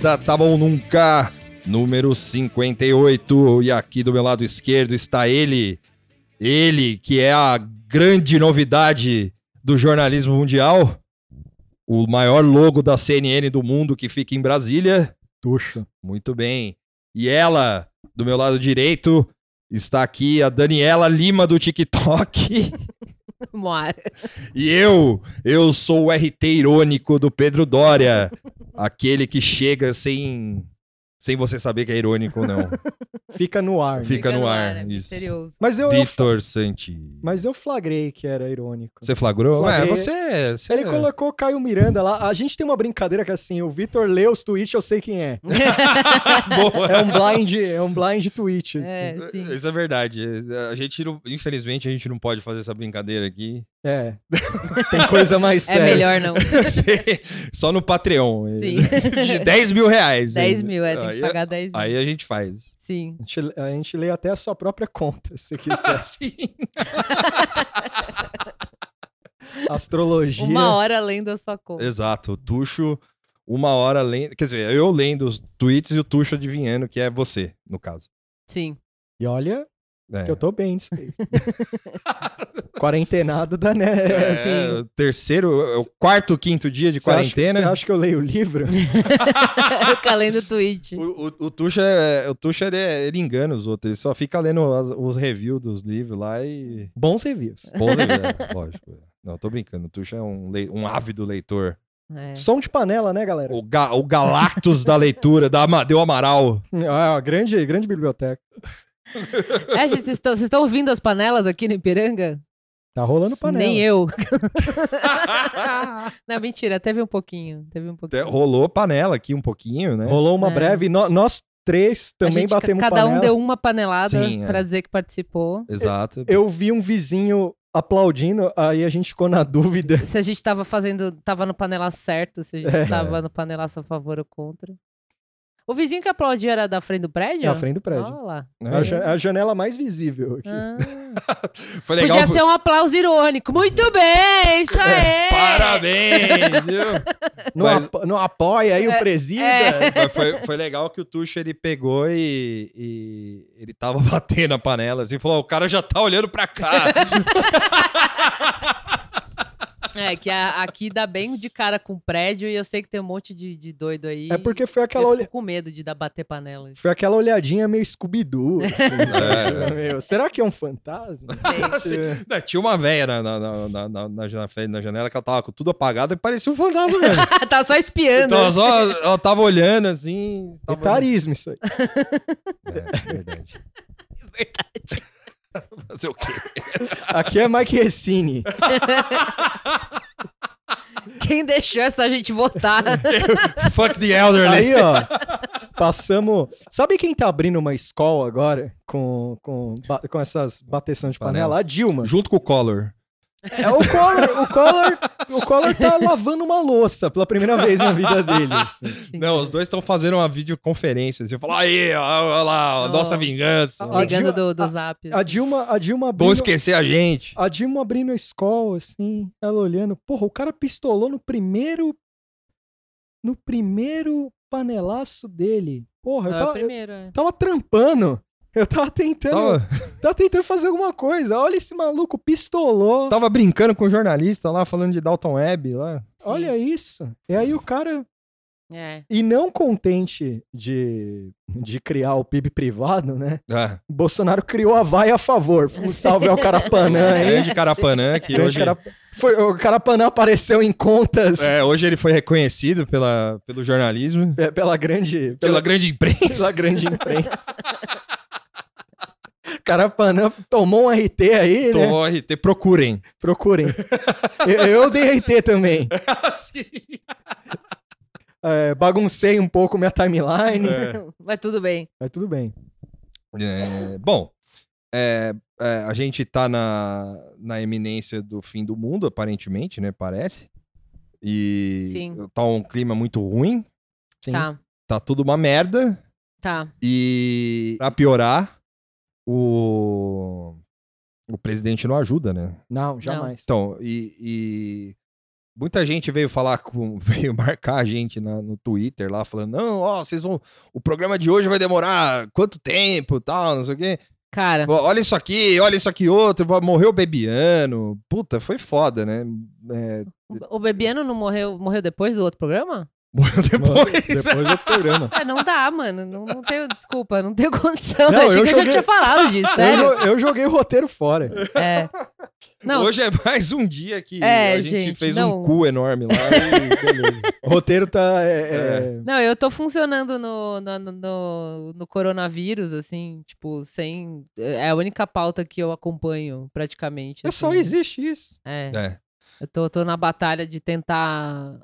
Nada Tá Bom Nunca, número 58. E aqui do meu lado esquerdo está ele, ele que é a grande novidade do jornalismo mundial, o maior logo da CNN do mundo que fica em Brasília. Tuxa. Muito bem. E ela, do meu lado direito, está aqui a Daniela Lima do TikTok. Moara. E eu, eu sou o RT irônico do Pedro Dória, aquele que chega sem sem você saber que é irônico ou não. Fica no ar. né? Fica no ar, é isso. misterioso. Mas eu, eu, Vitor Santi. mas eu flagrei que era irônico. Você flagrou? Flagrei. É, você, você- Ele colocou Caio Miranda lá. A gente tem uma brincadeira que é assim, o Vitor lê os tweets, eu sei quem é. Boa. É um blind, é um blind tweet. assim. É, sim. Isso é verdade. A gente, não- infelizmente, a gente não pode fazer essa brincadeira aqui. É. Tem coisa mais É séria. melhor não. Só no Patreon. Sim. De 10 mil reais. 10 mil, é, tem que pagar 10 mil. Aí a gente faz. Sim. A gente, a gente lê até a sua própria conta, se quiser. Sim. Astrologia. Uma hora além da sua conta. Exato. O Tuxo, uma hora lendo. Quer dizer, eu lendo os tweets e o Tuxo adivinhando que é você, no caso. Sim. E olha É. que eu tô bem disso aí. Quarentenado da né? É, o terceiro, é o quarto, quinto dia de acha, quarentena. você acha que eu leio o livro? Fica lendo tweet. O, o, o Tuxa, é, o Tuxa ele, é- ele engana os outros, ele só fica lendo as- os reviews dos livros lá e. Bons reviews. Bom, é, lógico. Não, tô brincando. O Tuxa é um, lei- um ávido leitor. É. Som de panela, né, galera? O, ga, o Galactus da leitura, da Amadeu Amaral. Ah, grande, grande biblioteca. É, gente, vocês estão vocês estão ouvindo as panelas aqui no Ipiranga? Tá rolando panela. Nem eu. Não, mentira, teve um pouquinho. Teve um Até pouquinho. Rolou panela aqui um pouquinho, né? Rolou uma É. breve. nó- nós três também gente, batemos cada panela. um deu uma panelada Sim, é. pra dizer que participou. Exato. Eu vi um vizinho aplaudindo, aí a gente ficou na dúvida. Se a gente tava fazendo, tava no panelaço certo, se a gente É. tava no panelaço a favor ou contra. O vizinho que aplaudiu era da frente do prédio? Na frente do prédio. Olha lá. É. A, ja- a janela mais visível aqui. Ah. Foi legal. Podia ser um aplauso irônico. Muito bem, isso aí! Parabéns, viu? Não, Mas- apo- não apoia aí o presida. é. Foi, foi legal que o Tuxo ele pegou e, e ele tava batendo a panela assim, falou: "Ó, o cara já tá olhando pra cá. É, que a- aqui dá bem de cara com prédio e eu sei que tem um monte de, de doido aí. É porque foi aquela, fico olha... com medo de dar bater panela. foi aquela olhadinha meio Scooby-Doo. assim, É. sabe? Meu, será que é um fantasma? Gente, Não, Tinha uma velha na, na, na, na, na, na jana- na janela que ela tava com tudo apagado e parecia um fantasma mesmo. tá só espiando. Então, só, ela tava olhando assim. Tava... Etarismo isso aí. É, verdade. Verdade. Fazer o quê? Aqui é Mike Ressini. Quem deixou essa gente votar? Fuck the elderly. Aí, ó, passamos. Sabe quem tá abrindo uma escola agora com, com, com essas bateção de panela? Panela. A Dilma. Junto com o Collor. É o Collor, o Collor, o Collor tá lavando uma louça pela primeira vez na vida dele. assim. Não, os dois estão fazendo uma videoconferência. Você fala, aí, olha lá, a Oh. nossa vingança. A Ligando Dilma- do, do zap. A Dilma, a Dilma Vão abrindo, esquecer a gente. a Dilma abrindo a escola, assim, ela olhando. Porra, o cara pistolou no primeiro, no primeiro panelaço dele. Porra, eu o tava, eu primeiro, é. tava trampando. Eu tava tentando, Tava, tava tentando fazer alguma coisa. Olha esse maluco, pistolou. tava brincando com o jornalista lá, falando de Dalton Webb lá. Sim. Olha isso. E aí o cara É. E não contente de, de criar o PIB privado, né? Ah, Bolsonaro criou a vai a favor. Um salve ao Carapanã, hein? grande Carapanã, que Grande hoje, Cara- Foi, o Carapanã apareceu em contas é, hoje ele foi reconhecido pela, pelo jornalismo, é, pela grande pela, pela, grande imprensa. pela grande imprensa. Carapanã tomou um RT aí, né? Tomou RT, procurem. Procurem. eu, eu dei RT também. Sim. É, baguncei um pouco minha timeline, É. Mas tudo bem. mas tudo bem. É, bom, é, é, a gente tá na, na eminência do fim do mundo, aparentemente, né? Parece. E Sim. tá um clima muito ruim, Sim. Tá, tá tudo uma merda. tá. E pra piorar, o, o presidente não ajuda, né? Não, jamais. Então, e, e muita gente veio falar com. veio marcar a gente na- no Twitter lá, falando: não, ó, vocês vão. O programa de hoje vai demorar quanto tempo tal, não sei o quê. Cara, Olha isso aqui, olha isso aqui outro, morreu o Bebiano. Puta, foi foda, né? É, o o Bebiano não morreu, morreu depois do outro programa? Morreu depois. Depois do programa. Ah, não dá, mano. Não, não tenho, desculpa, não tenho condição. Não, eu achei eu que eu já joguei- tinha falado disso, Eu, sério. jo- eu joguei o roteiro fora. É. Não, Hoje é mais um dia que É, a gente, gente, fez não. um cu enorme lá beleza. O roteiro tá. é, é, Não, eu tô funcionando no, no, no- no, coronavírus, assim, tipo, sem. É a única pauta que eu acompanho, praticamente. é só assim. existe isso. É. É. Eu tô, tô na batalha de tentar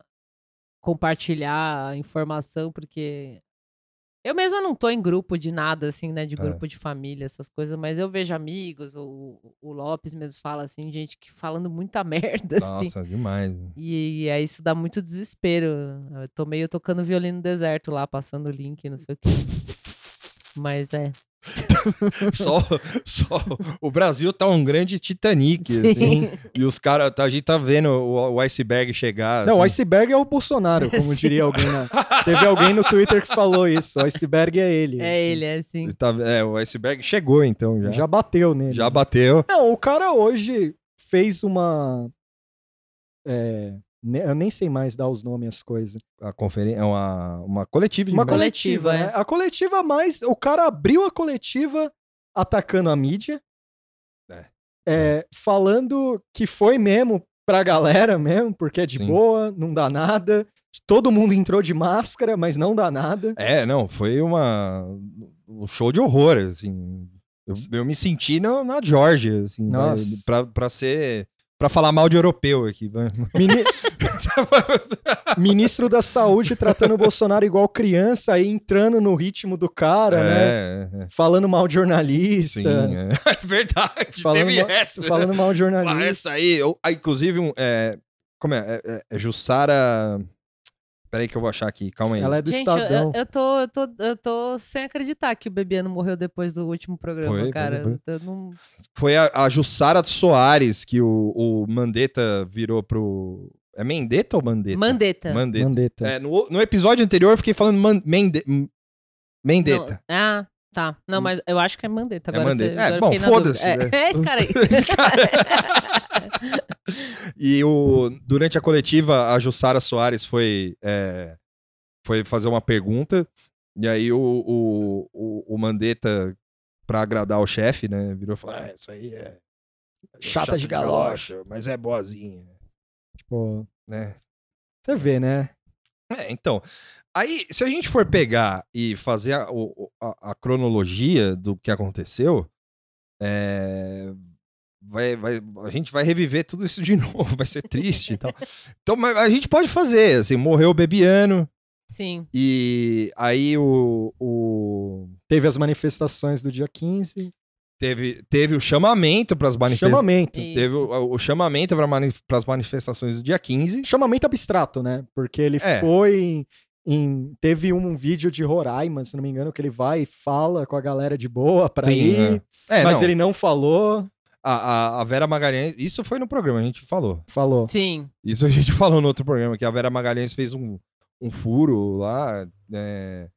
compartilhar a informação, porque eu mesma não tô em grupo de nada, assim, né? De É. grupo de família, essas coisas, mas eu vejo amigos, o, o Lopes mesmo fala assim, gente que falando muita merda, assim. Nossa, demais. E, aí isso dá muito desespero. Eu tô meio tocando violino no deserto lá, passando o link, não sei o quê. Mas é. Só, só o Brasil tá um grande Titanic, assim. Sim. E os caras, a gente tá vendo o, o iceberg chegar. Não, o assim. iceberg é o Bolsonaro, como Sim. diria alguém na. Teve alguém no Twitter que falou isso. O iceberg é ele. É assim. ele, é assim. Tá- é, o iceberg chegou então já. Já bateu nele. Já bateu. Não, o cara hoje fez uma. é, eu nem sei mais dar os nomes às coisas. A conferência é uma, uma coletiva de Uma coletiva, Coletiva, né? A coletiva mais. O cara abriu a coletiva atacando a mídia. É. é, falando que foi mesmo pra galera mesmo, porque é de Sim. boa, não dá nada. Todo mundo entrou de máscara, mas não dá nada. É, não, foi uma um show de horror, assim. Eu, eu me senti na, na Georgia, assim, Nossa. pra, pra ser pra falar mal de europeu aqui. Mini- Ministro da Saúde tratando o Bolsonaro igual criança, aí entrando no ritmo do cara, né? é, é, Falando mal de jornalista. sim, é. É verdade, Falando, teve mal, essa. falando mal de Ah, jornalista. essa aí, eu, ah, inclusive, um, é, como é? É, é, é Jussara. Peraí que eu vou achar aqui, calma aí. Ela é do Gente, eu, Estadão. eu, eu tô, eu, tô, eu tô sem acreditar que o Bebiano morreu depois do último programa, Foi, foi cara. depois. Eu não... Foi a, a Jussara Soares que o, o Mandetta virou pro. É Mendetta ou Mandetta? Mandetta. Mandetta. Mandetta. É, no, no episódio anterior eu fiquei falando man, Mende, Mendetta. Não, ah, tá. Não, mas eu acho que é Mandetta. É Agora Mandetta. você- É, bom, foda-se? É, é esse cara aí. Esse E o, durante a coletiva, a Jussara Soares foi, é, foi fazer uma pergunta. E aí o, o, o, o Mandetta, pra agradar o chefe, né, virou e falou: ah, isso aí é. Chata de galocha. mas é boazinha, Tipo, né? você vê, né? É, então. Aí, se a gente for pegar e fazer a, a- a cronologia do que aconteceu, é, vai, vai- a gente vai reviver tudo isso de novo, vai ser triste e tal. Então, mas a gente pode fazer, assim, morreu o Bebiano, Sim. e aí o, o- Teve as manifestações do dia 15. teve, teve o chamamento para as manifestações. Chamamento. Isso. Teve o, o chamamento para as manifestações do dia 15. Chamamento abstrato, né? Porque ele É. foi em. Teve um vídeo de Roraima, se não me engano, que ele vai e fala com a galera de boa pra Sim, ir. É, mas não, ele não falou. a, a- a Vera Magalhães, isso foi no programa, a gente falou. Falou. Sim. Isso a gente falou no outro programa, que a Vera Magalhães fez um, um furo lá, é,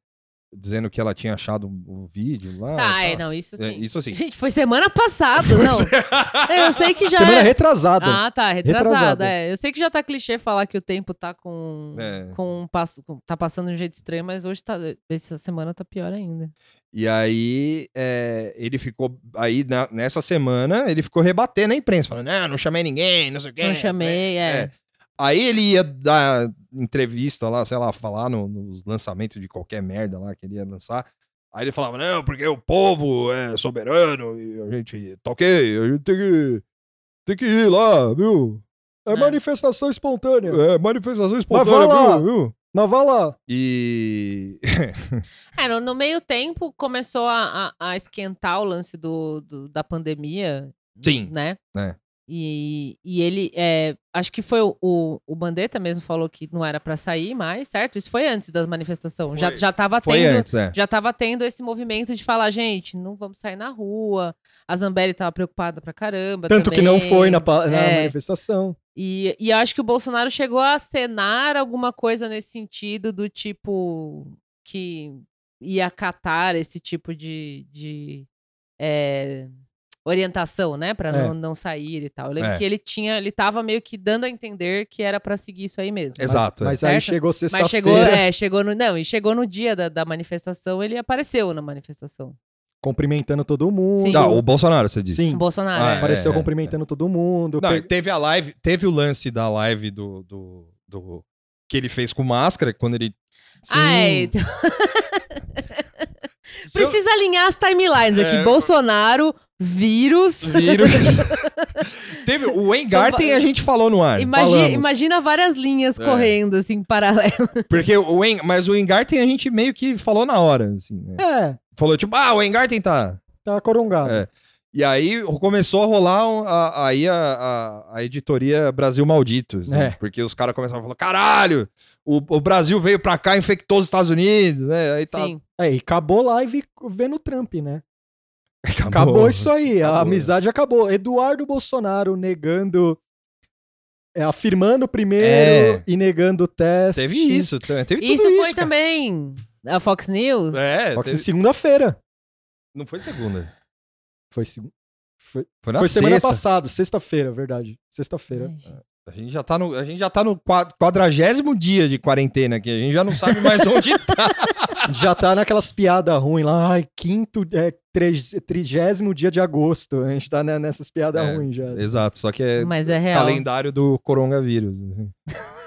dizendo que ela tinha achado o vídeo lá. Tá, é, não, isso É, sim. isso sim. Gente, foi semana passada, não. Eu sei que já. Semana é- retrasada. Ah, tá, retrasada. Retrasada. É. Eu sei que já tá clichê falar que o tempo tá com. É. com um passo, com- tá passando de um jeito estranho, mas hoje tá. Essa semana tá pior ainda. E aí é, ele ficou. Aí na- nessa semana ele ficou rebatendo a imprensa, falando: não, não chamei ninguém, não sei o quê. Não chamei, é. é. Aí ele ia dar entrevista lá, sei lá, falar no- nos lançamentos de qualquer merda lá que ele ia lançar. Aí ele falava, não, porque o povo é soberano e a gente tá ok, a gente tem que, tem que ir lá, viu? É, É. manifestação espontânea. É, manifestação vai espontânea, lá. viu? viu? Mas vai lá. E... É, no, no meio tempo começou a, a- a esquentar o lance do, do- da pandemia. Sim, Né? né. E, e ele, é, acho que foi o, o, o Bandetta mesmo falou que não era pra sair mais, certo? Isso foi antes da manifestação. Já, Foi. já tava foi tendo. antes, é. Já tava tendo esse movimento de falar, gente, não vamos sair na rua. A Zambelli tava preocupada pra caramba. Tanto que não também. foi na, na É. manifestação. E, e acho que o Bolsonaro chegou a acenar alguma coisa nesse sentido do tipo que ia acatar esse tipo de, de é, orientação, né? Pra É. não, não sair e tal. Eu lembro É. que ele tinha, ele tava meio que dando a entender que era pra seguir isso aí mesmo. Exato. Mas é. aí Certo? chegou Mas sexta-feira. chegou, é, chegou no. Não, e chegou no dia da, da manifestação, ele apareceu na manifestação. cumprimentando todo mundo. Sim. O Bolsonaro, você disse. Sim, O Bolsonaro. Ah, é. apareceu é, é, cumprimentando todo mundo. Não, Pe- teve a live, teve o lance da live do, do, do- que ele fez com máscara, quando ele. Ah, é, então- Se eu- Precisa alinhar as timelines aqui. É. Bolsonaro, vírus. Vírus. teve o Engarten a gente falou no ar. Imagina, imagina várias linhas É. correndo, assim, em paralelo. Porque o En, mas o Engarten a gente meio que falou na hora, assim. né? É, Falou tipo, ah, o Engarten tá. tá corongado. É. E aí começou a rolar a- aí a, a, a editoria Brasil Malditos. né? É. Porque os caras começaram a falar: caralho, o, o Brasil veio pra cá, infectou os Estados Unidos, né? Aí tá. Sim. É, e acabou live vendo o Trump, né? Acabou, isso aí, a Acabou. amizade acabou. Eduardo Bolsonaro negando, é, afirmando primeiro É. e negando o teste. Teve isso, teve tudo Isso isso. foi cara. também a Fox News. É, que teve- segunda-feira. não foi segunda. Foi, seg- foi, Foi na foi semana passada, sexta-feira, verdade. Sexta-feira. A gente já tá no, a gente já tá no qua- quadragésimo dia de quarentena aqui. A gente já não sabe mais onde tá. Já tá naquelas piadas ruins lá. Ai, quinto, é, trigésimo dia de agosto. A gente tá né, nessas piadas É, ruins já. Exato, só que é Mas é real. calendário do coronavírus. assim. É.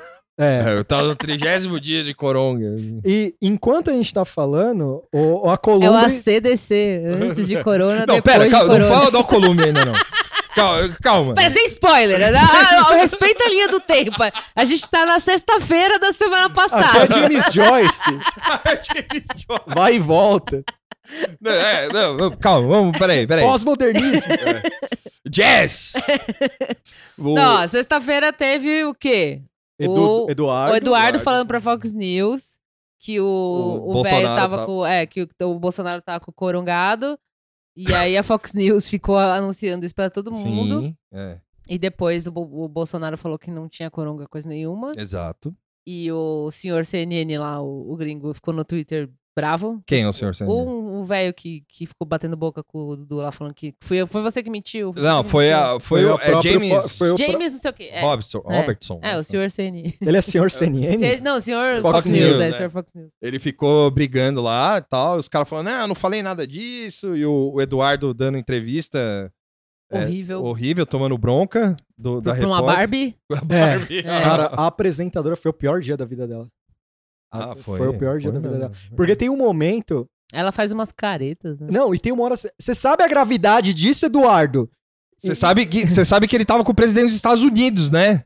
É, tá no trigésimo dia de coronga. E enquanto a gente tá falando, o, a É o. ACDC, antes de corona, Não, depois pera, de calma, corona. não fala do Alcolume ainda não. Calma, calma. Pera, sem spoiler. né? Ah, ah, respeita a linha do tempo. A gente tá na sexta-feira da semana Aqui passada. é James Joyce. Vai e volta. Não, é, não, calma, vamos, peraí, peraí. Pós-modernismo. Jazz! O- Não, sexta-feira teve o quê? Edu- O- Eduardo. o Eduardo Eduardo. falando pra Fox News que O o o velho Bolsonaro tava tá- com. É, que o, o Bolsonaro tava com o corongado. E aí a Fox News ficou anunciando isso pra todo mundo. Sim, é, E depois o, o Bolsonaro falou que não tinha coronga coisa nenhuma. exato. E o senhor CNN lá, o, o gringo, ficou no Twitter bravo. Quem é o senhor Sandro? O o velho que, que ficou batendo boca com o Dudu lá, falando que foi, foi você que mentiu. Não, foi, mentiu. a, foi, o, é James fo- foi o James, não sei o quê. É, Robson, É. Robertson. é o senhor CNN. Ele é senhor CNN? Se- Não, o senhor Fox Fox, News, News, é, né? senhor Fox News. Ele ficou brigando lá e tal. Os caras falando, não, eu não falei nada disso. E o, o Eduardo dando entrevista É, Horrível. horrível, tomando bronca do, da pra uma. Barbie. Barbie. É. Cara, a apresentadora foi o pior dia da vida dela. Ah, foi. Foi o pior dia Foi da vida mesmo. dela. Porque tem um momento. Ela faz umas caretas, né? Não, e tem uma hora. Você sabe a gravidade disso, Eduardo? Você sabe, que, você sabe que ele tava com o presidente dos Estados Unidos, né?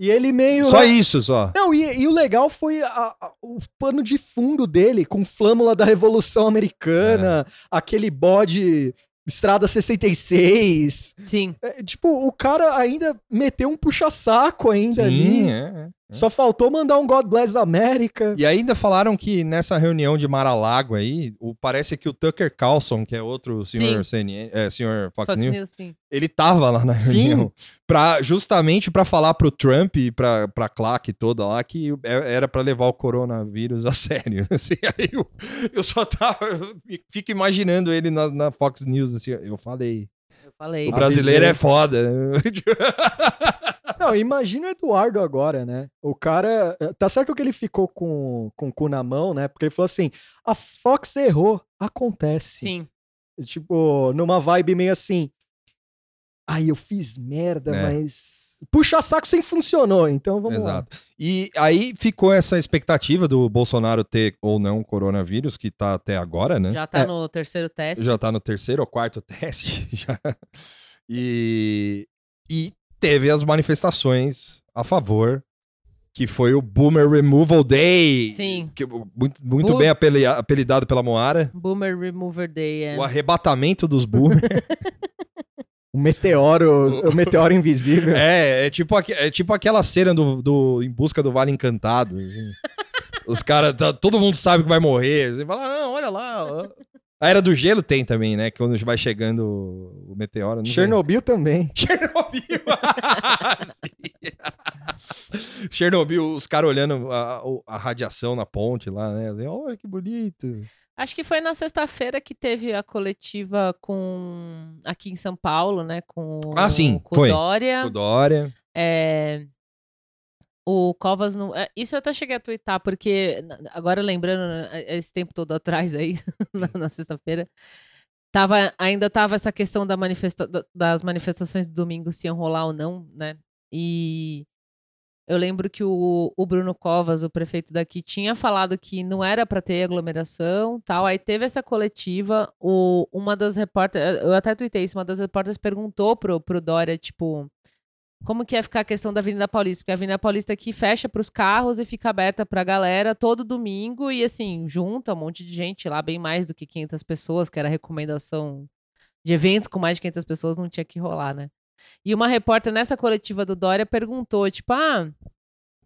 E ele meio. Só isso, só. Não, e, e o legal foi a- a- o pano de fundo dele, com flâmula da Revolução Americana, aquele bode Estrada 66. Sim. É, tipo, o cara ainda meteu um puxa-saco ainda ali. é, é. Só faltou mandar um God Bless America. E ainda falaram que nessa reunião de Mar-a-Lago aí, o, parece que o Tucker Carlson, que é outro senhor, CNN, é, senhor Fox, Fox News, News, sim. ele tava lá na reunião pra, justamente pra falar pro Trump e pra, pra claque toda lá que é- era pra levar o coronavírus a sério. Assim, aí eu, eu só tava, eu fico imaginando ele na, na Fox News, assim, eu falei, Eu falei. o brasileiro é foda. Não, imagina o Eduardo agora, né? O cara. Tá certo que ele ficou com, com o cu na mão, né? Porque ele falou assim: a Fox errou. Acontece. Sim. Tipo, numa vibe meio assim. Ai, eu fiz merda, É. mas. Puxa saco sem funcionou, então vamos lá. Exato. E aí ficou essa expectativa do Bolsonaro ter ou não coronavírus, que tá até agora, né? Já tá É. no terceiro teste. Já tá no terceiro ou quarto teste. já. E, e teve as manifestações a favor, que foi o Boomer Removal Day. Sim. Que, muito muito Bu- bem apeli- apelidado pela Moara. Boomer Remover Day, é. O arrebatamento dos boomers. O meteoro, o meteoro invisível. é, é tipo, é tipo aquela cena do, do Em Busca do Vale Encantado. assim. Os caras, tá- todo mundo sabe que vai morrer. Você fala, não, olha lá. A Era do Gelo tem também, né? Que quando vai chegando o meteoro. não sei. Chernobyl também. Chernobyl! Sim. Chernobyl, os caras olhando a, a radiação na ponte lá, né? Assim, Olha que bonito. Acho que foi na sexta-feira que teve a coletiva com aqui em São Paulo, né? Com, Ah, sim, com foi. o Dória. O Dória. É, o Covas não. é, Isso eu até cheguei a twittar, porque agora lembrando, né, esse tempo todo atrás aí, na, na sexta-feira, tava, ainda tava essa questão da manifesta, da- das manifestações do domingo se iam rolar ou não, né? E eu lembro que o, o Bruno Covas, o prefeito daqui, tinha falado que não era para ter aglomeração tal. Aí teve essa coletiva, o, uma das repórteres, eu até tuitei isso, uma das repórteres perguntou pro, pro Dória, tipo, como que ia ficar a questão da Avenida Paulista? Porque a Avenida Paulista aqui fecha para os carros e fica aberta para a galera todo domingo e assim, junta um monte de gente lá, bem mais do que 500 pessoas, que era recomendação de eventos com mais de 500 pessoas, não tinha que rolar, né? E uma repórter nessa coletiva do Dória perguntou, tipo, ah,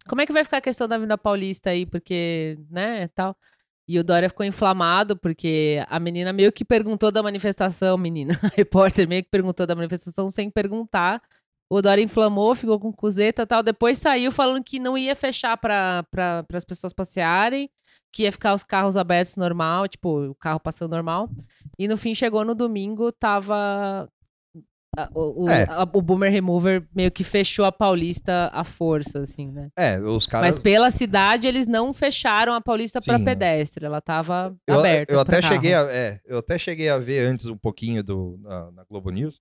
como é que vai ficar a questão da Avenida Paulista aí? Porque, né, tal. E o Dória ficou inflamado, porque a menina meio que perguntou da manifestação, menina, a repórter meio que perguntou da manifestação sem perguntar. O Dória inflamou, ficou com cuzeta e tal. Depois saiu falando que não ia fechar para pra, as pessoas passearem, que ia ficar os carros abertos normal, tipo, o carro passando normal. E no fim chegou no domingo, tava. O, o, É. a- o Boomer Remover meio que fechou a Paulista à força, assim, né? É, os caras. Mas pela cidade eles não fecharam a Paulista para pedestre, ela tava Eu, aberta. eu até carro. cheguei a, é, eu até cheguei a ver antes um pouquinho do, na, na Globo News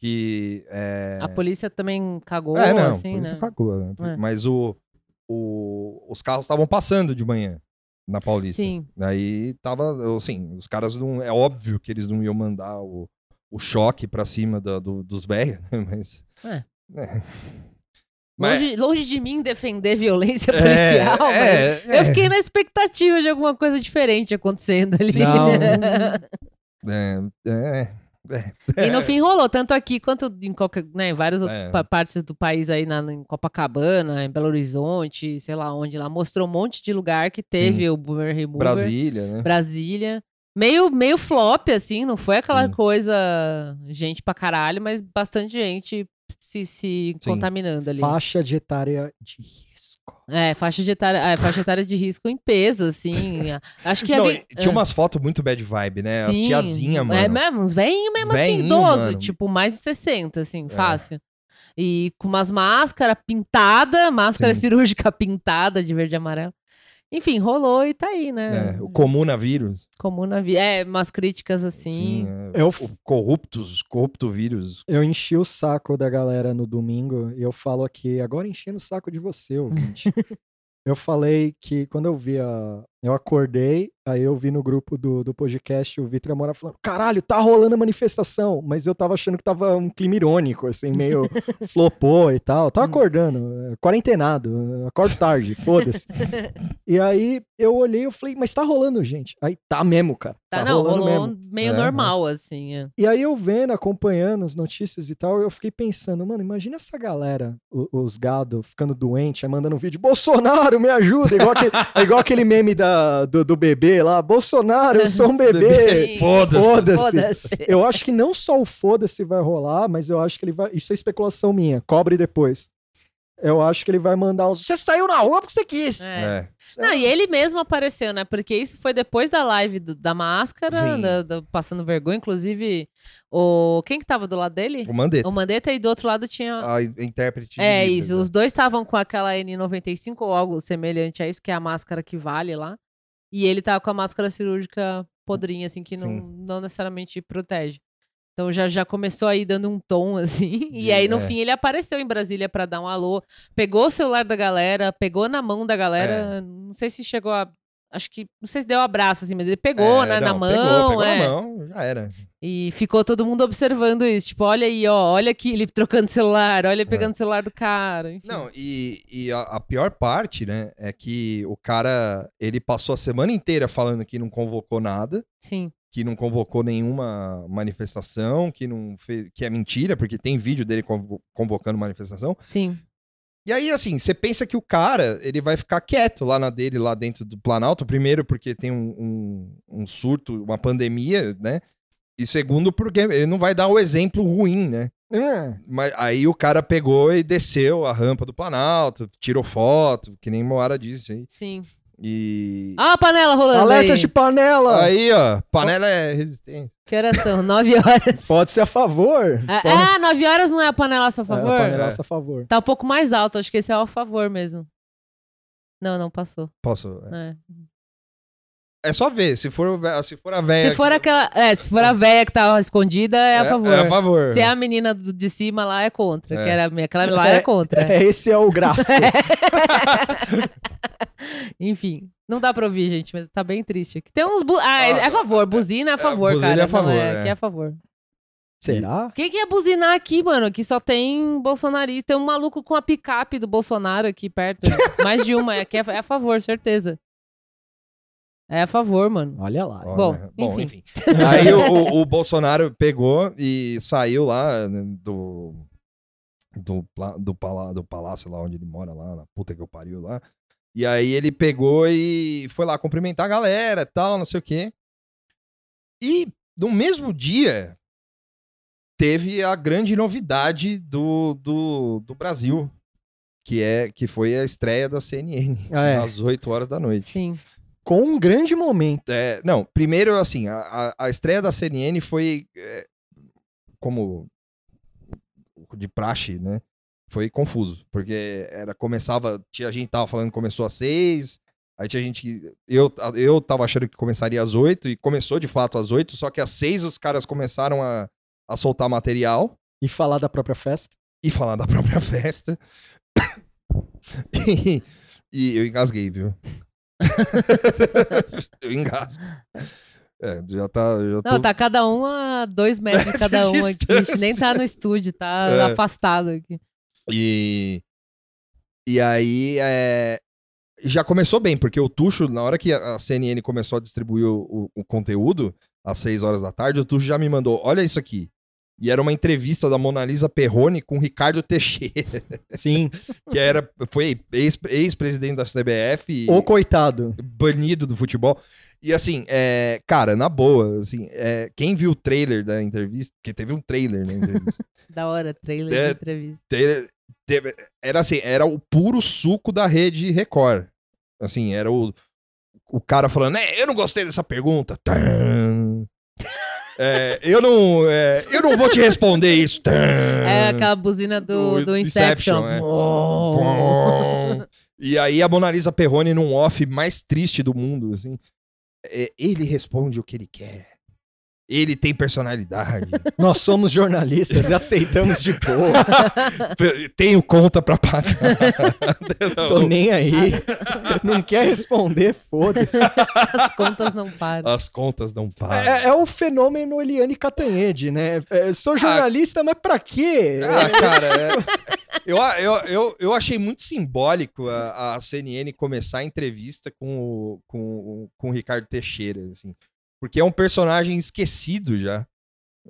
que é, A polícia também cagou, é, não, assim, por isso né? cagou, né? É. Mas o, o, os carros estavam passando de manhã na Paulista. Sim. Aí tava, assim, os caras não. É óbvio que eles não iam mandar o, o choque pra cima da- do- dos velhos, né? Mas. É. é. Mas- Longe, longe de mim defender violência policial, mas é, é, eu fiquei na expectativa de alguma coisa diferente acontecendo ali. Não. É, é, E no fim rolou, tanto aqui quanto em, qualquer, né, em várias outras É. pa- partes do país aí, na, em Copacabana, em Belo Horizonte, sei lá onde lá. Mostrou um monte de lugar que teve o Boomer Remover. Brasília, né? Brasília. Meio, meio flop, assim, não foi aquela Sim. coisa, gente pra caralho, mas bastante gente se, se Sim. contaminando ali. Faixa de etária de risco. É, faixa de etária, é, faixa etária de risco em peso, assim. Acho que Não, havia- e tinha umas fotos muito bad vibe, né? As Sim. tiazinha, mano. É mesmo, uns velhinhos mesmo assim, Velhinho, idoso, mano. tipo, mais de 60, assim, É. fácil. E com umas máscaras pintada, máscara Sim. cirúrgica pintada de verde e amarelo. Enfim, rolou e tá aí, né? É, o comunavírus. Comum na vida. É, umas críticas assim. Sim, é, Eu- o corruptos, corrupto vírus. Eu enchi o saco da galera no domingo e eu falo aqui, agora enchendo o saco de você, ouvinte. eu falei que quando eu vi a. Eu acordei, aí eu vi no grupo do, do podcast o Vitor Amora falando: caralho, tá rolando a manifestação. Mas eu tava achando que tava um clima irônico, assim, meio flopou e tal. Tava Hum. acordando, é, quarentenado, acordo tarde, foda-se. E aí eu olhei e falei: mas tá rolando, gente. Aí tá mesmo, cara. Tá, Tá, não, rolando rolou mesmo. meio É, normal, assim. é. E aí eu vendo, acompanhando as notícias e tal, eu fiquei pensando, mano, imagina essa galera, o- os gado, ficando doente, aí mandando um vídeo, Bolsonaro, me ajuda, igual aquele, é igual aquele meme da, do, do bebê lá, Bolsonaro, eu sou um bebê. Foda-se. Foda-se. Eu acho que não só o foda-se vai rolar, mas eu acho que ele vai. Isso é especulação minha, cobre depois. Eu acho que ele vai mandar uns. Você saiu na rua porque você quis. É. É. Não, e ele mesmo apareceu, né? Porque isso foi depois da live do- da máscara, Sim. da- da- passando vergonha. Inclusive, o quem que tava do lado dele? O Mandetta. O Mandetta e do outro lado tinha. A intérprete é isso, né? os dois estavam com aquela N95 ou algo semelhante a isso, que é a máscara que vale lá. E ele tava com a máscara cirúrgica podrinha, assim, que não, Sim. não necessariamente protege. Então já, já começou aí dando um tom, assim. E aí, no é. fim, ele apareceu em Brasília pra dar um alô. Pegou o celular da galera, pegou na mão da É. galera. Não sei se chegou a. Acho que. Não sei se deu um abraço, assim, mas ele pegou É, né, na não, mão. Pegou, pegou é. na mão, já era. E ficou todo mundo observando isso. Tipo, olha aí, ó, olha aqui ele trocando celular, olha ele É. pegando o celular do cara. Enfim. Não, e, e a, a pior parte, né, é que o cara, ele passou a semana inteira falando que não convocou nada, Sim. Que não convocou nenhuma manifestação, que não fez, que é mentira, porque tem vídeo dele convo- convocando manifestação. Sim. E aí, assim, você pensa que o cara, ele vai ficar quieto lá na dele, lá dentro do Planalto, primeiro porque tem um, um, um surto, uma pandemia, né? E segundo, porque ele não vai dar o exemplo ruim, né? É. Mas aí o cara pegou e desceu a rampa do Planalto, tirou foto, que nem Moara disse aí. Sim. E. Ah, a panela rolando Alerta aí. de panela! Aí, ó, panela é resistente. Que horas são? Nove horas. Pode ser a favor. Ah, Pode- ah, nove horas não é a panela a seu É, favor? a panelaça a favor. Tá um pouco mais alto, acho que esse é o a favor mesmo. Não, não passou. Posso? É. É só ver, se for, se for a velha. Se for aquela. É, se for a véia que tá escondida, é a favor. É a favor. Se é a menina do- de cima lá, é contra. É. Que era, a minha- aquela lá era contra. É, esse é o gráfico. Enfim, não dá pra ouvir, gente, mas tá bem triste aqui. Tem uns. Bu... Ah, é, é a favor, buzina é a favor, buzina cara. é a favor, não, é, é. aqui é a favor. Será? O que, que é buzinar aqui, mano? Aqui só tem bolsonarista. Tem um maluco com a picape do Bolsonaro aqui perto. Mais de uma. Aqui é, é a favor, certeza. É a favor, mano. Olha lá. Ó, Bom, né? enfim. Aí o, o- o Bolsonaro pegou e saiu lá né, do. Do, do, palá- do palácio lá onde ele mora, lá na puta que eu pariu lá. E aí ele pegou e foi lá cumprimentar a galera e tal, não sei o quê. E no mesmo dia teve a grande novidade do, do, do Brasil, que é que foi a estreia da CNN Ah, é. às 8 horas da noite. Sim. Com um grande momento. É, não, primeiro, assim, a, a- a estreia da CNN foi é, como de praxe, né? Foi confuso, porque era, começava, tinha gente tava falando que começou às seis, aí tinha gente que, eu, eu tava achando que começaria às oito, e começou de fato às oito, só que às seis os caras começaram a, a soltar material, E falar da própria festa. e falar da própria festa, e, e eu engasguei, viu? eu engasgo. É, já tá. Já tô... Não, tá cada um a dois metros de cada um aqui. A gente nem tá no estúdio, tá É. afastado aqui. E. E aí. É... Já começou bem, porque o Tuxo, na hora que a CNN começou a distribuir o, o- o conteúdo, às 6 horas da tarde, o Tuxo já me mandou: olha isso aqui. E era uma entrevista da Mona Lisa Perrone com o Ricardo Teixeira, Sim. que era, foi ex- ex-presidente da CBF. Ô, coitado. banido do futebol. E assim, é, cara, na boa, assim, é, quem viu o trailer da entrevista, porque teve um trailer na entrevista, Da hora, trailer É. de entrevista. Teve- teve- era assim, era o puro suco da rede Record. Assim, era o, o cara falando, é, eu não gostei dessa pergunta. É, eu não, é, eu não vou te responder isso. É aquela buzina do, Do Inception. Inception. Oh. E aí a Mona Lisa Perrone num off mais triste do mundo, assim. é, ele responde o que ele quer. Ele tem personalidade. Nós somos jornalistas e aceitamos de boa. Tenho conta pra pagar. Tô nem aí. Não quer responder, foda-se. As contas não param. As contas não param. É, é o fenômeno Eliane Catanhede, né? É, sou jornalista, mas pra quê? Ah, cara, é- eu, eu, eu, eu achei muito simbólico a, a CNN começar a entrevista com o, com, o- com o Ricardo Teixeira, assim. Porque é um personagem esquecido já.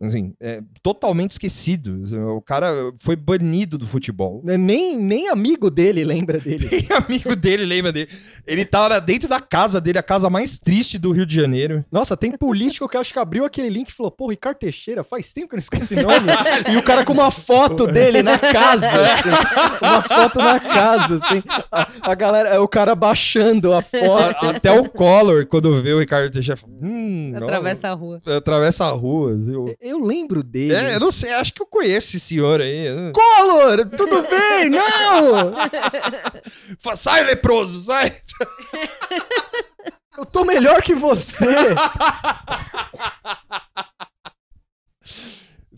Assim, é totalmente esquecido. O cara foi banido do futebol. Nem, nem amigo dele lembra dele. Nem amigo dele lembra dele. Ele tava dentro da casa dele, a casa mais triste do Rio de Janeiro. Nossa, tem político que acho que abriu aquele link e falou: pô, Ricardo Teixeira, faz tempo que eu não esqueci esse nome. e o cara com uma foto dele na casa. assim. uma foto na casa, assim. A, a galera, o cara baixando a foto. A- até o Collor, quando vê o Ricardo Teixeira, fala, hum, Atravessa a rua. atravessa a rua. assim, o- Eu lembro dele. É, eu não sei, acho que eu conheço esse senhor aí. Collor, tudo bem? Não! Sai, leproso, sai! Eu tô melhor que você.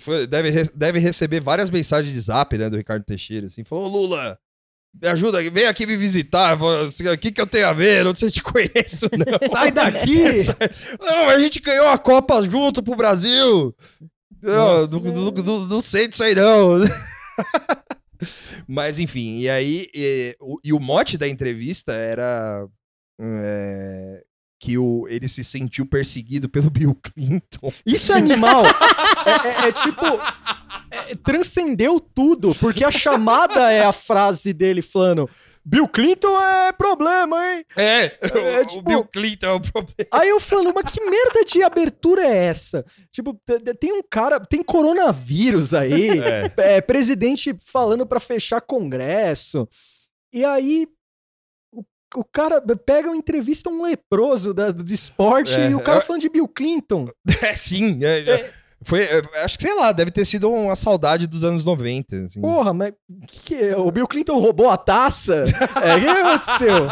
Foi- deve, deve receber várias mensagens de zap, né, do Ricardo Teixeira, assim, falou, "Ô, Lula, me ajuda, vem aqui me visitar, assim, o que que eu tenho a ver, não sei se te conheço, não. Sai daqui! Não, a gente ganhou a Copa junto pro Brasil. Não, Nossa. não, não- não- sei disso aí, não. Mas, enfim, e aí, e, o, e o mote da entrevista era é, que o, ele se sentiu perseguido pelo Bill Clinton. Isso é animal. É, é- é tipo. É- transcendeu tudo, porque a chamada é a frase dele falando: Bill Clinton é problema, hein? É, É, o, tipo- o Bill Clinton é o problema. Aí eu falo, mas que merda de abertura é essa? Tipo, te- te- tem um cara, tem coronavírus aí, É. é, presidente falando pra fechar congresso. E aí o, o cara pega uma entrevista um leproso da, do esporte É, e o cara falando de Bill Clinton. É, sim. é, Foi, é, acho que, sei lá, deve ter sido uma saudade dos anos 90. assim. Porra, mas que que é? o Bill Clinton roubou a taça? É, o que aconteceu?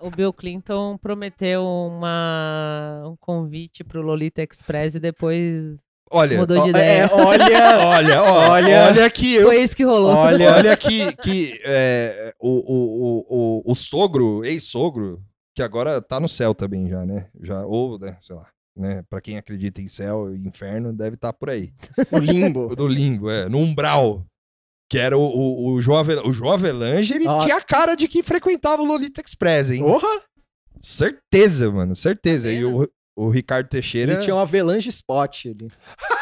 O Bill Clinton prometeu uma, um convite pro Lolita Express e depois Olha, mudou de Ó, ideia. é, olha, olha, Olha- olha que eu Foi isso que rolou. olha, Olha que, que é, o, o, o, o, o sogro, ex-sogro, que agora tá no céu também já, né? Já, ou, né, sei lá, né? Pra quem acredita em céu e inferno, deve estar por aí. o limbo. No limbo, é, no umbral. Que era o, o, o João Avel- o João Avelange, ele Ah. tinha a cara de que frequentava o Lolita Express, hein? Porra, Certeza, mano, certeza. Tá E o, o Ricardo Teixeira... ele tinha um avalanche spot ali.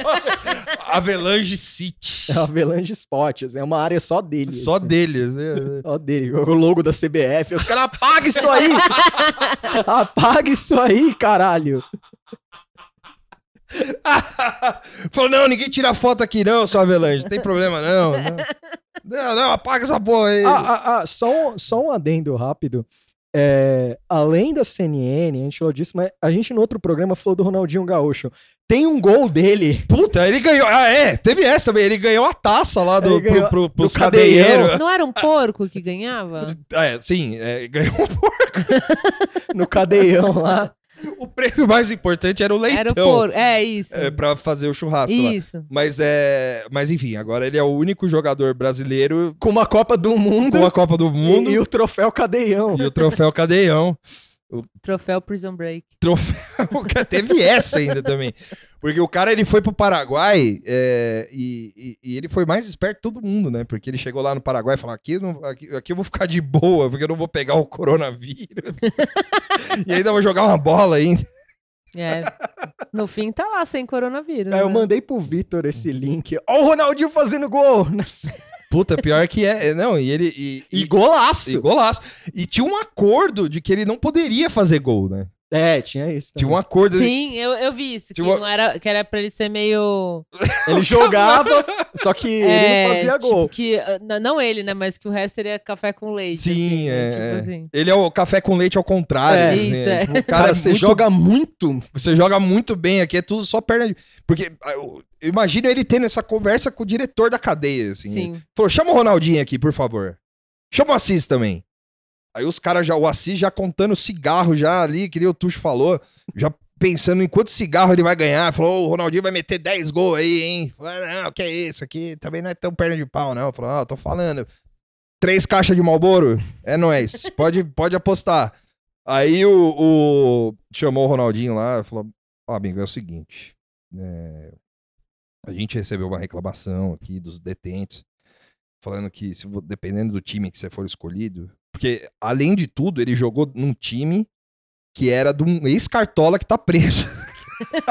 Avelange City. É avalanche spot, assim, é uma área só dele. Só assim. deles. né? Só dele, o logo da CBF. Os caras apagam isso aí! Apaga isso aí, caralho! Falou, não, ninguém tira foto aqui não, seu Avelange. Não tem problema não. Não, não, não, apaga essa porra aí. Ah, ah, ah, só, um, só um adendo rápido. É, além da CNN, a gente falou disso, mas a gente no outro programa falou do Ronaldinho Gaúcho. Tem um gol dele. Puta, ele ganhou. Ah, é, teve essa também. Ele ganhou a taça lá do, Ele ganhou pro, pro, pros do cadeião. cadeieiros. Não era um porco que ganhava? É, sim, é, ganhou um no cadeião lá. O prêmio mais importante era o leitão. Era o porco. É isso. é, pra fazer o churrasco lá. isso. Mas é. Mas enfim, agora ele é o único jogador brasileiro Com uma Copa do Mundo com a Copa do Mundo e, e, o troféu cadeião. o troféu cadeião. Troféu Prison Break. Troféu. Teve essa ainda também. Porque o cara ele foi pro Paraguai é, e, e- e ele foi mais esperto de todo mundo, né? Porque ele chegou lá no Paraguai e falou: aqui, eu não- aqui, aqui eu vou ficar de boa, porque eu não vou pegar o coronavírus. e ainda vou jogar uma bola ainda. É. No fim tá lá sem coronavírus. Eu né? mandei pro Vitor esse link. Ó o Ronaldinho fazendo gol! Puta, pior que é. é, Não, e ele. E, E e, golaço! e golaço. E tinha um acordo de que ele não poderia fazer gol, né? É, tinha isso. Tinha também. um acordo. Sim, eu, eu vi isso. Que, Tipo- não era, que era pra ele ser meio. Ele jogava, só que ele é, não fazia tipo, gol. Que, ah, não ele, né? Mas que o resto seria café com leite. Sim, assim, né, é, tipo é. assim. Ele é o café com leite ao contrário. É. assim, Isso, é. tipo, o Cara, cara, é você muito joga muito. Você joga muito bem aqui, é tudo só perna de. Porque ah, eu, eu imagino ele tendo essa conversa com o diretor da cadeia, assim. Sim. Falou: chama o Ronaldinho aqui, por favor. Chama o Assis também. Aí os caras já, o Assis já contando cigarro já ali, que nem o Tuxo falou, já pensando em quanto cigarro ele vai ganhar. Falou: "Ô, o Ronaldinho vai meter 10 gols aí, hein? Falou: "Ah, não, que é isso aqui? Também não é tão perna de pau, não. Falou: ah, tô falando. Três caixas de Malboro? É nóis. Pode, pode apostar. Aí o, o- chamou o Ronaldinho lá falou: Ó, amigo, é o seguinte. é, a gente recebeu uma reclamação aqui dos detentos, falando que se, dependendo do time que você for escolhido. Porque, além de tudo, ele jogou num time que era de um ex-cartola que tá preso.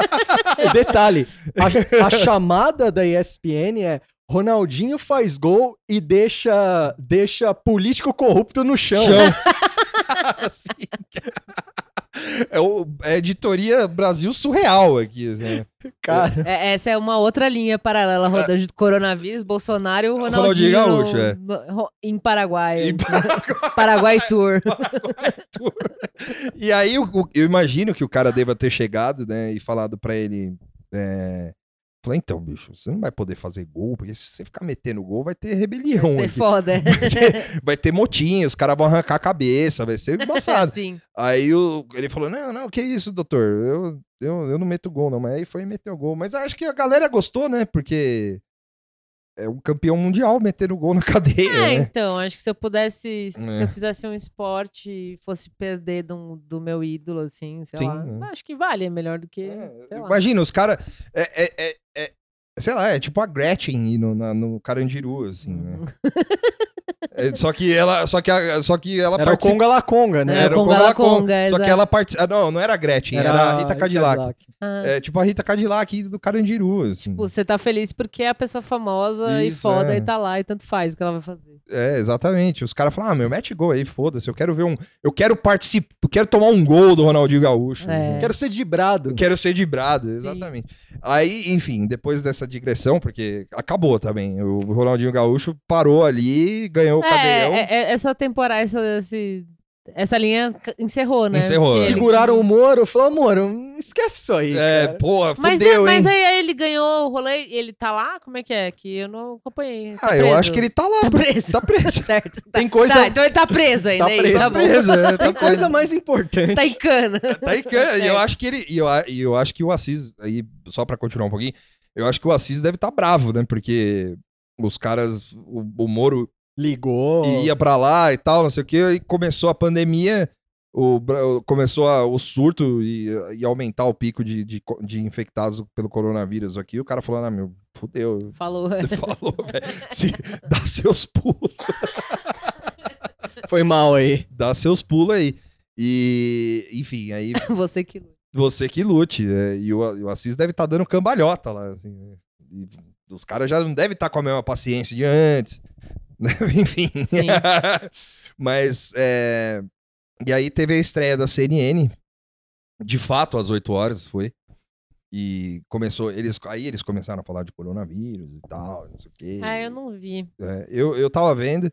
Detalhe, a, a chamada da ESPN é Ronaldinho faz gol e deixa, deixa político corrupto no chão. Chão. Assim, é, o, é editoria Brasil surreal aqui. né? Cara, É, essa é uma outra linha paralela rodando de coronavírus, Bolsonaro e o Ronaldinho, Ronaldinho Gaúcho, no- é. no- em Paraguai. Em Paraguai Tour. E aí, o- o- eu imagino que o cara deva ter chegado, né, e falado pra ele. É... Falou, então, bicho, você não vai poder fazer gol, porque se você ficar metendo gol, vai ter rebelião. Vai ser aqui. foda. Vai ter, vai ter motim, os caras vão arrancar a cabeça, vai ser embaçado. Sim. aí o- ele falou: Não, não, que isso, doutor? Eu, eu, eu não meto gol, não. Mas aí foi e meteu gol. Mas acho que a galera gostou, né? Porque é um campeão mundial metendo gol na cadeia, É, né? então, acho que se eu pudesse, se É. eu fizesse um esporte e fosse perder do, do meu ídolo, assim, sei Sim, lá, é. acho que vale, é melhor do que, É. Imagina, os caras. É, é, é- é- sei lá, é tipo a Gretchen no, na- no Carandiru, assim, né? É, só que ela. Só que, a- só que ela era o Conga La Conga, né? É, Era o Conga Conga La Conga, Conga, Só que ela participa. Não, não era a Gretchen, era, a Rita Cadillac. Ah, É tipo a Rita Cadillac do Carandiru, assim. tipo, você tá feliz porque é a pessoa famosa e Isso, foda é. e tá lá e tanto faz o que ela vai fazer. É, exatamente. Os caras falam, ah, meu, mete gol aí, foda-se. Eu quero ver um. Eu quero participar. Eu quero tomar um gol do Ronaldinho Gaúcho. É. Quero ser dibrado. Eu quero ser dibrado, exatamente. Aí, enfim, depois dessa digressão, porque acabou também. O Ronaldinho Gaúcho parou ali, ganhou o É, cadeião. é, é, essa temporada, essa, esse- essa linha encerrou, né? Encerrou. Ele- Seguraram o Moro, falou, Moro, esquece isso aí. É, cara." porra, Mas, é, fudeu, mas hein? aí, aí ele ganhou o rolê, ele tá lá? Como é que é? Que eu não acompanhei. Tá Ah, eu preso? acho que ele tá lá. Tá preso. Tá preso. certo. Tá. Tem coisa, Tá, então ele tá preso ainda, tá é preso, tá preso, é, tá tem coisa mais importante. Tá em cana. Tá em cana. E eu É. acho que ele. E eu, e eu acho que o Assis, aí, só pra continuar um pouquinho, eu acho que o Assis deve estar bravo, né? Porque os caras. O, o Moro Ligou. ia pra lá e tal, não sei o quê, e começou a pandemia. O, começou a- o surto e, e aumentar o pico de, de, de infectados pelo coronavírus aqui. O cara falou: Ah, meu, fudeu. Falou. Falou, velho. Se- Dá seus pulos. Foi mal aí. Dá seus pulos aí. E, enfim, aí Você que luta. você que lute. é, e o, o Assis deve estar dando cambalhota lá. assim, né? e os caras já não devem estar com a mesma paciência de antes. Enfim. Mas. é, E aí teve a estreia da CNN. De fato, às 8 horas foi. E começou. Eles, aí eles começaram a falar de coronavírus e tal, não sei o quê. Ah, eu não vi. É, eu, eu tava vendo.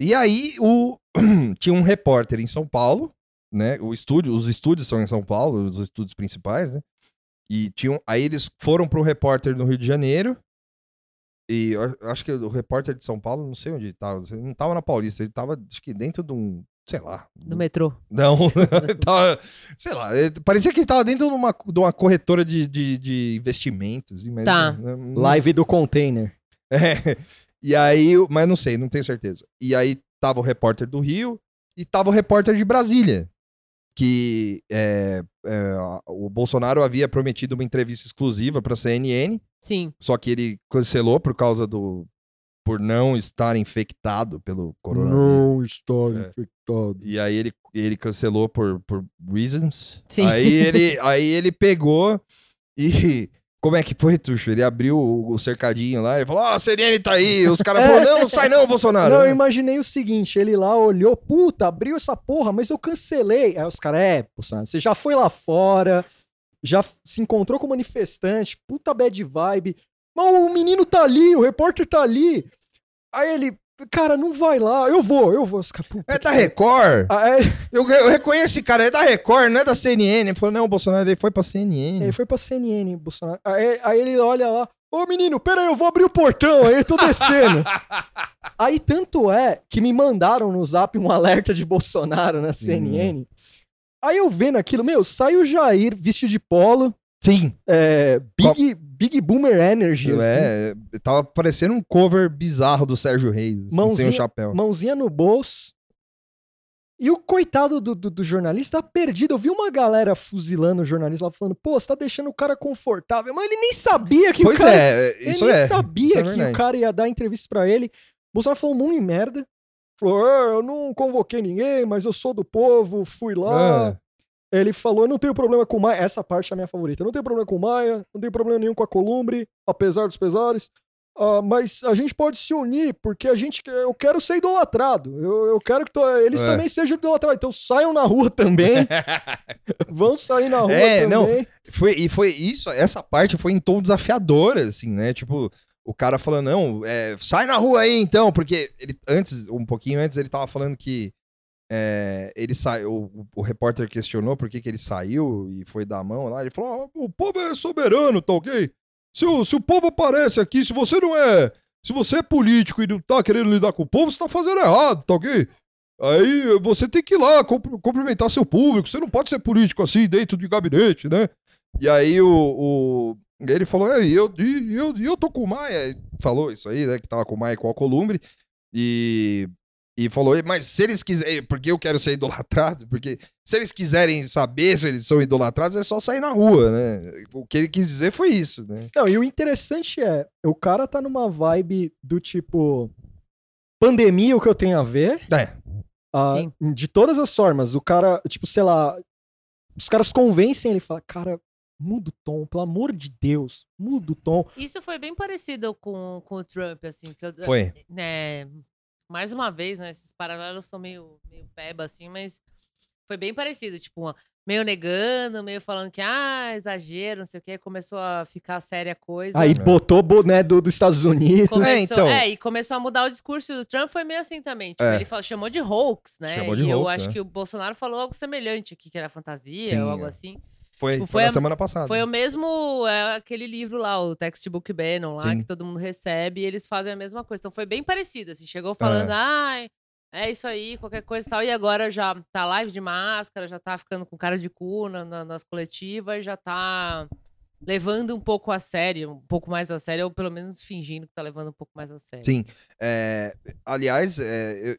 E aí o tinha um repórter em São Paulo, né? O estúdio, os estúdios são em São Paulo, os estúdios principais, né? E tinham, aí eles foram pro repórter no Rio de Janeiro. E eu acho que o repórter de São Paulo, não sei onde ele tava, ele não tava na Paulista, ele tava acho que dentro de um, sei lá. Do metrô. Não, tava, sei lá, ele- parecia que ele tava dentro de uma, de uma corretora de, de, de investimentos. Mas, Tá. né, não- Live do container. é. E aí, mas não sei, não tenho certeza. E aí tava o repórter do Rio e tava o repórter de Brasília. Que é, é, o Bolsonaro havia prometido uma entrevista exclusiva pra CNN, Sim. só que ele cancelou por causa do. por não estar infectado pelo coronavírus. Não está É. infectado. E aí ele, ele cancelou por, por reasons. Sim. Aí ele, aí ele pegou e. Como é que foi, Tuxo? Ele abriu o, o cercadinho lá e falou: Ó, a CNN tá aí. Os caras falaram: Não, não sai não, Bolsonaro. Não, eu imaginei o seguinte, ele lá olhou, puta, abriu essa porra, mas eu cancelei. Aí os caras, é, Bolsonaro, você já foi lá fora, já se encontrou com manifestante, puta bad vibe. Mas o menino tá ali, o repórter tá ali. Aí ele, cara, não vai lá, eu vou, eu vou. Puta É da. Record. Aí Eu, eu reconheço esse cara, é da Record, não é da CNN. Ele falou: Não, o Bolsonaro ele foi pra CNN. ele foi pra CNN, Bolsonaro. Aí, aí ele olha lá, ô menino, pera aí, eu vou abrir o portão, aí eu tô descendo. aí tanto é que me mandaram no zap um alerta de Bolsonaro na CNN. Aí eu vendo aquilo, meu, sai o Jair vestido de polo, Sim. é, Big, Big Boomer Energy, assim, É, tava parecendo um cover bizarro do Sérgio Reis, assim, sem Mãozinha- o chapéu. mãozinha no bolso. E o coitado do, do, do jornalista tá perdido. Eu vi uma galera fuzilando o jornalista lá, falando, pô, você tá deixando o cara confortável. Mas ele nem sabia que Pois o cara... é, isso ele nem é. sabia isso é que o cara ia dar entrevista pra ele. Bolsonaro falou um monte de merda. Falou, "Ah, eu não convoquei ninguém, mas eu sou do povo, fui lá. Ele falou, eu não tenho problema com Maia. Essa parte é a minha favorita. Eu não tenho problema com Maia, não tenho problema nenhum com a Columbre, apesar dos pesares. Ah, mas a gente pode se unir, porque a gente. Eu quero ser idolatrado. Eu, eu quero que to- eles É. também sejam idolatrados. Então saiam na rua também. Vão sair na rua É, não, também. Foi, e foi isso, essa parte foi em tom desafiador, assim, né? Tipo, o cara falando, não, é, sai na rua aí então, porque ele, antes, um pouquinho antes, ele tava falando que é, ele saiu, o, o repórter questionou por que, que ele saiu e foi dar a mão lá. Ele falou: "Ah, o povo é soberano, tá ok? Se o, se o povo aparece aqui, se você não é. Se você é político e não tá querendo lidar com o povo, você tá fazendo errado, tá ok? Aí você tem que ir lá cumpri- cumprimentar seu público. Você não pode ser político assim dentro de gabinete, né? E aí o, o- ele falou, é, eu, eu, e eu tô com o Maia, falou isso aí, né? Que tava com o Maia com a Columbre, e, e falou, mas se eles quiserem, porque eu quero ser idolatrado, porque se eles quiserem saber se eles são idolatrados, é só sair na rua, né? O que ele quis dizer foi isso, né? Não, e o interessante é, o cara tá numa vibe do tipo. Pandemia, o que eu tenho a ver? É, Ah, Sim. de todas as formas, o cara, tipo, sei lá, os caras convencem ele, fala, cara, muda o tom, pelo amor de Deus, muda o tom. Isso foi bem parecido com, com o Trump, assim. Que eu, foi. né, mais uma vez, né? Esses paralelos são meio, meio peba, assim, mas foi bem parecido. Tipo, meio negando, meio falando que, ah, exagero, não sei o quê. Começou a ficar séria a coisa. Aí botou o boné do, dos Estados Unidos. Começou, É, então. é, e começou a mudar o discurso do Trump, foi meio assim também. Tipo, É. ele falou, chamou de hoax, né? Chamou de e eu hoax, acho é. que o Bolsonaro falou algo semelhante aqui, que era fantasia Sim, ou algo é. assim. Foi, Tipo, foi foi na a- semana passada. Foi o mesmo, é, aquele livro lá, o Textbook Bannon lá, Sim. que todo mundo recebe, e eles fazem a mesma coisa. Então foi bem parecido, assim, chegou falando, ai, é isso aí, qualquer coisa e tal, e agora já tá live de máscara, já tá ficando com cara de cu na- na- nas coletivas, já tá levando um pouco a sério, um pouco mais a sério, ou pelo menos fingindo que tá levando um pouco mais a sério. Sim. É, aliás, é,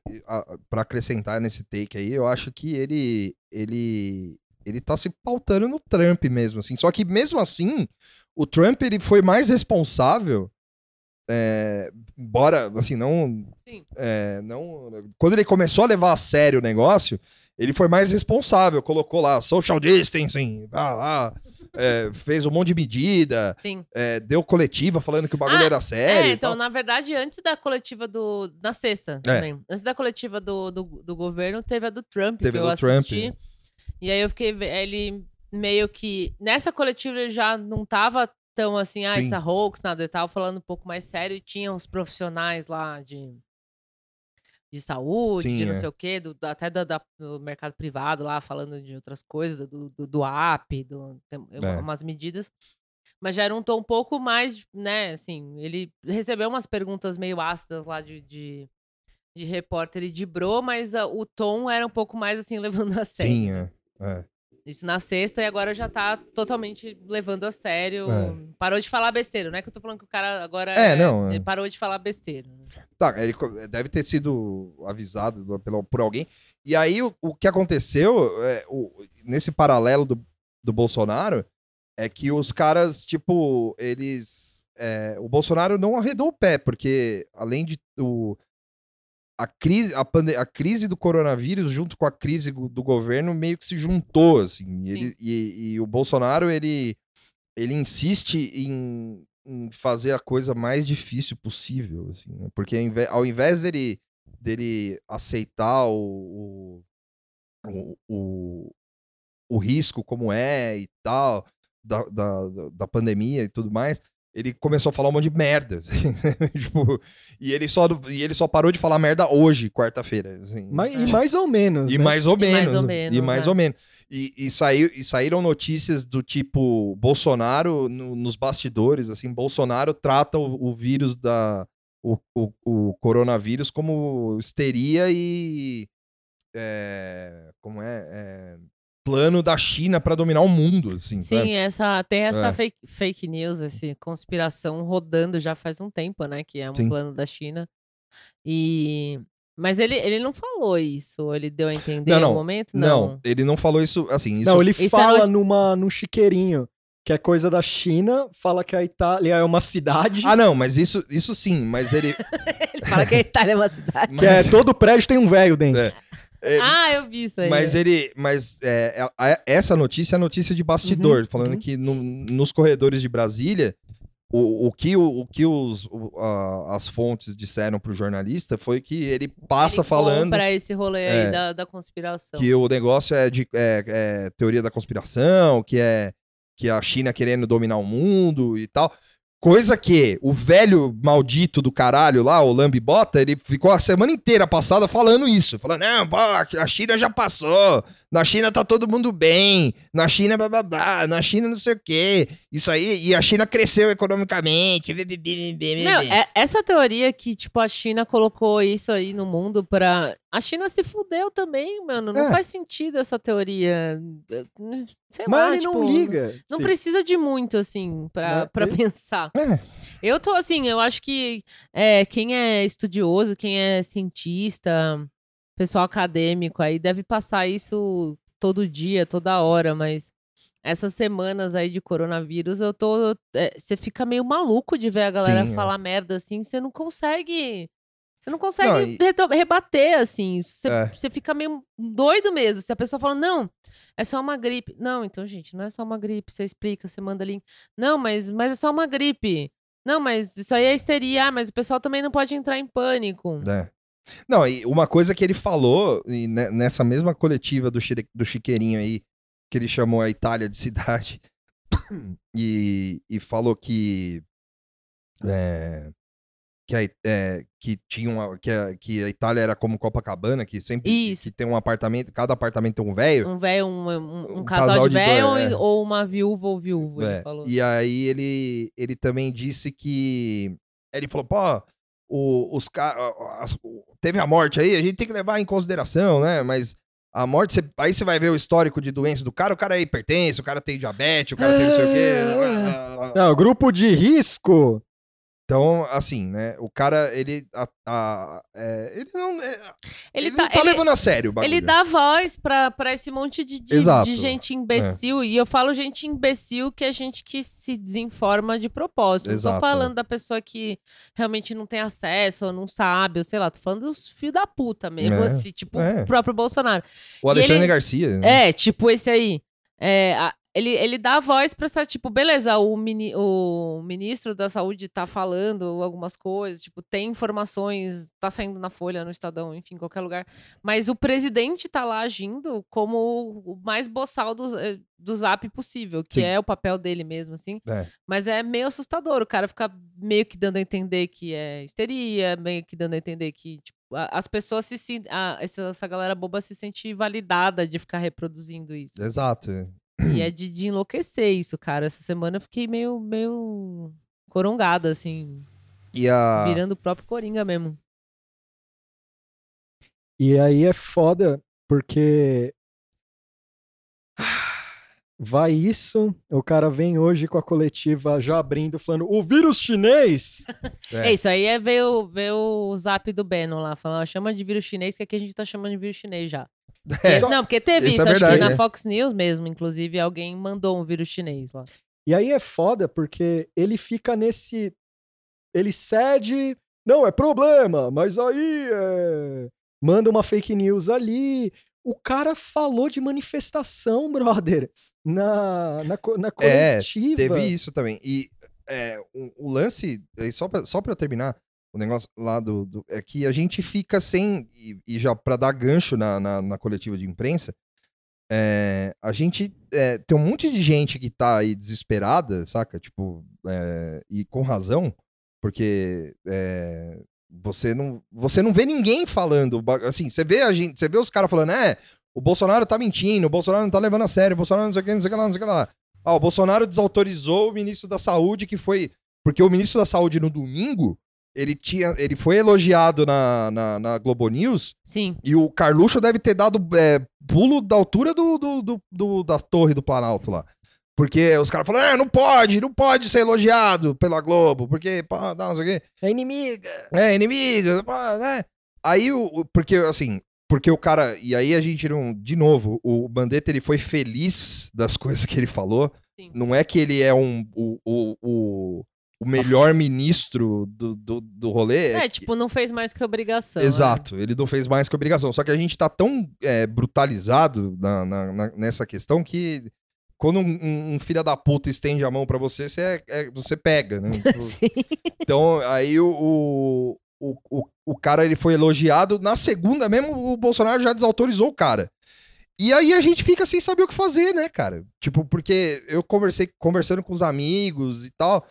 para acrescentar nesse take aí, eu acho que ele, ele, ele tá se pautando no Trump mesmo, assim. Só que mesmo assim, o Trump ele foi mais responsável. É, embora, assim, não, é, não. Quando ele começou a levar a sério o negócio, ele foi mais responsável. Colocou lá social distancing, ah, lá, é, fez um monte de medida, Sim. é, deu coletiva falando que o bagulho Ah, era sério. É, então, na verdade, antes da coletiva do. Na sexta É. também. Antes da coletiva do, do, do governo, teve a do Trump, Teve que a eu do Trump, assisti. E aí eu fiquei. Ele meio que. Nessa coletiva ele já não tava tão assim, ah, a hoax, nada, ele tava falando um pouco mais sério e tinha uns profissionais lá de. De saúde, Sim, de não é. sei o quê, do, até da- da- do mercado privado lá, falando de outras coisas, do, do, do app, do, É. umas medidas. Mas já era um tom um pouco mais, né, assim, ele recebeu umas perguntas meio ácidas lá de, de, de repórter e de bro, mas ah, o tom era um pouco mais, assim, levando a sério. Sim, é. É. Isso na sexta e agora já tá totalmente levando a sério. É. Parou de falar besteira, não é que eu tô falando que o cara agora É, não, é. Ele parou de falar besteira. né? Tá, ele deve ter sido avisado pelo, por alguém. E aí, o, o que aconteceu, é, o- nesse paralelo do, do Bolsonaro, é que os caras, tipo, eles. é, o Bolsonaro não arredou o pé, porque além de. O, a, crise, a, pande- a crise do coronavírus, junto com a crise do governo, meio que se juntou, assim. E, ele- e- e o Bolsonaro, ele, ele insiste em, em fazer a coisa mais difícil possível, assim, né? porque ao invés, ao invés dele, dele aceitar o, o, o, o risco como é e tal, da, da- da pandemia e tudo mais, ele começou a falar um monte de merda. tipo, e, ele só, e ele só parou de falar merda hoje, quarta-feira. assim. Mas, e mais ou menos. E né? mais ou E mais menos. ou E menos, mais é. ou menos. E, e, saiu, e saíram notícias do tipo: Bolsonaro, no- nos bastidores, assim, Bolsonaro trata o, o vírus da. O, o, o coronavírus como histeria e. é, como é? É, plano da China para dominar o mundo, assim. Sim, sabe? essa, tem essa É. fake, fake news, essa conspiração rodando já faz um tempo, né? Que é um Sim. plano da China. E. Mas ele, ele não falou isso, ele deu a entender Não, no não. momento? Não. ele não falou isso assim. Isso, Não, ele Isso é fala no- numa, num chiqueirinho, que é coisa da China, fala que a Itália é uma cidade, Ah, não, mas isso, isso sim, mas ele. Ele fala que a Itália é uma cidade. que é todo prédio tem um velho dentro. É. é, Ah, eu vi isso aí. Mas ele. Mas é, a- a- essa notícia é notícia de bastidor, Uhum, falando uhum. que no- nos corredores de Brasília, o, o que, o, o que os, o- a- as fontes disseram pro jornalista foi que ele passa Ele falando compra esse rolê É. aí da, da conspiração. que o negócio é de é, é teoria da conspiração, que é que a China querendo dominar o mundo e tal. Coisa que o velho maldito do caralho lá, o Lambibota, ele ficou a semana inteira passada falando isso. Falando, não, pô, a China já passou. Na China tá todo mundo bem. Na China, bababá. Na China não sei o quê. Isso aí. E a China cresceu economicamente. Meu, é- essa teoria que, tipo, a China colocou isso aí no mundo pra. A China se fudeu também, mano. Não É. faz sentido essa teoria. Sei Mas lá, ele tipo, não liga. Não Sim. precisa de muito, assim, pra, Né? pra pensar. É. Eu tô assim, eu acho que é, quem é estudioso, quem é cientista, pessoal acadêmico aí, deve passar isso todo dia, toda hora, mas essas semanas aí de coronavírus, eu tô. é, Você fica meio maluco de ver a galera Sim, é. falar merda assim, você não consegue. Você não consegue Não, e- rebater, assim. Você É. você fica meio doido mesmo. Se a pessoa fala, não, é só uma gripe. Não, então, gente, não é só uma gripe. Você explica, você manda link. Não, mas, mas é só uma gripe. Não, mas isso aí é histeria. Ah, mas o pessoal também não pode entrar em pânico. É. Não, e uma coisa que ele falou ne- nessa mesma coletiva do, do Chiqueirinho aí, que ele chamou a Itália de cidade, e, e falou que. é, que, a, é, que, tinha uma, que, a, que a Itália era como Copacabana, que sempre Isso. que tem um apartamento, cada apartamento tem um velho. Um velho, um, um- um Um casal, casal de de velho é. ou uma viúva ou viúvo, ele É, falou. E aí ele, ele também disse que. Ele falou, pô, o- os caras. Teve a morte aí, a gente tem que levar em consideração, né? Mas a morte, cê- aí você vai ver o histórico de doença do cara, o cara é hipertenso, o cara tem diabetes, o cara tem não sei o quê. Não, grupo de risco. Então, assim, né? O cara, ele. a- a- é, ele não. é, Ele, ele tá, não tá ele, levando a sério o bagulho. ele dá voz pra, pra esse monte de, de, de gente imbecil. E eu falo gente imbecil que é gente que se desinforma de propósito. Não Exato, tô falando da pessoa que realmente não tem acesso ou não sabe, ou sei lá. Tô falando dos filhos da puta mesmo, É, assim, tipo é. o próprio Bolsonaro. O Alexandre ele- Garcia. né? É, tipo esse aí. É, a- ele, ele dá voz pra essa, tipo, beleza, o, mini, o ministro da saúde tá falando algumas coisas, tipo, tem informações, tá saindo na Folha, no Estadão, enfim, em qualquer lugar. Mas o presidente tá lá agindo como o mais boçal do, eh, do zap possível, que Sim. é o papel dele mesmo, assim. É. Mas é meio assustador, o cara fica meio que dando a entender que é histeria, meio que dando a entender que, tipo, a- as pessoas se sentem. Essa, essa galera boba se sente validada de ficar reproduzindo isso. assim. Exato. E é de, de enlouquecer isso, cara. Essa semana eu fiquei meio, meio corongada, assim, E a. virando o próprio Coringa mesmo. E aí é foda, porque. Vai isso, o cara vem hoje com a coletiva já abrindo, falando: o vírus chinês! É, isso aí é ver o, ver o zap do Bannon lá, falando, chama de vírus chinês, que aqui a gente tá chamando de vírus chinês já. É. Só- Não, porque teve Isso isso, é acho verdade, que na é. Fox News mesmo, inclusive, alguém mandou um vírus chinês lá. E aí é foda, porque ele fica nesse. Ele cede. Não, é problema, mas aí é... manda uma fake news ali. O cara falou de manifestação, brother, na, na, na É, coletiva. Teve isso também. E é, o, o lance, aí só pra, só pra eu terminar, o negócio lá do, do- É que a gente fica sem. E, e já pra dar gancho na, na, na coletiva de imprensa, é, a gente. é, tem um monte de gente que tá aí desesperada, saca? Tipo, é, e com razão, porque. é, você não, você não vê ninguém falando, assim, você vê a gente, você vê os caras falando, é, o Bolsonaro tá mentindo, o Bolsonaro não tá levando a sério, o Bolsonaro não sei o que, não sei o que lá, não sei o que lá. Ah, o Bolsonaro desautorizou o ministro da Saúde, que foi. Porque o ministro da Saúde no domingo, ele tinha. Ele foi elogiado na, na, na Globo News Sim. e o Carluxo deve ter dado é, pulo da altura do, do, do- do- da torre do Planalto lá. Porque os caras falam, é, não pode, não pode ser elogiado pela Globo, porque, pá, dá, não sei o quê. É inimiga. É, inimigo, pá, né? Aí, o, o- porque, assim, porque o cara, e aí a gente não, de novo, o Bandetta, ele foi feliz das coisas que ele falou, Sim. não é que ele é um, o, o, o, o melhor ministro do, do, do rolê. É, que- tipo, não fez mais que obrigação. né? Exato, ele não fez mais que obrigação. Só que a gente tá tão é, brutalizado na, na- na- nessa questão que quando um, um, um filho da puta estende a mão pra você, você, é- é- você pega, né? Tipo, Sim. então, aí o, o, o, o, o cara ele foi elogiado. Na segunda mesmo, o Bolsonaro já desautorizou o cara. E aí a gente fica sem saber o que fazer, né, cara? Tipo, porque eu conversei conversando com os amigos e tal.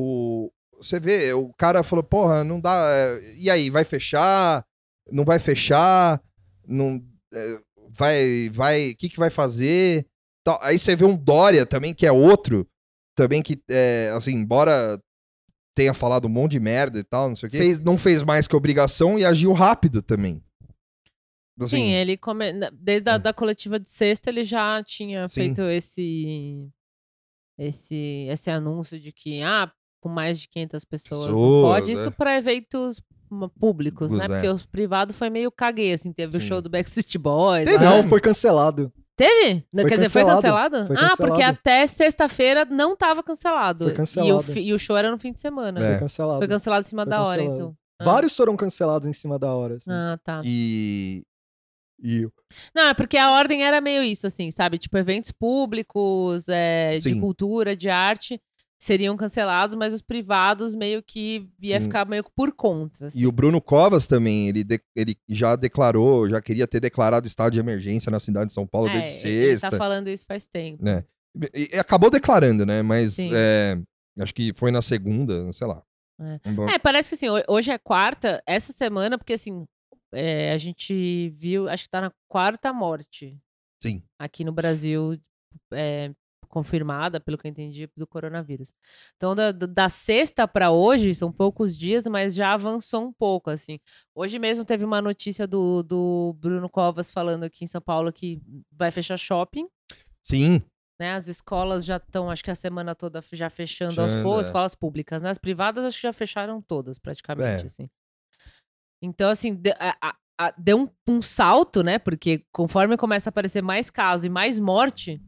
O, você vê, o cara falou, porra, não dá. é, E aí, vai fechar? Não vai fechar? Não. é, vai. Vai. O que, que vai fazer? Tal. Aí você vê um Dória também, que é outro. Também que, é, assim, embora tenha falado um monte de merda e tal, não sei o quê. Fez, não fez mais que obrigação e agiu rápido também. Assim, Sim, ele come... desde a É. da coletiva de sexta ele já tinha Sim. feito esse esse esse anúncio de que ah, com mais de 500 pessoas não Pessoas, pode. é. Isso para eventos ma- públicos, né? É. Porque os privados foi meio caguei, assim, teve o Sim. show do Backstreet Boys. Teve, lá. Não, foi cancelado. Teve? Foi Quer dizer, foi cancelado. cancelado? Foi Ah, porque cancelado. até sexta-feira não tava cancelado. Foi E o, cancelado. fi- e o show era no fim de semana. É. Foi cancelado. Foi cancelado em cima Foi da hora, cancelado. então. Ah. Vários foram cancelados em cima da hora. assim. Ah, tá. E. E. Não, é porque a ordem era meio isso, assim, sabe? Tipo, eventos públicos, é, de Sim. cultura, de arte. Seriam cancelados, mas os privados meio que ia ficar meio que por conta. assim. E o Bruno Covas também, ele, de- ele já declarou, já queria ter declarado estado de emergência na cidade de São Paulo É, desde Ele sexta. tá falando isso faz tempo. né? E, e acabou declarando, né? Mas é, acho que foi na segunda, sei lá. Um É, parece que assim, ho- hoje é quarta, essa semana, porque assim, é, a gente viu, acho que tá na quarta morte Sim. aqui no Brasil, é, confirmada, pelo que eu entendi, do coronavírus. Então, da, da- sexta para hoje, são poucos dias, mas já avançou um pouco, assim. Hoje mesmo teve uma notícia do, do Bruno Covas falando aqui em São Paulo que vai fechar shopping. Sim, Né, as escolas já estão, acho que a semana toda já fechando aos Fechando, poucos, é. escolas públicas, né? As privadas acho que já fecharam todas, praticamente, É. assim. Então, assim, de- a- a- a- deu um, um salto, né? Porque conforme começa a aparecer mais casos e mais morte,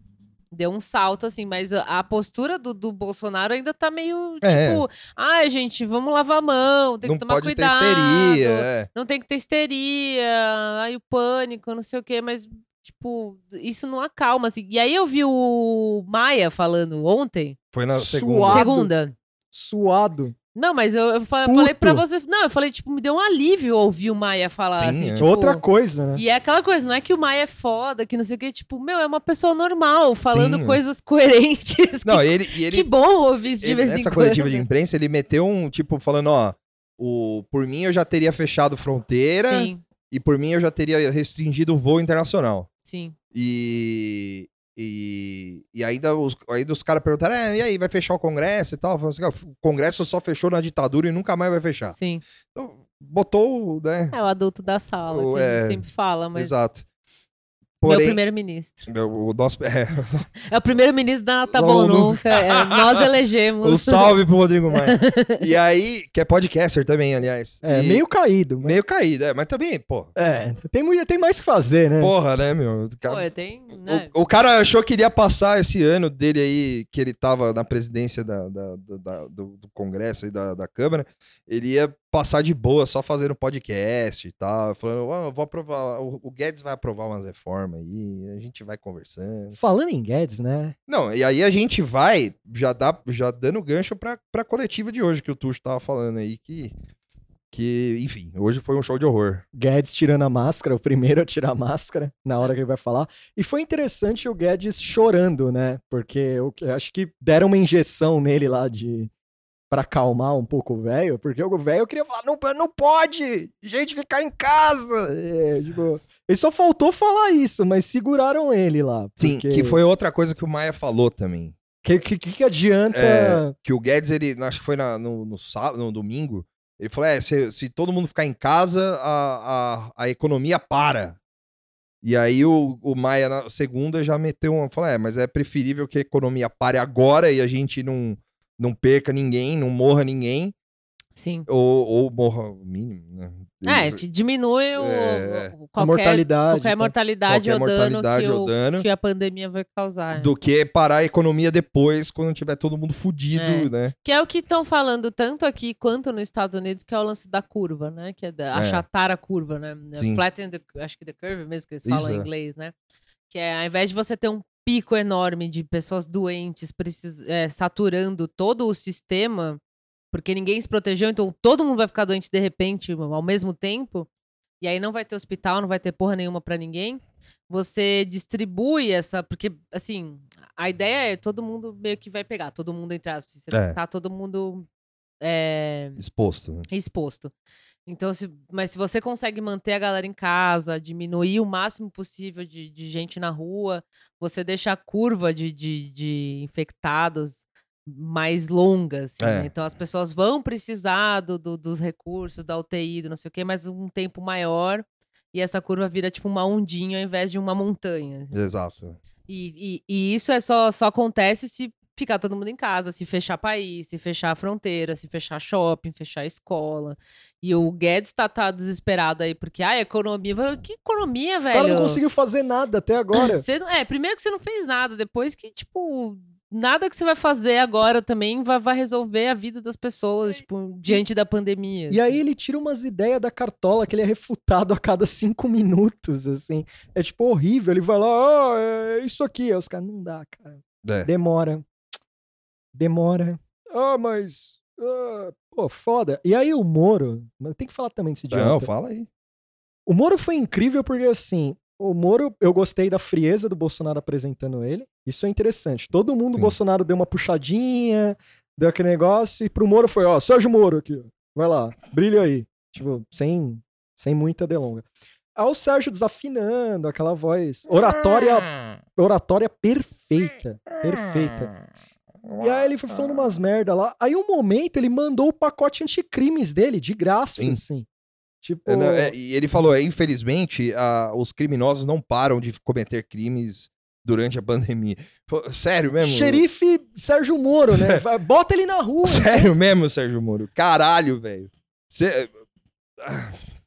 deu um salto, assim, mas a, postura do, do Bolsonaro ainda tá meio, É. tipo, ai, gente, vamos lavar a mão, tem não que tomar pode cuidado. ter histeria. é. Não tem que ter histeria, aí o pânico, não sei o quê, mas, tipo, isso não acalma, assim. E aí eu vi o Maia falando ontem, Foi na Suado. segunda. segunda. Suado. Não, mas eu, eu fa- Puto. falei pra você. Não, eu falei, tipo, me deu um alívio ouvir o Maia falar Sim, assim. é. tipo, Outra coisa, né? E é aquela coisa, não é que o Maia é foda, que não sei o quê, tipo, meu, é uma pessoa normal, falando Sim. coisas coerentes. Não, que, ele, e ele, que bom ouvir isso de ele vez em nessa quando. coletiva de imprensa, ele meteu um, tipo, falando, ó, o, por mim eu já teria fechado fronteira Sim, e por mim eu já teria restringido o voo internacional. sim. E, e, e ainda os, ainda os caras perguntaram, é, e aí, vai fechar o Congresso e tal? Assim, "Ah, o Congresso só fechou na ditadura e nunca mais vai fechar. Sim. Então, botou, né? É o adulto da sala, O- que a é, gente sempre fala, mas Exato. Meu Porém, primeiro-ministro. o, nosso, é, É o primeiro-ministro da Tá Bom Nunca. é, nós elegemos. o salve pro Rodrigo Maia. e aí, que é podcaster também, aliás. É, E- meio caído. Mas... meio caído, é, mas também, pô, É, tem, tem mais o que fazer, né? porra, né, meu? O cara- Pô, tem, né? O, o cara achou que iria passar esse ano dele aí, que ele tava na presidência da, da- da- da- do, do Congresso e da, da Câmara, ele ia passar de boa, só fazendo podcast e tal, falando, "Ah, eu vou aprovar, o, o Guedes vai aprovar umas reformas aí, a gente vai conversando. Falando em Guedes, né? Não, e aí a gente vai, já, dá, já dando gancho pra, pra coletiva de hoje, que o Tuxo tava falando aí, que, que, enfim, hoje foi um show de horror. Guedes tirando a máscara, o primeiro a tirar a máscara na hora que ele vai falar. E foi interessante o Guedes chorando, né? Porque eu eu acho que deram uma injeção nele lá de para acalmar um pouco o velho, porque o velho queria falar, não, não pode, gente ficar em casa. É, tipo, ele só faltou falar isso, mas seguraram ele lá. Sim, porque que foi outra coisa que o Maia falou também. que, que, que adianta? É, que o Guedes, ele, acho que foi na- no, no sábado, no domingo, ele falou: é, se, se todo mundo ficar em casa, a, a, a economia para. E aí o, o Maia, na segunda, já meteu uma. Falou: é, mas é preferível que a economia pare agora e a gente não, não perca ninguém, não morra ninguém, Sim. ou, ou morra o mínimo, né? É, diminui o, É, a qualquer, mortalidade. qualquer tá? mortalidade Qualquer ou dano, mortalidade que, ou o- dano. que a pandemia vai causar. do que parar a economia depois, quando tiver todo mundo fudido, É. né? Que é o que estão falando tanto aqui quanto nos Estados Unidos, que é o lance da curva, né? Que é da, É. achatar a curva, né? Sim. Flatten the, acho que the curve mesmo que eles Isso, falam em é. inglês, né? Que é ao invés de você ter um pico enorme de pessoas doentes precis, é, saturando todo o sistema, porque ninguém se protegeu, então todo mundo vai ficar doente de repente ao mesmo tempo, e aí não vai ter hospital, não vai ter porra nenhuma pra ninguém. Você distribui essa, porque assim, a ideia é todo mundo meio que vai pegar, todo mundo entre aspas, você É. tá todo mundo é, Exposto, né? exposto. Então, se, mas se você consegue manter a galera em casa, diminuir o máximo possível de, de gente na rua, você deixa a curva de, de, de infectados mais longa, assim, É. né? Então as pessoas vão precisar do, do- dos recursos, da UTI, do não sei o quê, mas um tempo maior. E essa curva vira tipo uma ondinha ao invés de uma montanha. Exato. E, e- e isso é só, só acontece se ficar todo mundo em casa, se fechar país, se fechar a fronteira, se fechar shopping, fechar escola. E o Guedes tá, tá desesperado aí, porque, ah, economia. Que economia, O velho? cara não conseguiu fazer nada até agora. Você é, primeiro que você não fez nada, depois que, tipo, nada que você vai fazer agora também vai, vai resolver a vida das pessoas, tipo, diante da pandemia. E aí assim. ele tira umas ideias da cartola que ele é refutado a cada cinco minutos, assim. É tipo horrível. Ele vai lá, ah, é isso aqui. Aí os caras, não dá, cara. É. Demora. Demora. Ah, mas. ah, pô, foda. E aí o Moro. Tem que falar também desse idiota. Não, fala aí. O Moro foi incrível porque, assim, o Moro, eu gostei da frieza do Bolsonaro apresentando ele. Isso é interessante. Todo mundo, o Sim. Bolsonaro deu uma puxadinha, deu aquele negócio, e pro Moro foi, ó, Sérgio Moro aqui. Vai lá, brilha aí. Tipo, sem, sem muita delonga. Aí o Sérgio desafinando, aquela voz. Oratória, oratória perfeita. Perfeita. E aí ele foi falando umas merda lá. Aí um momento ele mandou o pacote anticrimes dele, de graça, Sim. assim. Tipo. É, não, é, e ele falou, é, infelizmente, a- os criminosos não param de cometer crimes durante a pandemia. Pô, Sério mesmo? Xerife Sérgio Moro, né? Vai- Bota ele na rua. Sério mesmo, Sérgio Moro? Caralho, velho. Cê-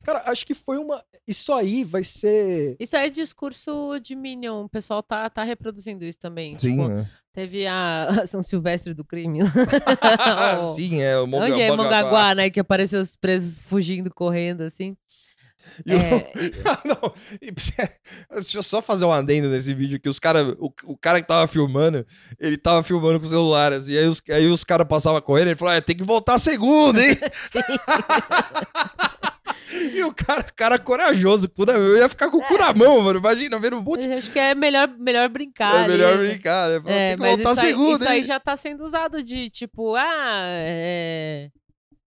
Cara, acho que foi uma. Isso aí vai ser. Isso aí é discurso de Minion. O pessoal tá, tá reproduzindo isso também. Sim, Tipo, né? Teve a São Silvestre do crime. O- Sim, é o Monga- Onde é Mongaguá. Mongaguá, né? Que apareceu os presos fugindo, correndo, assim. E o- É, e- Ah, não. E, Deixa eu só fazer um adendo nesse vídeo que os cara, o, o cara que tava filmando, ele tava filmando com o celular, assim, aí os, aí os caras passavam correndo, ele falou, é, tem que voltar segundo, hein? E o cara, cara corajoso, cura, eu ia ficar com o cu na mão, mano, imagina, vendo um monte acho que é melhor, melhor brincar. É melhor ali, né? brincar, né? É, tem que mas voltar isso, aí, isso aí hein? já tá sendo usado de tipo, ah, é.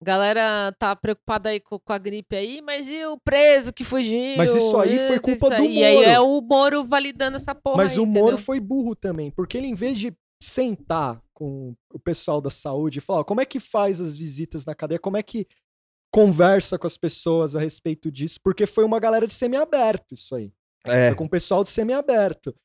Galera tá preocupada aí com, com a gripe aí, mas e o preso que fugiu? Mas isso aí foi culpa do aí. E aí Moro. é o Moro validando essa porra Mas aí, o Moro entendeu? foi burro também, porque ele, em vez de sentar com o pessoal da saúde e falar ó, como é que faz as visitas na cadeia, como é que conversa com as pessoas a respeito disso, porque foi uma galera de semiaberto isso aí. É, Foi com o pessoal de semiaberto.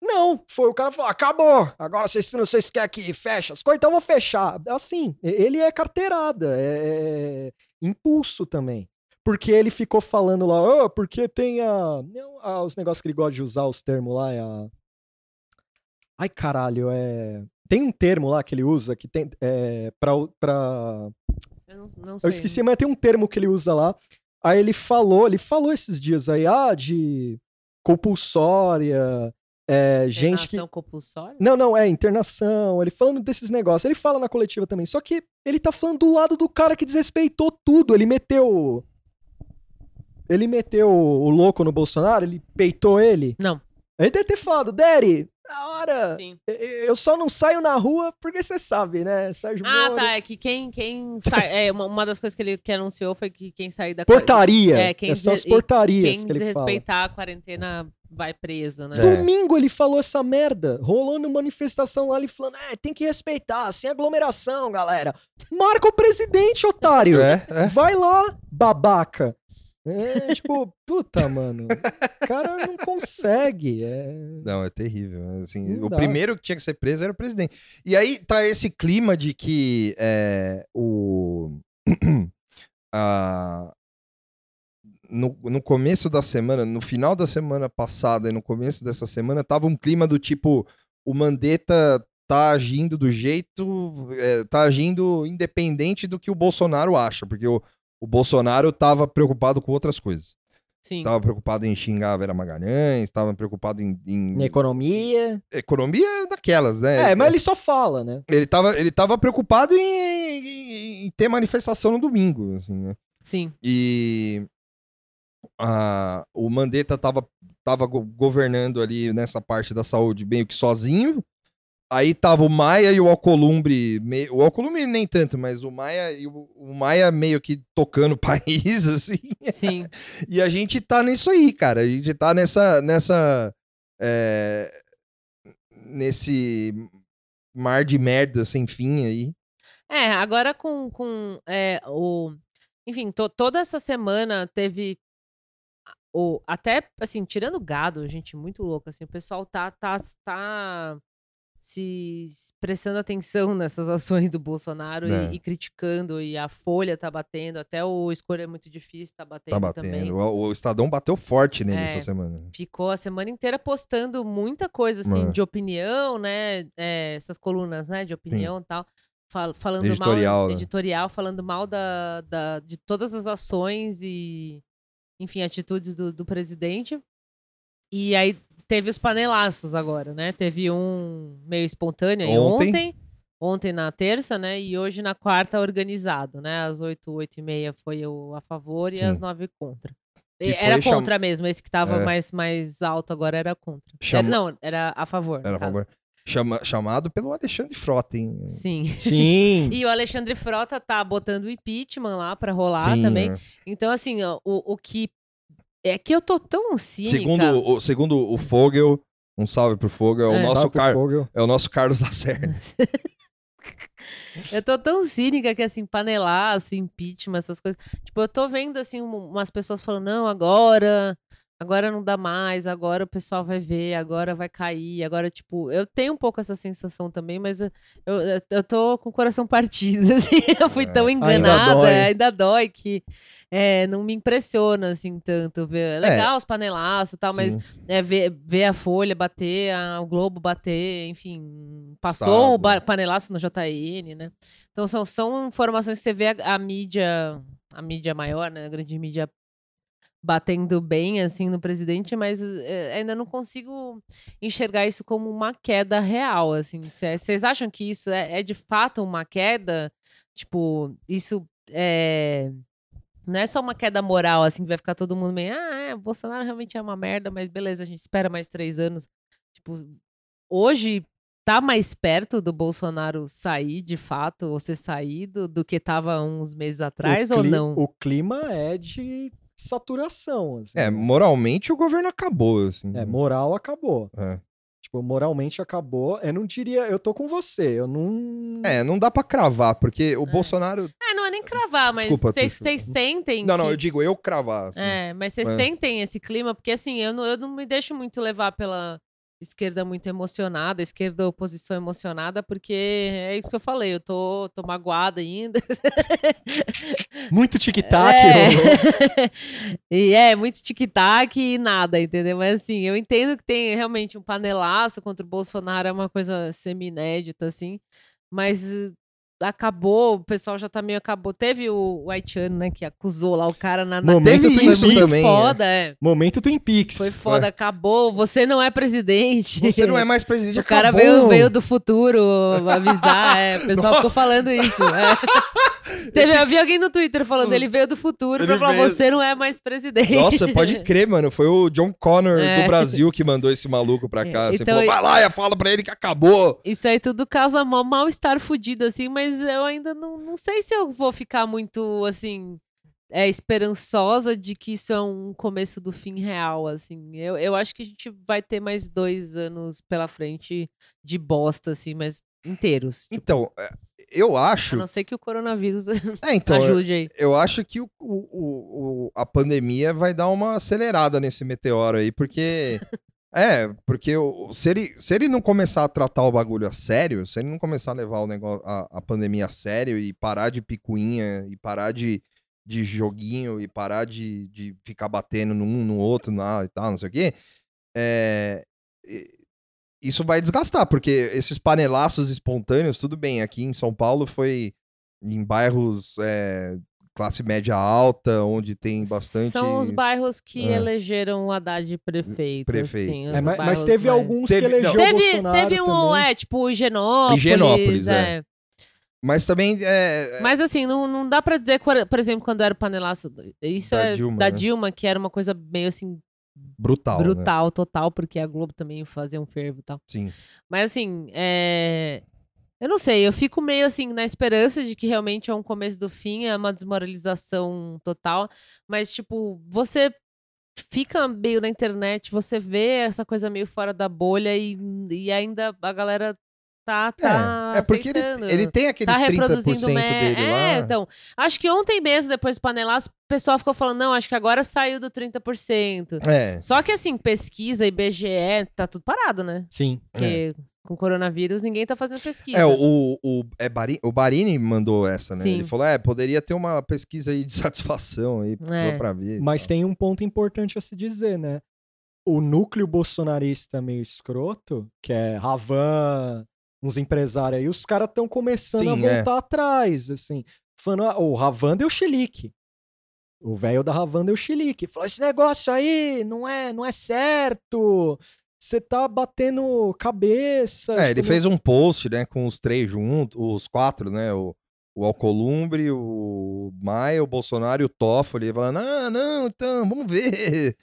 Não, foi o cara falou, acabou, agora vocês, se vocês querem que feche as coisas, então eu vou fechar. Assim, ele é carteirada, é, é impulso também. Porque ele ficou falando lá, "Ah, porque tem a, não, ah, os negócios que ele gosta de usar, os termos lá, é a... Ai, caralho, é... Tem um termo lá que ele usa que tem, é, pra, pra... Eu não, não sei. Eu esqueci, mas tem um termo que ele usa lá. Aí ele falou, ele falou esses dias aí, ah, de compulsória, é, gente que... Internação compulsória? Não, não, é internação, ele falando desses negócios. Ele fala na coletiva também, só que ele tá falando do lado do cara que desrespeitou tudo. Ele meteu... Ele meteu o louco no Bolsonaro, ele peitou ele. Não. Ele deve ter falado, Daddy, na hora, Sim. eu só não saio na rua porque você sabe, né, Sérgio Ah, Moro. tá. É que quem, quem sai. É, uma, uma das coisas que ele que anunciou foi que quem sair da Portaria, É, quem são as portarias Quem que ele fala. desrespeitar a quarentena vai preso, né? É. Domingo ele falou essa merda. Rolou numa manifestação lá, ele falando: é, tem que respeitar, sem aglomeração, galera. Marca o presidente, otário. é, é. Vai lá, babaca. É, tipo, puta, mano. O cara não consegue. É... Não, é terrível. Assim, Não o dá. primeiro que tinha que ser preso era o presidente. E aí tá esse clima de que é, o. a- no, no começo da semana, no final da semana passada e no começo dessa semana, tava um clima do tipo: o Mandetta tá agindo do jeito. é, tá agindo independente do que o Bolsonaro acha, porque o, o Bolsonaro tava preocupado com outras coisas. Sim. Tava preocupado em xingar a Vera Magalhães, tava preocupado em, em- Na economia. economia daquelas, né? É, mas ele só fala, né? ele tava, ele tava preocupado em, em- em ter manifestação no domingo, assim, né? Sim. E a- o Mandetta tava, tava go- governando ali nessa parte da saúde meio que sozinho. Aí tava o Maia e o Alcolumbre, me- o Alcolumbre nem tanto, mas o Maia e o, o Maia meio que tocando o país, assim. Sim. E a gente tá nisso aí, cara. A gente tá nessa. nessa é, nesse mar de merda sem fim aí. É, agora com, com é, o. Enfim, to- toda essa semana teve. O, até, assim, tirando gado, gente muito louca, assim, o pessoal tá, tá, tá se prestando atenção nessas ações do Bolsonaro e- É. e, criticando, e a Folha tá batendo, até o Escolha é Muito Difícil tá batendo, Tá batendo. também. O, o Estadão bateu forte nele É. essa semana. Ficou a semana inteira postando muita coisa, assim, É. de opinião, né? é, essas colunas, né? De opinião e tal. fal- falando Editorial, mal, né? editorial, falando mal da, da- de todas as ações e, enfim, atitudes do, do presidente. E aí teve os panelaços agora, né? Teve um meio espontâneo aí Ontem. ontem, Ontem na terça, né? E hoje na quarta organizado, né? Às 8, 8 e meia foi o a favor e Sim. às 9 contra. Que E Era foi cham- contra mesmo, esse que tava É. mais, mais alto agora era contra. Era- não, era a favor. Era a favor. Chama- chamado pelo Alexandre Frota, hein? Sim. Sim. E o Alexandre Frota tá botando o impeachment lá pra rolar Sim, também. né? Então, assim, ó, o, o que. É que eu tô tão cínica. Segundo, o, segundo o Fogel, um salve pro Fogel, é o É. nosso, Car... Fogel. é o nosso Carlos Lacerda. Eu tô tão cínica que, assim, panelaço, impeachment, essas coisas. Tipo, eu tô vendo, assim, um- umas pessoas falando, não, agora, agora não dá mais, agora o pessoal vai ver, agora vai cair, agora, tipo, eu tenho um pouco essa sensação também, mas eu, eu, eu tô com o coração partido, assim, eu fui É. tão Ainda enganada, dói. ainda dói, que é, não me impressiona, assim, tanto. Ver. É legal os panelaços e tal, mas Sim. é, ver, ver a Folha bater, a- o Globo bater, enfim, passou o ba- panelaço no JN, né? Então são, são informações que você vê a, a mídia, a mídia maior, né? A grande mídia batendo bem, assim, no presidente, mas é, ainda não consigo enxergar isso como uma queda real, assim. Vocês acham que isso é, é de fato uma queda? Tipo, isso é... Não é só uma queda moral, assim, que vai ficar todo mundo meio, ah, é, Bolsonaro realmente é uma merda, mas beleza, a gente espera mais três anos. Tipo, hoje tá mais perto do Bolsonaro sair, de fato, ou ser saído, do que tava uns meses atrás, o ou não? O clima é de saturação. Assim, É, né? moralmente o governo acabou, assim. É, moral acabou. É. Tipo, moralmente acabou. Eu não diria, eu tô com você. Eu não. É, não dá pra cravar, porque o Bolsonaro. É, não é nem cravar, mas vocês sentem Não, não, que- eu digo eu cravar. assim. É, mas vocês É. sentem esse clima? Porque assim, eu não, eu não me deixo muito levar pela esquerda muito emocionada, esquerda oposição emocionada, porque é isso que eu falei, eu tô, tô magoada ainda. Muito tic-tac. É. e é, muito tic-tac e nada, entendeu? Mas assim, eu entendo que tem realmente um panelaço contra o Bolsonaro, é uma coisa semi-inédita, assim, mas acabou, o pessoal já tá meio acabou. Teve o, o Haitiano, né, que acusou lá o cara na, na Momento Teve isso também, é. foda, é. Momento Twin Peaks. Foi foda, acabou. Você não é presidente. Você não é mais presidente, O cara acabou. veio, veio do futuro avisar. É, o pessoal ficou falando isso. é. Teve, Eu vi alguém no Twitter falando, ele veio do futuro Ele pra falar, veio- você não é mais presidente. Nossa, pode crer, mano. Foi o John Connor É. do Brasil que mandou esse maluco pra cá. Você Então, falou, e- vai lá e fala pra ele que acabou. Isso aí tudo causa mó mal-estar fudido, assim, mas eu ainda não, não sei se eu vou ficar muito, assim, é, esperançosa de que isso é um começo do fim real, assim. Eu, eu acho que a gente vai ter mais dois anos pela frente de bosta, assim, mas inteiros. Tipo, Então, é, eu a acho. não ser que o coronavírus É, então, ajude aí. eu acho que o, o- o- a pandemia vai dar uma acelerada nesse meteoro aí, porque. é, porque se, ele, se ele não começar a tratar o bagulho a sério, se ele não começar a levar o negócio, a, a pandemia a sério e parar de picuinha e parar de, de joguinho e parar de, de ficar batendo num no outro lá e tal, não sei o quê, é, isso vai desgastar, porque esses panelaços espontâneos, tudo bem, aqui em São Paulo foi em bairros é, classe média alta, onde tem bastante. São os bairros que É. elegeram o Haddad prefeito. Prefeito. Assim, É, os mas, mas teve mais- alguns Teve- que elegeu não. o Teve, Bolsonaro teve um, também. é, tipo, Higienópolis. Higienópolis, é. é. Mas também é, Mas assim, não, não dá pra dizer, por por exemplo, quando era o panelaço. Isso Da é Dilma, da né? Dilma, que era uma coisa meio assim, brutal. né? brutal, total, porque a Globo também fazia um fervo e tal. Sim. Mas assim, é. Eu não sei, eu fico meio assim na esperança de que realmente é um começo do fim, é uma desmoralização total. Mas, tipo, você fica meio na internet, você vê essa coisa meio fora da bolha e, e ainda a galera tá. tá é, é porque ele, ele tem aqueles Tá 30% reproduzindo me... dele É, lá. então. Acho que ontem mesmo, depois do panelaço, o pessoal ficou falando, não, acho que agora saiu do 30%. É. Só que assim, pesquisa, IBGE, tá tudo parado, né? Sim. Porque com coronavírus ninguém tá fazendo pesquisa. É, o, o, é Bari, o Barini mandou essa, né? Sim. Ele falou: é, poderia ter uma pesquisa aí de satisfação aí, É. pra ver. Mas tal. tem um ponto importante a se dizer, né? O núcleo bolsonarista meio escroto, que é Ravan, uns empresários aí, os caras estão começando a Sim, é. voltar atrás, assim. Falando, ah, o Ravan deu chilique. O velho da Ravan deu chilique. Falou, esse negócio aí não é, não é certo. você tá batendo cabeça. É, ele tipo, fez um post, né, com os três juntos, os quatro, né, o, o Alcolumbre, o Maia, o Bolsonaro e o Toffoli, falando, ah, não, então, vamos ver,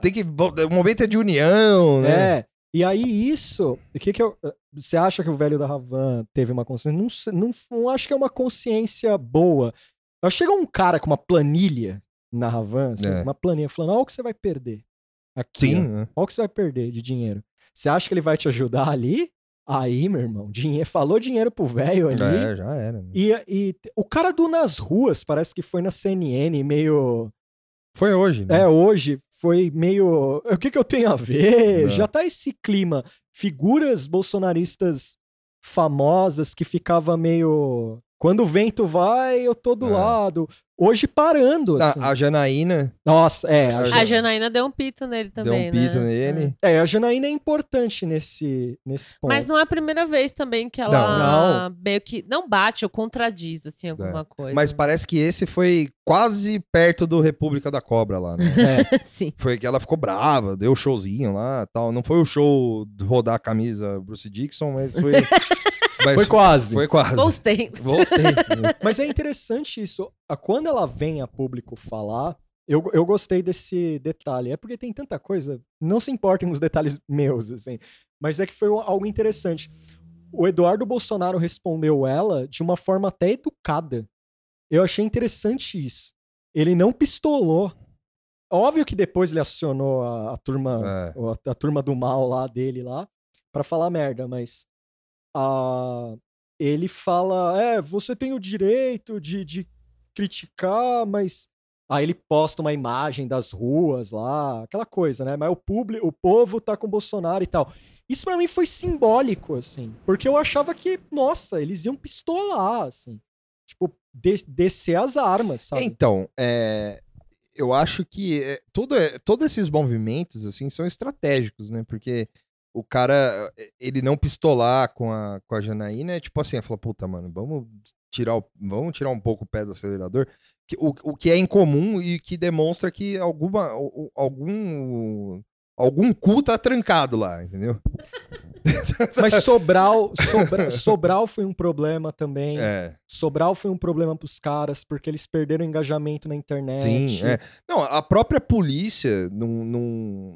tem que, o momento é de união, né? É. E aí, isso. O que que eu. Você acha que o velho da Ravan teve uma consciência? Não, não, não acho que é uma consciência boa. Chega um cara com uma planilha na Ravan, assim, É. uma planilha, falando: olha o que você vai perder. Aqui, Sim, né? Olha o que você vai perder de dinheiro. Você acha que ele vai te ajudar ali? Aí, meu irmão, dinheiro, falou dinheiro pro velho ali. É, já era. né? E, e o cara do Nas Ruas, parece que foi na CNN, meio. Foi hoje, né? É, hoje foi meio. O que, que eu tenho a ver? Não. Já tá esse clima. Figuras bolsonaristas famosas que ficava meio. Quando o vento vai, eu tô do É. lado. Hoje parando, assim. A, a Janaína Nossa, é. A, A Ja- A Janaína deu um pito nele também, deu um pito né? nele. é, a Janaína é importante nesse, nesse ponto. Mas não é a primeira vez também que ela Não. meio que não bate ou contradiz assim alguma coisa. Mas parece que esse foi quase perto do República da Cobra lá, né? É, sim. Foi que ela ficou brava, deu showzinho lá tal. Não foi o show de rodar a camisa Bruce Dixon, mas foi. mas foi quase. Foi quase. Bons tempos. Gostei. Mas é interessante isso. Quando ela vem a público falar, eu, eu gostei desse detalhe. É porque tem tanta coisa. Não se importem com os detalhes meus, assim. Mas é que foi algo interessante. O Eduardo Bolsonaro respondeu ela de uma forma até educada. Eu achei interessante isso. Ele não pistolou. Óbvio que depois ele acionou a, a turma É. a, a turma do mal lá dele lá pra falar merda, mas a, ele fala, é, você tem o direito de, de criticar, mas aí ele posta uma imagem das ruas lá, aquela coisa, né? Mas o público, o povo tá com Bolsonaro e tal. Isso pra mim foi simbólico, assim, porque eu achava que, nossa, eles iam pistolar, assim, tipo, de- descer as armas, sabe? Então, é, eu acho que é, tudo é- todos esses movimentos assim são estratégicos, né? Porque o cara, é, ele não pistolar com a, com a Janaína, é tipo assim, falou, puta, mano, vamos tirar, o- vamos tirar um pouco o pé do acelerador, que- o, o que é incomum e que demonstra que alguma, o- algum, algum cu tá trancado lá, entendeu? Mas Sobral, Sobra- Sobral foi um problema também. É, Sobral foi um problema pros caras, porque eles perderam engajamento na internet. sim, é. Não, a própria polícia não, não,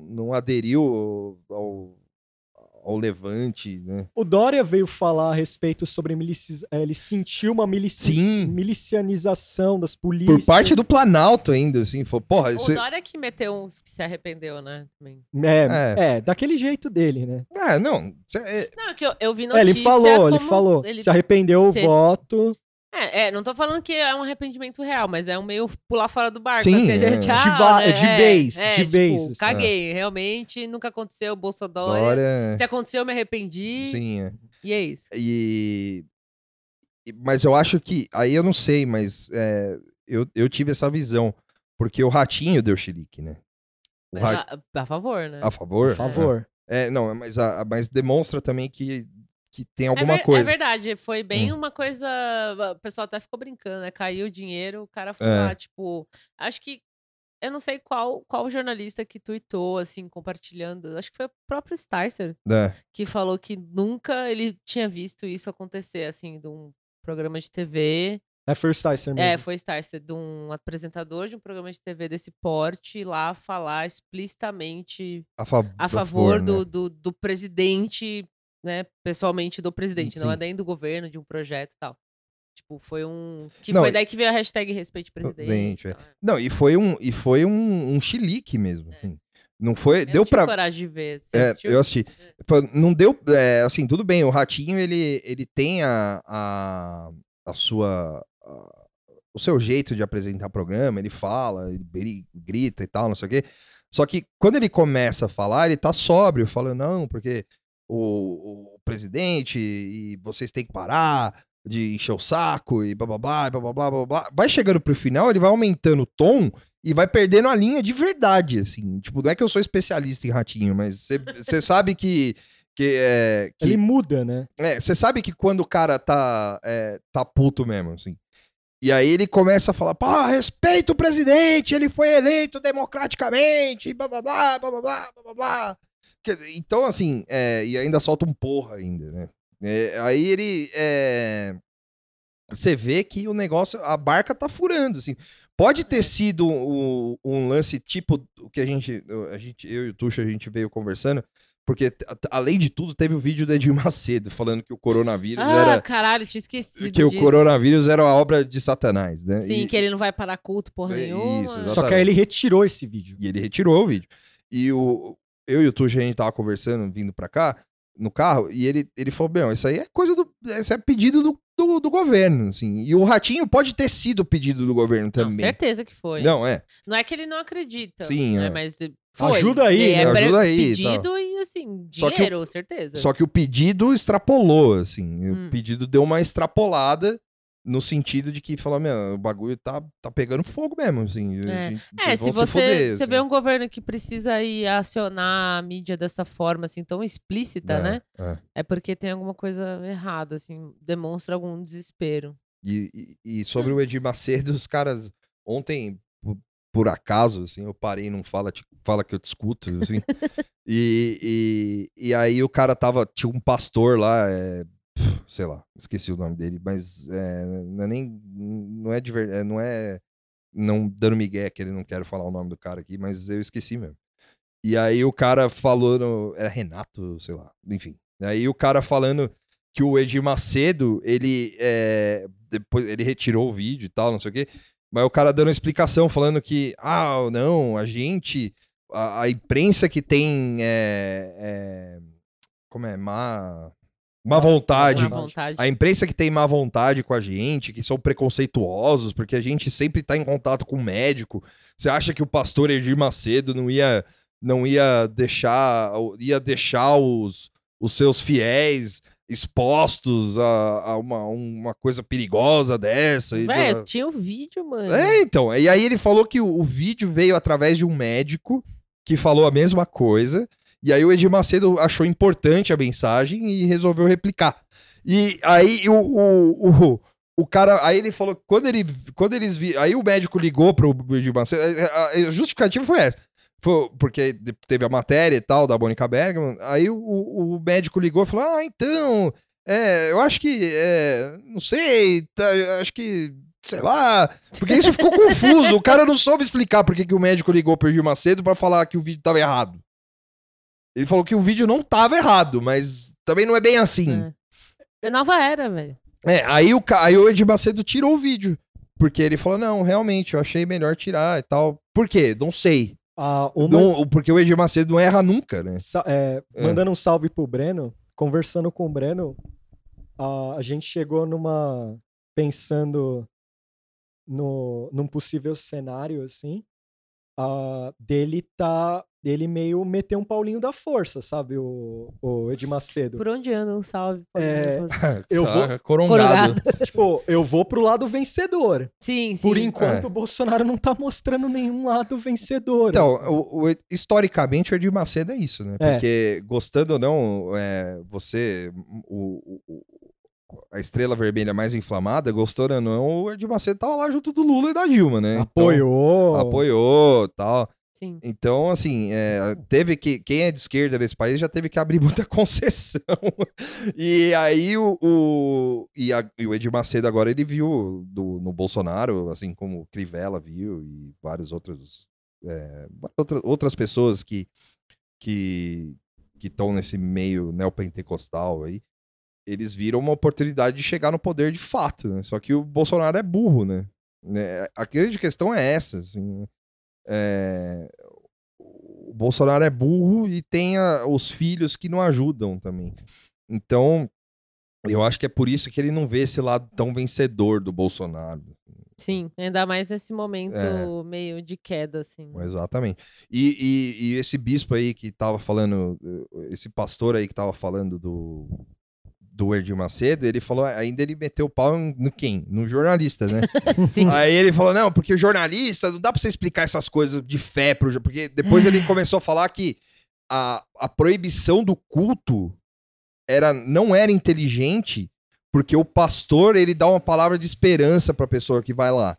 não aderiu ao, ao levante, né? O Dória veio falar a respeito sobre milici... eh, ele sentiu uma milici... Sim. milicianização das polícias. Por parte do Planalto ainda, assim, falou, porra, O isso... Dória que meteu uns que se arrependeu, né? Também. É, É. é, daquele jeito dele, né? É, não, isso é- Não, é que eu, eu vi É, notícia ele falou, ele falou. ele- Se arrependeu se- o voto. É, é, não tô falando que é um arrependimento real, mas é um meio pular fora do barco. Sim, assim, a é. gente, ah, De va- né, de é, vez, é, de tipo, vez, assim. Caguei, realmente, nunca aconteceu, Bolsonaro. Dória... Se aconteceu, eu me arrependi. Sim, é. E é isso. E... Mas eu acho que, aí eu não sei, mas é, eu, eu tive essa visão, porque o Ratinho deu chilique, né? O Mas Ra- a, a favor, né? A favor? Por favor. É, não, mas, a, mas demonstra também que, que tem alguma é, ver- coisa. É verdade, foi bem Hum. uma coisa. O pessoal até ficou brincando, né? Caiu o dinheiro, o cara foi É. lá, tipo. Acho que. Eu não sei qual, qual jornalista que tweetou, assim, compartilhando. Acho que foi o próprio Sticer É, que falou que nunca ele tinha visto isso acontecer, assim, de um programa de TV. É First Tyson mesmo. É, foi Starcer, de um apresentador de um programa de TV desse porte ir lá falar explicitamente a, fa a favor do, né? do, do presidente, né? Pessoalmente do presidente, não é Sim. nem do governo, de um projeto e tal. Tipo, foi um. Que Não, foi daí que veio a hashtag respeite presidente. É. tal. Não, e foi um, e foi um, um chilique mesmo. assim. Não foi. Eu deu pra. coragem de ver. É, eu assisti. Foi- Não deu. é, assim, tudo bem, o Ratinho, ele, ele tem a, a, a sua. a- o seu jeito de apresentar programa, ele fala, ele, ele grita e tal, não sei o quê. Só que quando ele começa a falar, ele tá sóbrio, falando, não, porque o, o presidente e vocês têm que parar de encher o saco e blá blá blá, blá blá blá. Vai chegando pro final, ele vai aumentando o tom e vai perdendo a linha de verdade, assim. Tipo, não é que eu sou especialista em ratinho, mas você sabe que. que, é, que Ele muda, né? você sabe que quando o cara tá, é, tá puto mesmo, assim. E aí ele começa a falar, pô, respeita o presidente, ele foi eleito democraticamente, blá blá blá, blá blá blá, blá blá blá. Que- Então, assim, é, e ainda solta um porra ainda, né? É, aí ele. é, Você vê que o negócio, a barca tá furando, assim. Pode ter sido o- um lance tipo o que a gente, a gente, eu e o Tuxo, a gente veio conversando, porque, além de tudo, teve o vídeo do Edir Macedo falando que o coronavírus Ah, era. caralho, tinha esquecido Que o disso. coronavírus era uma obra de Satanás, né? Sim, E- que ele não vai parar culto porra É, nenhuma. isso, Só que aí ele retirou esse vídeo. E ele retirou o vídeo. E o, eu e o Tuxo, a gente tava conversando, vindo pra cá, no carro, e ele, ele falou, meu, isso aí é coisa do... Isso é pedido do, do, do governo, assim. E o Ratinho pode ter sido pedido do governo Não, também. certeza que foi. Não, é. Não é que ele não acredita. Sim, né? é. Mas foi. Ajuda aí, É, né? Ajuda aí Pedido e, assim, Só que o- dinheiro, certeza. Só que o pedido extrapolou, assim. Hum. O pedido deu uma extrapolada no sentido de que falou, meu, o bagulho tá, tá pegando fogo mesmo, assim. É. gente- É, se você, foder, você assim. vê um governo que precisa ir acionar a mídia dessa forma, assim, tão explícita, É, né? é. É porque tem alguma coisa errada, assim, demonstra algum desespero. E, e- e sobre o Edir Macedo, os caras. Ontem, por, por acaso, assim, eu parei num fala, Te- fala que eu te escuto, assim. e, e, e aí o cara tava. Tinha um pastor lá, é, sei lá, esqueci o nome dele, mas é, não é nem. Não é de verdade. Não é. Não dando migué, que ele não quer falar o nome do cara aqui, mas eu esqueci mesmo. E aí o cara falou. No, era Renato, sei lá, enfim. Aí o cara falando que o Edir Macedo, ele é, depois ele retirou o vídeo e tal, não sei o quê. Mas o cara dando uma explicação, falando que, ah, não, a gente, a, a imprensa que tem, é, é, como é, má, má vontade, Má vontade. a imprensa que tem má vontade com a gente, que são preconceituosos, porque a gente sempre tá em contato com o médico. Você acha que o pastor Edir Macedo não ia, não ia deixar, ia deixar os, os seus fiéis expostos a, a uma, uma coisa perigosa dessa? E Véi, tinha o vídeo, mano. é, então. E aí ele falou que o, o vídeo veio através de um médico que falou a mesma coisa. E aí o Edir Macedo achou importante a mensagem e resolveu replicar. E aí o, o, o, o cara. Aí ele falou. Quando, ele, quando eles vi, Aí o médico ligou pro Edir Macedo. A, a justificativa foi essa. Foi porque teve a matéria e tal da Mônica Bergman. Aí o, o médico ligou e falou: Ah, então. É, eu acho que. é, não sei. tá, acho que sei lá. Porque isso ficou confuso. O cara não soube explicar por que o médico ligou pro Edir Macedo pra falar que o vídeo tava errado. Ele falou que o vídeo não tava errado, mas também não é bem assim. É. É nova era, velho. É, aí, o, aí o Edir Macedo tirou o vídeo. Porque ele falou: não, realmente, eu achei melhor tirar e tal. Por quê? Não sei. Ah, uma- Não, porque o Edir Macedo não erra nunca, né? Sa- é, É. Mandando um salve pro Breno, conversando com o Breno, a, a gente chegou numa. pensando no, num possível cenário, assim, ah, dele tá. Dele meio meter um Paulinho da força, sabe? O, o Ed Macedo. Por onde anda um salve? É, Eu vou. Corongado. tipo, eu vou pro lado vencedor. Sim, sim. Por enquanto, É. o Bolsonaro não tá mostrando nenhum lado vencedor. Então, assim. o, o- historicamente, o Edir Macedo é isso, né? É. Porque, gostando ou não, é, você, o, o- a estrela vermelha mais inflamada, gostou ou não, o Edir Macedo tava lá junto do Lula e da Dilma, né? Então, Apoiou. apoiou tal. Sim. Então, assim, é, teve que. Quem é de esquerda nesse país já teve que abrir muita concessão. E aí o. o e, a- e o Edir Macedo agora ele viu do- no Bolsonaro, assim como Crivella viu, e vários outros. é, outra- outras pessoas que que estão nesse meio neopentecostal aí, eles viram uma oportunidade de chegar no poder de fato, né? Só que o Bolsonaro é burro, né? Né, A grande questão é essa, assim, é, o Bolsonaro é burro e tem a- os filhos que não ajudam também. Então, eu acho que é por isso que ele não vê esse lado tão vencedor do Bolsonaro. Sim, ainda mais nesse momento É. meio de queda, assim. Exatamente. E, e- e esse bispo aí que tava falando, eh, esse pastor aí que tava falando do, do Edir Macedo, ele falou, ainda ele meteu o pau no quem? No jornalista, né? Sim. Aí ele falou: não, porque o jornalista, não dá pra você explicar essas coisas de fé, pro, porque depois ele começou a falar que a, a proibição do culto era, não era inteligente, porque o pastor ele dá uma palavra de esperança pra pessoa que vai lá.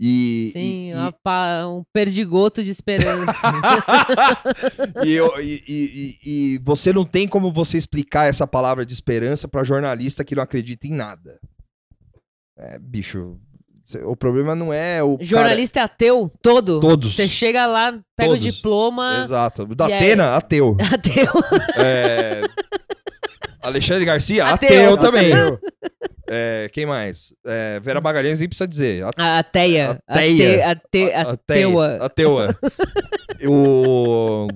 E, Sim, e, pa- um perdigoto de esperança. e, eu- e- e- e- e você não tem como você explicar essa palavra de esperança pra jornalista que não acredita em nada. É, bicho, o problema não é o cara- Jornalista é ateu, todo. Todos. Você chega lá, pega o Todos. diploma, Exato. Da E aí? Atena, ateu. ateu. É, Alexandre Garcia, Ateu. ateu, também. Ateu. É, quem mais? É, Vera Magalhães nem precisa dizer. A- A ateia. Ateia. Ate, ateua. Ateua. o...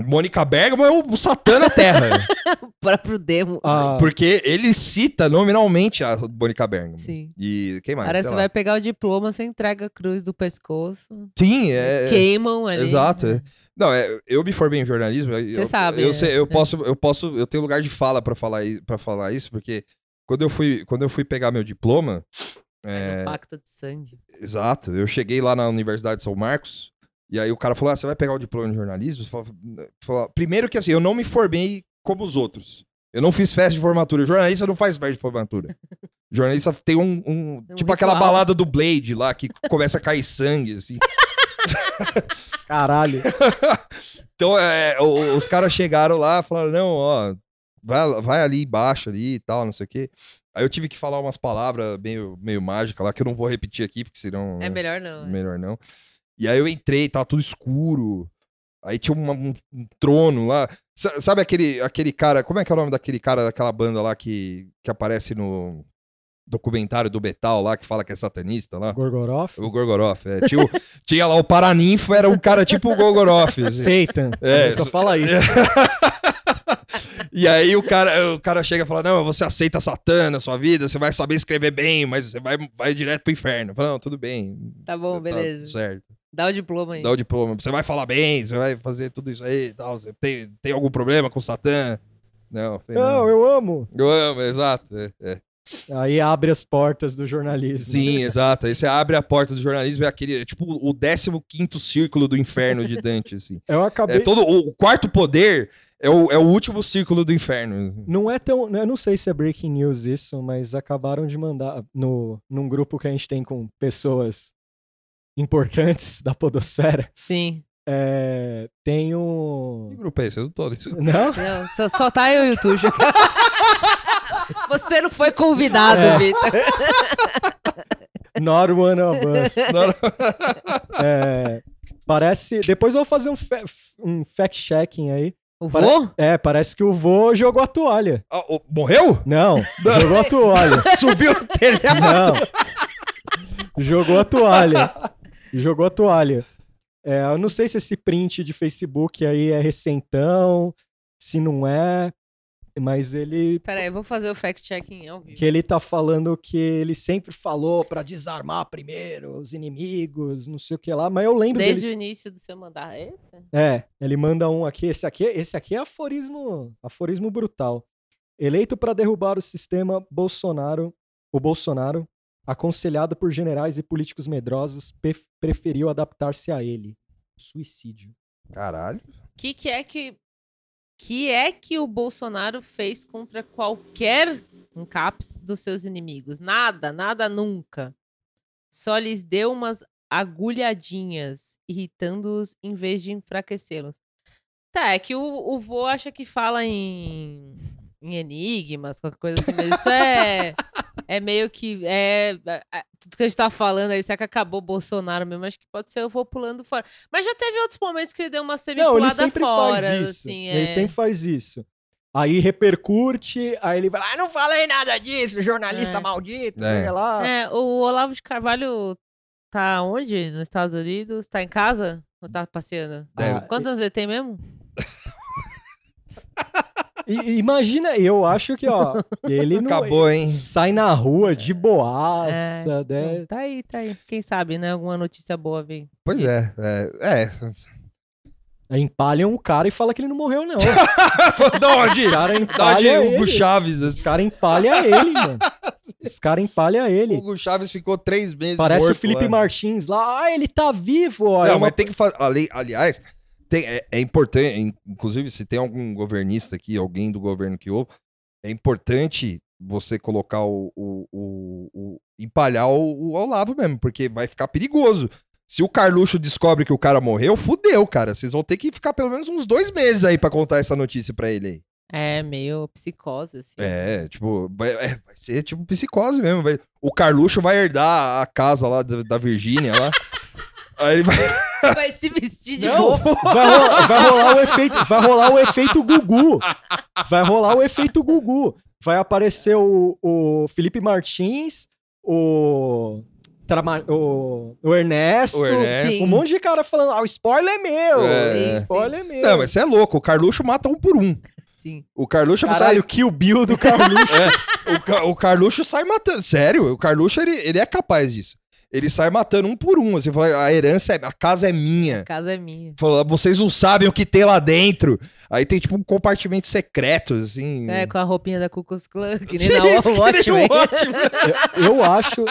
o Mônica Bergman é o Satã na Terra. O próprio demo. Ah, porque ele cita nominalmente a Mônica Bergman. Sim. E quem mais? Agora Sei você lá. vai pegar o diploma, você entrega a cruz do pescoço. Sim, é. Queimam ali. Exato. é. Não, é, eu me formei em jornalismo. Você eu, sabe, Eu, né? sei, eu É. posso, eu posso, eu tenho lugar de fala pra falar para falar isso, porque quando eu fui, quando eu fui pegar meu diploma, Faz é, um pacto de sangue. exato, eu cheguei lá na Universidade de São Marcos e aí o cara falou: ah, você vai pegar o diploma de jornalismo? Fala- Primeiro que assim, eu não me formei como os outros. Eu não fiz festa de formatura. O jornalista não faz festa de formatura. O jornalista tem um, um- um tipo aquela balada do Blade lá que começa a cair sangue assim. caralho. Então, é, os caras chegaram lá e falaram, não, ó, vai, vai ali embaixo ali e tal, não sei o quê. Aí eu tive que falar umas palavras meio, meio mágicas lá, que eu não vou repetir aqui, porque senão... É melhor não. né? Melhor não. E aí eu entrei, tava tudo escuro. Aí tinha uma- um, um trono lá. Sa- Sabe aquele, aquele cara, como é que é o nome daquele cara daquela banda lá que, que aparece no documentário do Betal lá, que fala que é satanista lá? Gorgoroth? O Gorgoroth, é. Tinha, o- tinha lá o Paraninfo, era um cara tipo o Gorgoroth. assim. Satan. É, só isso- fala isso. E aí o cara, o cara chega e fala: Não, você aceita Satã na sua vida, você vai saber escrever bem, mas você vai, vai direto pro inferno. Eu falo, não, tudo bem. Tá bom, tá beleza. certo. Dá o diploma aí. Dá o diploma. Você vai falar bem, você vai fazer tudo isso aí e tal. Você tem, tem algum problema com Satã? Não, eu falei, Não, eu amo. eu amo, exato. é, é. Aí abre as portas do jornalismo. Sim, exato. Aí você abre a porta do jornalismo, é aquele, é tipo o 15 círculo do inferno de Dante, assim. Eu acabei. É todo, o, o quarto poder é o, é o último círculo do inferno. Não é tão. Eu não sei se é breaking news isso, mas acabaram de mandar no, num grupo que a gente tem com pessoas importantes da Podosfera. Sim. É, tem Que um. grupo é esse? Eu não tô nesse Não? Não, só, só tá eu e o Tuxo. Você não foi convidado, É. Vitor. Not one of us. Não, não. É, parece. Depois eu vou fazer um, fa- um fact-checking aí. O Pare- vô? É, parece que o vô jogou a toalha. Ah, o- morreu? Não, jogou a toalha. Subiu o telhado. Não. Jogou a toalha. Jogou a toalha. É, eu não sei se esse print de Facebook aí é recentão, se não é, mas ele Pera aí, eu vou fazer o fact-checking ao vivo. que ele tá falando que ele sempre falou pra desarmar primeiro os inimigos, não sei o que lá, mas eu lembro Desde dele o início do seu mandato. É esse? É, ele manda um aqui, esse aqui, esse aqui é aforismo, aforismo brutal. Eleito para derrubar o sistema Bolsonaro, o Bolsonaro, aconselhado por generais e políticos medrosos, pe- preferiu adaptar-se a ele. Suicídio. Caralho. O que, que é que. que é que o Bolsonaro fez contra qualquer um caps dos seus inimigos? Nada, nada nunca. Só lhes deu umas agulhadinhas, irritando-os em vez de enfraquecê-los. Tá, é que o, o vô acha que fala em, em enigmas, qualquer coisa assim, mas isso é. É meio que. É, é, tudo que a gente tá falando aí, será que acabou o Bolsonaro mesmo? Acho que pode ser eu vou pulando fora. Mas já teve outros momentos que ele deu uma Não, ele semi-pulada sempre fora. faz isso. Assim, Ele é. sempre faz isso. Aí repercute, aí ele vai lá, ah, não falei nada disso, jornalista É. maldito, É. sei lá. É, o Olavo de Carvalho tá onde? Nos Estados Unidos? Tá em casa? Ou tá passeando? Deve- Ah, Quantos anos ele tem mesmo? E imagina, eu acho que, ó, ele não Acabou, hein? sai na rua de boaça, É, né? Tá aí, tá aí. Quem sabe, né? Alguma notícia boa vem. Pois é. É. é. Empalham o cara e fala que ele não morreu, não. da onde? Os onde empalham Hugo ele. Chaves? Os caras empalham ele, mano. Os caras empalham ele. Hugo Chaves ficou três meses Parece o morto Felipe lá. Martins lá. Ah, ele tá vivo, ó. É Não, uma- mas tem que fazer. ali- Aliás, tem- é, é importante, in- inclusive, se tem algum governista aqui, alguém do governo que ouve, é importante você colocar o. o, o, o empalhar o, o Olavo mesmo, porque vai ficar perigoso. Se o Carluxo descobre que o cara morreu, fudeu, cara. Vocês vão ter que ficar pelo menos uns dois meses aí pra contar essa notícia pra ele aí. É, meio psicose, assim. É, tipo, vai, é, vai ser tipo psicose mesmo. vai- o Carluxo vai herdar a casa lá da, da Virgínia lá. aí ele vai. Vai se vestir de Não, roupa. vai, ro- vai rolar o efeito, vai rolar o efeito Gugu. Vai rolar o efeito Gugu. Vai aparecer o, o Felipe Martins, o, Trama- o, o Ernesto, O Ernesto. Sim. um monte de cara falando, ah, o spoiler é meu, É. o spoiler é meu. Não, mas você é louco. O Carluxo mata um por um. Sim. O Carluxo sai. Caralho, Kill Bill do Carluxo. O, Ca- o Carluxo sai matando. Sério, o Carluxo ele, ele é capaz disso. Ele sai matando um por um. Você fala, a herança, é, a casa é minha. A casa é minha. Fala, vocês não sabem o que tem lá dentro. Aí tem tipo um compartimento secreto, assim. É, com a roupinha da Ku Klux Klan, que nem Sim, na que Watchmen. eu, eu acho.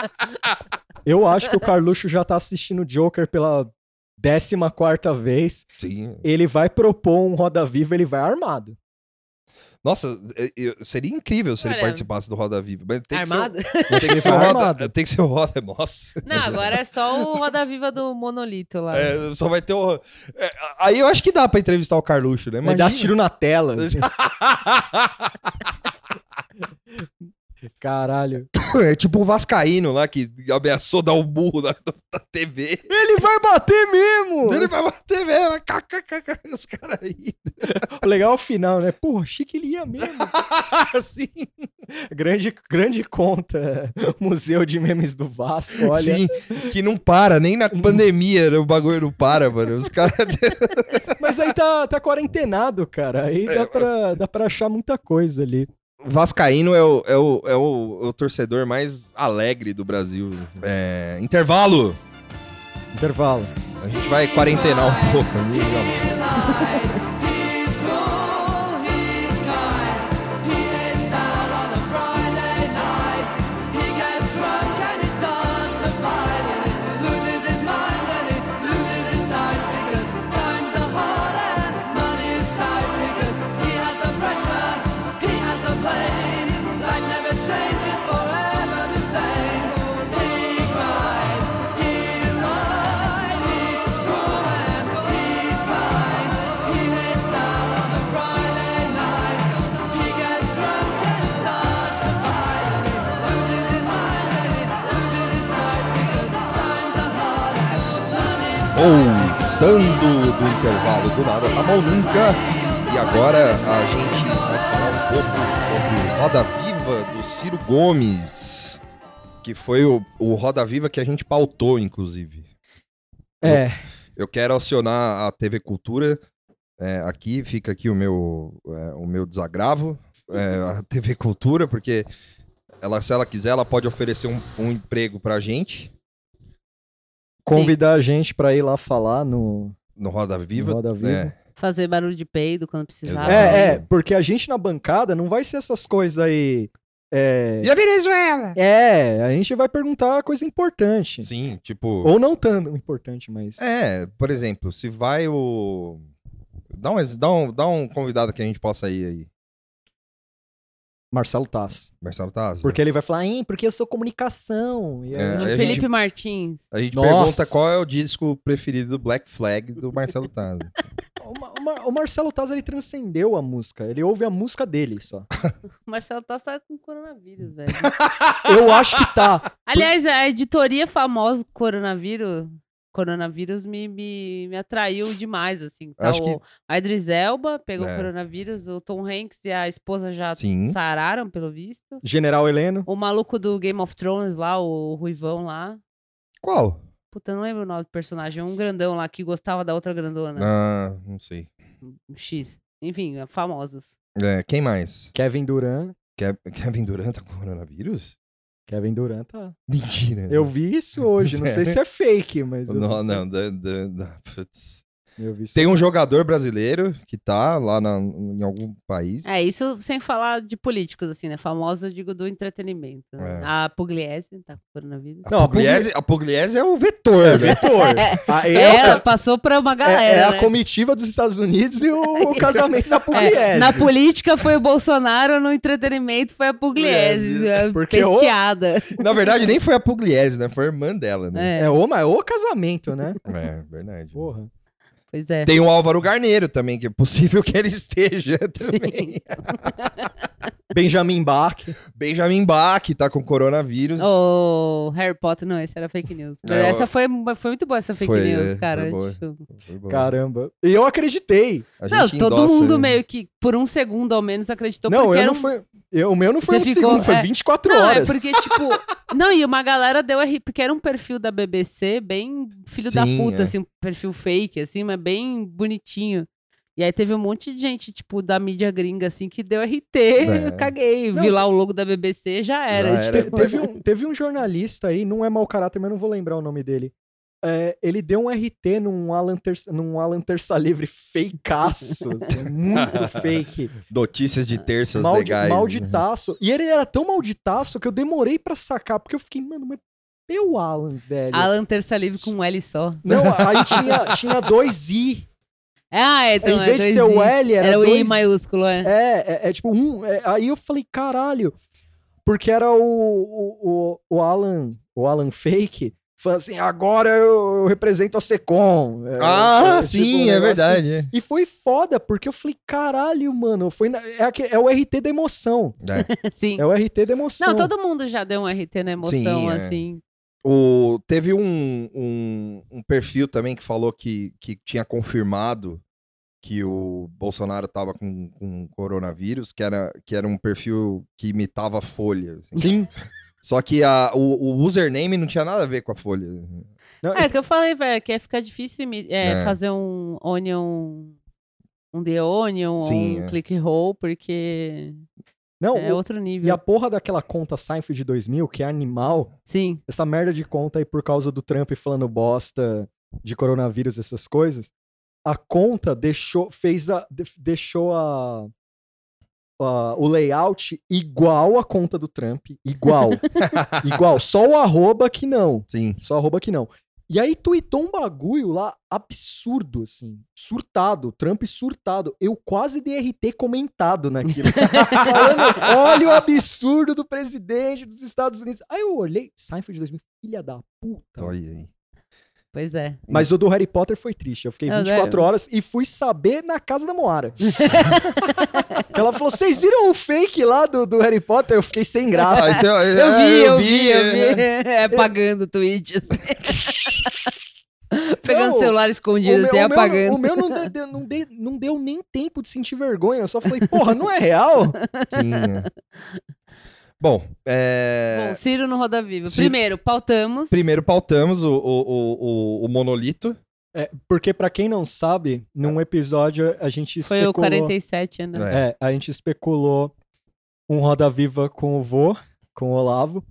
Eu acho que o Carluxo já tá assistindo Joker pela 14 quarta vez. Sim. Ele vai propor um Roda Viva, ele vai armado. Nossa, eu- seria incrível se ele Olha, participasse do Roda Viva. Mas tem Armado? Que ser, o- tem, que Ele ser Roda, armado. tem que ser o Roda. Nossa. Não, agora é só o Roda Viva do Monolito lá. É, só vai ter o. é, aí eu acho que dá pra entrevistar o Carluxo, né? Vai dar Imagina. tiro na tela. assim. Caralho. É tipo o Vascaíno lá que ameaçou dar um burro na, na TV. Ele vai bater mesmo! Ele vai bater mesmo. kkkk, Os caras aí. O legal é o final, né? Pô, achei que ele ia mesmo. Assim. grande, grande conta. Museu de Memes do Vasco, olha. Sim, que não para, nem na pandemia o bagulho não para, mano. Os caras. Mas aí tá, tá quarentenado, cara. Aí É, dá pra, dá pra achar muita coisa ali. Vascaíno é o, é, o, é, o, é o torcedor mais alegre do Brasil. É, intervalo. Intervalo. A gente vai quarentenar um pouco. Voltando do intervalo do nada, tá bom nunca. E agora a gente vai falar um pouco sobre Roda Viva do Ciro Gomes, que foi o, o Roda Viva que a gente pautou, inclusive. É, Eu quero acionar a TV Cultura. é, aqui fica aqui o meu, é, o meu desagravo. é, a TV Cultura, porque ela, se ela quiser, ela pode oferecer um, um emprego pra gente convidar a gente pra ir lá falar no, no Roda Viva. no Roda Viva. É, Fazer barulho de peido quando precisar. É, é, porque a gente na bancada não vai ser essas coisas aí. É, E a Venezuela? é, a gente vai perguntar coisa importante. Sim, tipo. Ou não tão importante, mas. É, por exemplo, se vai o. Dá um, dá, um, dá um convidado que a gente possa ir aí. Marcelo Tass. Marcelo Taz. Porque ele vai falar, hein, porque eu sou comunicação. E aí, É, aí Felipe gente- Martins. A gente Nossa. pergunta qual é o disco preferido do Black Flag do Marcelo Taz. o, o o Marcelo Taz, ele transcendeu a música. Ele ouve a música dele só. O Marcelo Tassi tá com coronavírus, velho. Eu acho que tá. Aliás, a editoria famosa coronavírus, coronavírus me, me, me atraiu demais, assim. Tá Acho o, A Idris Elba pegou É. coronavírus, o Tom Hanks e a esposa já Sim. sararam, pelo visto. General Heleno. O maluco do Game of Thrones lá, o Ruivão lá. Qual? Puta, não lembro o nome do personagem. Um grandão lá que gostava da outra grandona. Ah, não sei. X. Enfim, famosos. É, quem mais? Kevin Durant. Kev- Kevin Durant tá com coronavírus? Kevin Durant tá. Mentira. Eu vi isso hoje. Não sei se é fake, mas. Não, não, da, da, da- putz. Eu vi isso. Tem um jogador brasileiro que tá lá na- em algum país. É, isso sem falar de políticos, assim, né? Famosa, eu digo, do entretenimento. né? É. A Pugliese tá com coronavírus. A, Não, a Pugliese, a Pugliese é o vetor, É, né? Vitor. Ah, é, É, o ela passou pra uma é- galera. é a né? comitiva dos Estados Unidos e o, o casamento da Pugliese. É, na política foi o Bolsonaro, no entretenimento foi a Pugliese. a Porque o- Pesteada. Na verdade, nem foi a Pugliese, né? Foi a irmã dela, né? É, É o, mas é o casamento, né? É, verdade. Porra. Pois é. Tem o Álvaro Garneiro também, que é possível que ele esteja também. Benjamin Bach. Benjamin Bach tá com coronavírus. O Harry Potter, não, esse era fake news. É, essa foi, foi muito boa, essa fake Foi, news, é, cara. foi boa. Tipo. Caramba. E eu acreditei. A Não, todo endossa, mundo né? meio que, por um segundo ao menos, acreditou não, porque eu era não um... foi. Eu, o meu não foi Você um ficou- segundo, foi é. 24 Não, horas. é porque, tipo... não, e uma galera deu RT, porque era um perfil da BBC bem filho da Sim, puta, é. assim, um perfil fake, assim, mas bem bonitinho. E aí teve um monte de gente, tipo, da mídia gringa, assim, que deu RT, É. eu caguei. Vi Não. lá o logo da BBC, já era. Já era. tipo, Te- teve, um, teve um jornalista aí, não é mau caráter, mas não vou lembrar o nome dele. É, ele deu um RT num Alan, Terça, num Alan Terça Livre fakeaço, assim, muito fake. Notícias de terças Maldi, legais. malditaço. E ele era tão malditaço que eu demorei pra sacar, porque eu fiquei, mano, mas meu Alan, velho. Alan Terça Livre com um L só. Não, aí tinha, tinha dois I. Ah, é, então em é vez de ser o. L, era, Era o I dois maiúsculo, é. É, é, é tipo um. é, aí eu falei, caralho. Porque era o, o, o, o Alan, o Alan Fake, falando assim, agora eu, eu represento a Secom. Ah, é, tipo, sim, um é negócio verdade. é. assim. E foi foda, porque eu falei, caralho, mano, foi na- é, aque- é o RT da emoção. É. Sim. É o RT da emoção. Não, todo mundo já deu um RT na emoção, Sim, é. assim. O, teve um, um, um perfil também que falou que, que tinha confirmado que o Bolsonaro tava com, com coronavírus, que era, que era um perfil que imitava Folha. assim. Sim. Só que a, o, o username não tinha nada a ver com a Folha. Não, É, que eu falei, velho, que ia ficar difícil é, É. fazer um Onion. Um The Onion ou Sim, um é. Click Roll, porque não, é o- outro e nível. a porra daquela conta Seinfeld 2000, que é animal, Sim. essa merda de conta aí por causa do Trump falando bosta de coronavírus, essas coisas, a conta deixou, fez a, de- deixou a, a- o layout igual a conta do Trump, igual, igual, só o arroba que não, Sim. só arroba que não. E aí tweetou um bagulho lá absurdo, assim, surtado, Trump surtado. Eu quase dei RT comentado naquilo. Falando, olha o absurdo do presidente dos Estados Unidos. Aí eu olhei, Seinfeld 2000, filha da puta. Olha aí. Pois é. Mas o do Harry Potter foi triste. Eu fiquei Ah, 24 velho. horas e fui saber na casa da Moara. Ela falou: vocês viram o fake lá do, do Harry Potter? Eu fiquei sem graça. Ah, Eu é- vi, é, eu vi, eu vi. é. É apagando o tweet, assim. Pegando Não, o celular escondido, assim, o, meu, apagando. o meu não, de- de- não, de- não deu nem tempo de sentir vergonha. Eu só falei, porra, não é real? Sim, é. Bom, é, Bom, Ciro no Roda Viva. Ciro- Primeiro, pautamos. primeiro pautamos o, o, o, o- monolito. É, porque pra quem não sabe, num episódio a gente Foi especulou... o 47, né? É. É, a gente especulou um Roda Viva com o vô, com o Olavo,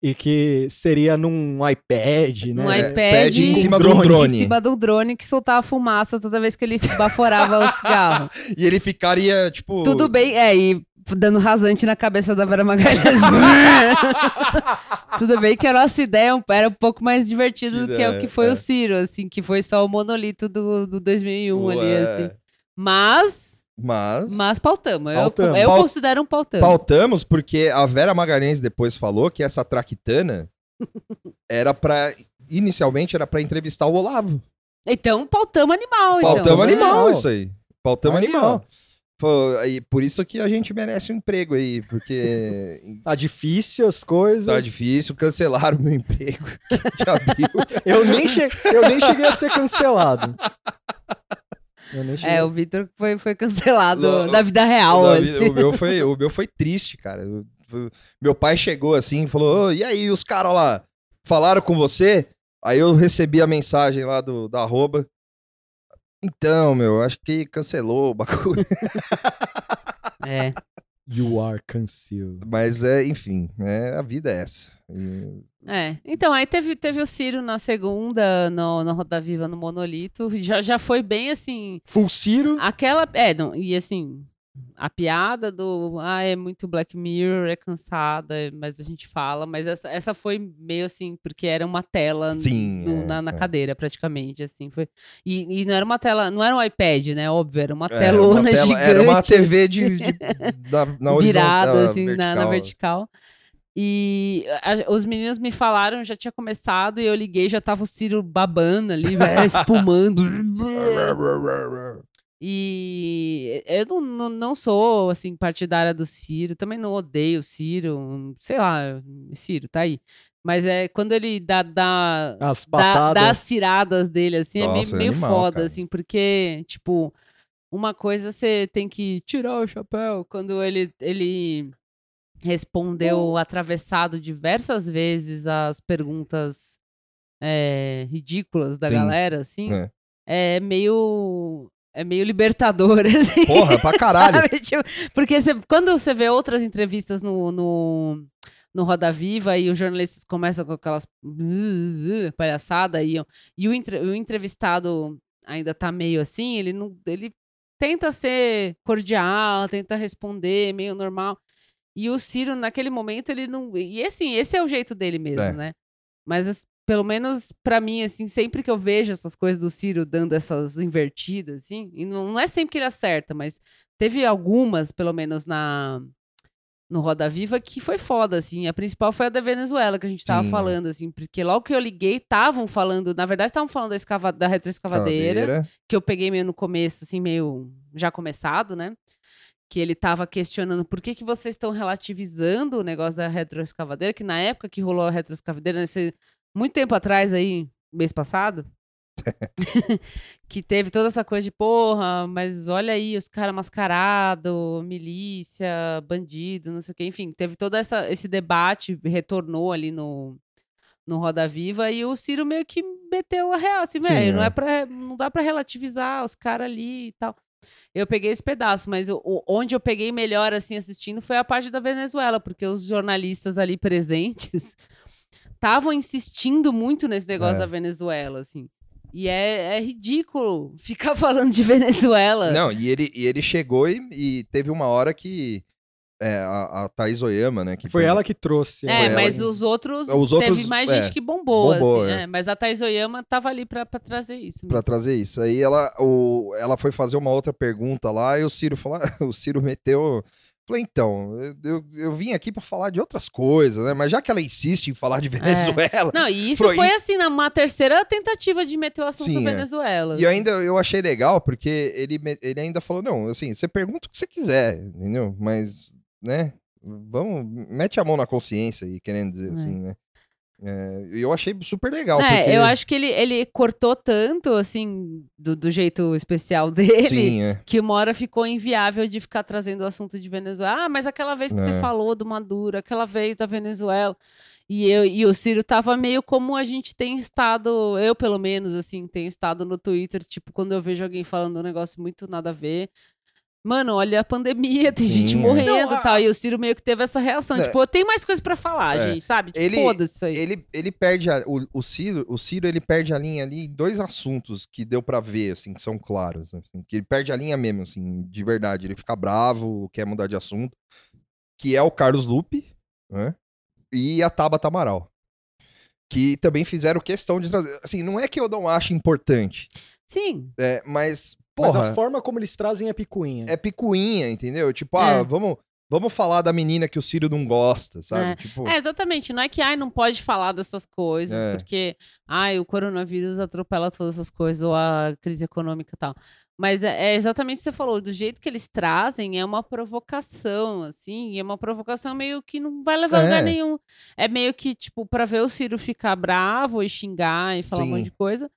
e que seria num iPad, né? Um iPad pad em cima drone. um drone. Em cima do drone que soltava fumaça toda vez que ele baforava o cigarro. E ele ficaria, tipo. Tudo bem, é, e dando rasante na cabeça da Vera Magalhães. Tudo bem que a nossa ideia era um pouco mais divertida do que é o que foi É, é. o Ciro, assim, que foi só o monolito do, do 2001 ali, é, assim. Mas, Mas. mas pautamos. Eu, Pautamos. eu Paut- considero um pautamo. Pautamos porque a Vera Magalhães depois falou que essa traquitana era pra. Inicialmente era pra entrevistar o Olavo. Então, pautamos animal, então. Pautamos né? animal, Animal. isso aí. Pautamos Animal. animal. Pô, aí, por isso que a gente merece um emprego aí, porque Tá difícil as coisas. tá difícil, cancelaram o meu emprego de abril. Eu nem, che... eu nem cheguei a ser cancelado. Eu nem cheguei. É, o Vitor foi, foi cancelado Lo- da vida real, O, assim. o meu foi, o meu foi triste, cara. Eu- eu- meu pai chegou assim e falou: "Ô, e aí, os caras lá falaram com você? Aí eu recebi a mensagem lá do, da arroba. Então, meu, acho que cancelou o bagulho. É. You are concealed. Mas é, enfim, é, a vida é essa. E- É, então aí teve, teve o Ciro na segunda, no, no Roda Viva, no Monolito, já, já foi bem assim, Full Ciro. aquela, é, não, e assim, a piada do, ah, é muito Black Mirror, é cansada, mas a gente fala, mas essa, essa foi meio assim, porque era uma tela Sim, no- é, na, na é. cadeira, praticamente, assim, foi, e, e não era uma tela, não era um iPad, né, óbvio, era uma é, telona uma tela- gigante. Era uma TV assim. de, de- da, na virada, assim, na, na vertical. vertical. E a- os meninos me falaram, já tinha começado, e eu liguei, já tava o Ciro babando ali, velho, espumando. E eu não, não, não sou, assim, partidária do Ciro, também não odeio o Ciro, sei lá, Ciro, tá aí. Mas é quando ele dá, dá, As dá, dá as tiradas dele, assim, Nossa, é é meio, meio animal, foda, cara. assim, porque, tipo, uma coisa você tem que tirar o chapéu quando ele, ele respondeu atravessado diversas vezes as perguntas é, ridículas da Sim. galera, assim, É. é, meio. É meio libertador, assim. Porra, pra caralho. Tipo, porque você- quando você vê outras entrevistas no, no, no Roda Viva e os jornalistas começam com aquelas palhaçada e, e o, entre- o entrevistado ainda tá meio assim, ele não. Ele tenta ser cordial, tenta responder, meio normal. E o Ciro, naquele momento, ele não. E assim, esse é o jeito dele mesmo, É. né? Mas as- pelo menos pra mim, assim, sempre que eu vejo essas coisas do Ciro dando essas invertidas, assim, e não, é sempre que ele acerta, mas teve algumas, pelo menos na no Roda Viva, que foi foda, assim. A principal foi a da Venezuela, que a gente tava Sim, falando, assim, porque logo que eu liguei, estavam falando, na verdade, estavam falando da, escava, da retroescavadeira, que eu peguei meio no começo, assim, meio já começado, né? Que ele tava questionando por que, que vocês estão relativizando o negócio da retroescavadeira, que na época que rolou a retroescavadeira, nesse, muito tempo atrás aí, mês passado, que teve toda essa coisa de porra, mas olha aí, os caras mascarados, milícia, bandido, não sei o quê. Enfim, teve todo essa, esse debate, retornou ali no, no Roda Viva e o Ciro meio que meteu a real, assim, velho, não, é. é não dá pra relativizar os caras ali e tal. Eu peguei esse pedaço, mas o- onde eu peguei melhor, assim, assistindo foi a parte da Venezuela, porque os jornalistas ali presentes estavam insistindo muito nesse negócio É. da Venezuela, assim. E é, é ridículo ficar falando de Venezuela. Não, e ele, e ele chegou e, e teve uma hora que é, a, a Thaís Oyama, né? Que Foi ela que trouxe. É, mas que- os outros, Os teve outros, mais é, gente que bombou, bombou, assim, é. é. Mas a Thais Oyama tava ali pra, pra trazer isso. Pra mesmo. trazer isso. Aí ela, o, ela foi fazer uma outra pergunta lá e o Ciro falou, o Ciro meteu. Falei, então, eu, eu, vim aqui pra falar de outras coisas, né? Mas já que ela insiste em falar de Venezuela, Não, e isso foi e- assim, na terceira tentativa de meter o assunto Sim, é. Venezuela. E eu ainda eu achei legal, porque ele, ele ainda falou, não, assim, você pergunta o que você quiser, entendeu? Mas, né, vamos, mete a mão na consciência aí, querendo dizer É. assim, né? É, eu achei super legal, É, porque... eu acho que ele, ele cortou tanto, assim, do, do jeito especial dele, Sim, é. que uma hora ficou inviável de ficar trazendo o assunto de Venezuela. Ah, mas aquela vez que É. você falou do Maduro, aquela vez da Venezuela. E, eu, e o Ciro tava meio como a gente tem estado, eu pelo menos, assim, tenho estado no Twitter, tipo, quando eu vejo alguém falando um negócio muito nada a ver. Mano, olha a pandemia, tem gente Sim, é. morrendo Não, e a- tal. E o Ciro meio que teve essa reação. É. Tipo, eu tenho mais coisa pra falar, É. gente, sabe? Tipo, Ele- Foda-se isso aí. Ele, ele perde a, o, o Ciro, o Ciro ele perde a linha ali em dois assuntos que deu pra ver, assim, que são claros, assim, que ele perde a linha mesmo, assim, de verdade, ele fica bravo, quer mudar de assunto, que é o Carlos Lupe, né? E a Tabata Amaral. Que também fizeram questão de trazer. Assim, não é que eu não acho importante, Sim. é, mas, Mas porra, a forma como eles trazem é picuinha. é picuinha, entendeu? Tipo, ah, É. vamos, vamos falar da menina que o Ciro não gosta, sabe? É. Tipo, É, exatamente. Não é que, ai, não pode falar dessas coisas, É. porque, ai, o coronavírus atropela todas essas coisas, ou a crise econômica e tal. Mas é, é exatamente o que você falou, do jeito que eles trazem, é uma provocação, assim, e é uma provocação meio que não vai levar a lugar É. nenhum. É meio que, tipo, pra ver o Ciro ficar bravo e xingar e falar um Sim. monte de coisa.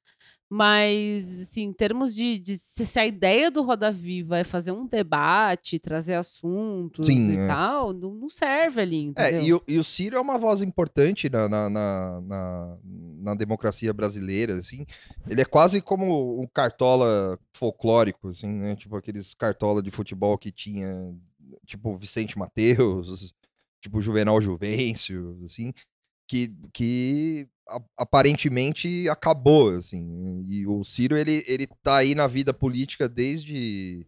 Mas, assim, em termos de, de se, a ideia do Roda Viva é fazer um debate, trazer assuntos Sim, e é. tal, não, não serve ali, É, entendeu? e o, e o Ciro é uma voz importante na, na, na, na- na democracia brasileira, assim. Ele é quase como um cartola folclórico, assim, né? Tipo aqueles cartola de futebol que tinha tipo Vicente Mateus, tipo Juvenal Juvencio, assim, que, que aparentemente acabou, assim. E o Ciro, ele, ele tá aí na vida política desde,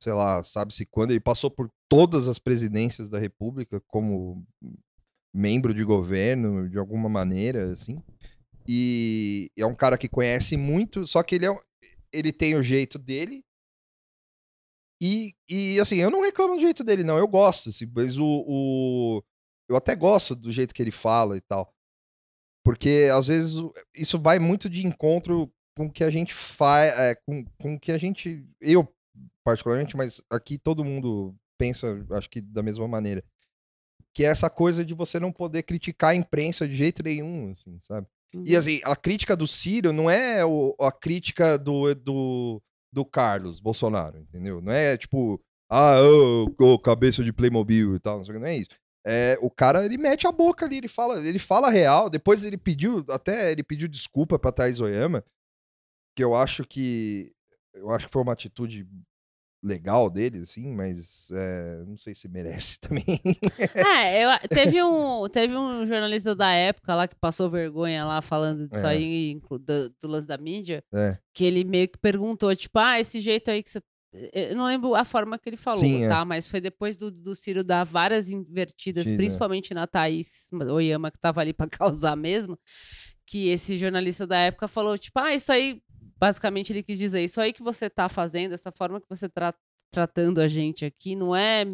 sei lá, sabe-se quando, ele passou por todas as presidências da República como membro de governo, de alguma maneira, assim. E é um cara que conhece muito, só que ele, é, ele tem o jeito dele. E, e, assim, eu não reclamo do jeito dele, não. Eu gosto, assim, mas o, o- Eu até gosto do jeito que ele fala e tal. Porque, às vezes, isso vai muito de encontro com o que a gente faz. com, com o que a gente. Eu, particularmente, mas aqui todo mundo pensa, acho que da mesma maneira. Que é essa coisa de você não poder criticar a imprensa de jeito nenhum, assim, sabe? E assim, a crítica do Ciro não é o- a crítica do, do, do Carlos Bolsonaro, entendeu? Não é tipo, ah, ô, cabeça de Playmobil e tal, não sei não é isso. É, o cara, ele mete a boca ali, ele fala, ele fala real, depois ele pediu, até ele pediu desculpa pra Thaís Oyama, que eu acho que, eu acho que foi uma atitude legal dele, assim, mas é, não sei se merece também. É, eu, teve, um, teve um jornalista da época lá que passou vergonha lá falando disso É. aí, do, do lance da mídia, É. que ele meio que perguntou, tipo, ah, esse jeito aí que você. Eu não lembro a forma que ele falou, Sim, é. tá? Mas foi depois do, do Ciro dar várias invertidas, Sim, é. principalmente na Thaís Oyama, que tava ali pra causar mesmo, que esse jornalista da época falou, tipo, ah, isso aí. Basicamente, ele quis dizer, isso aí que você tá fazendo, essa forma que você tá tratando a gente aqui, não é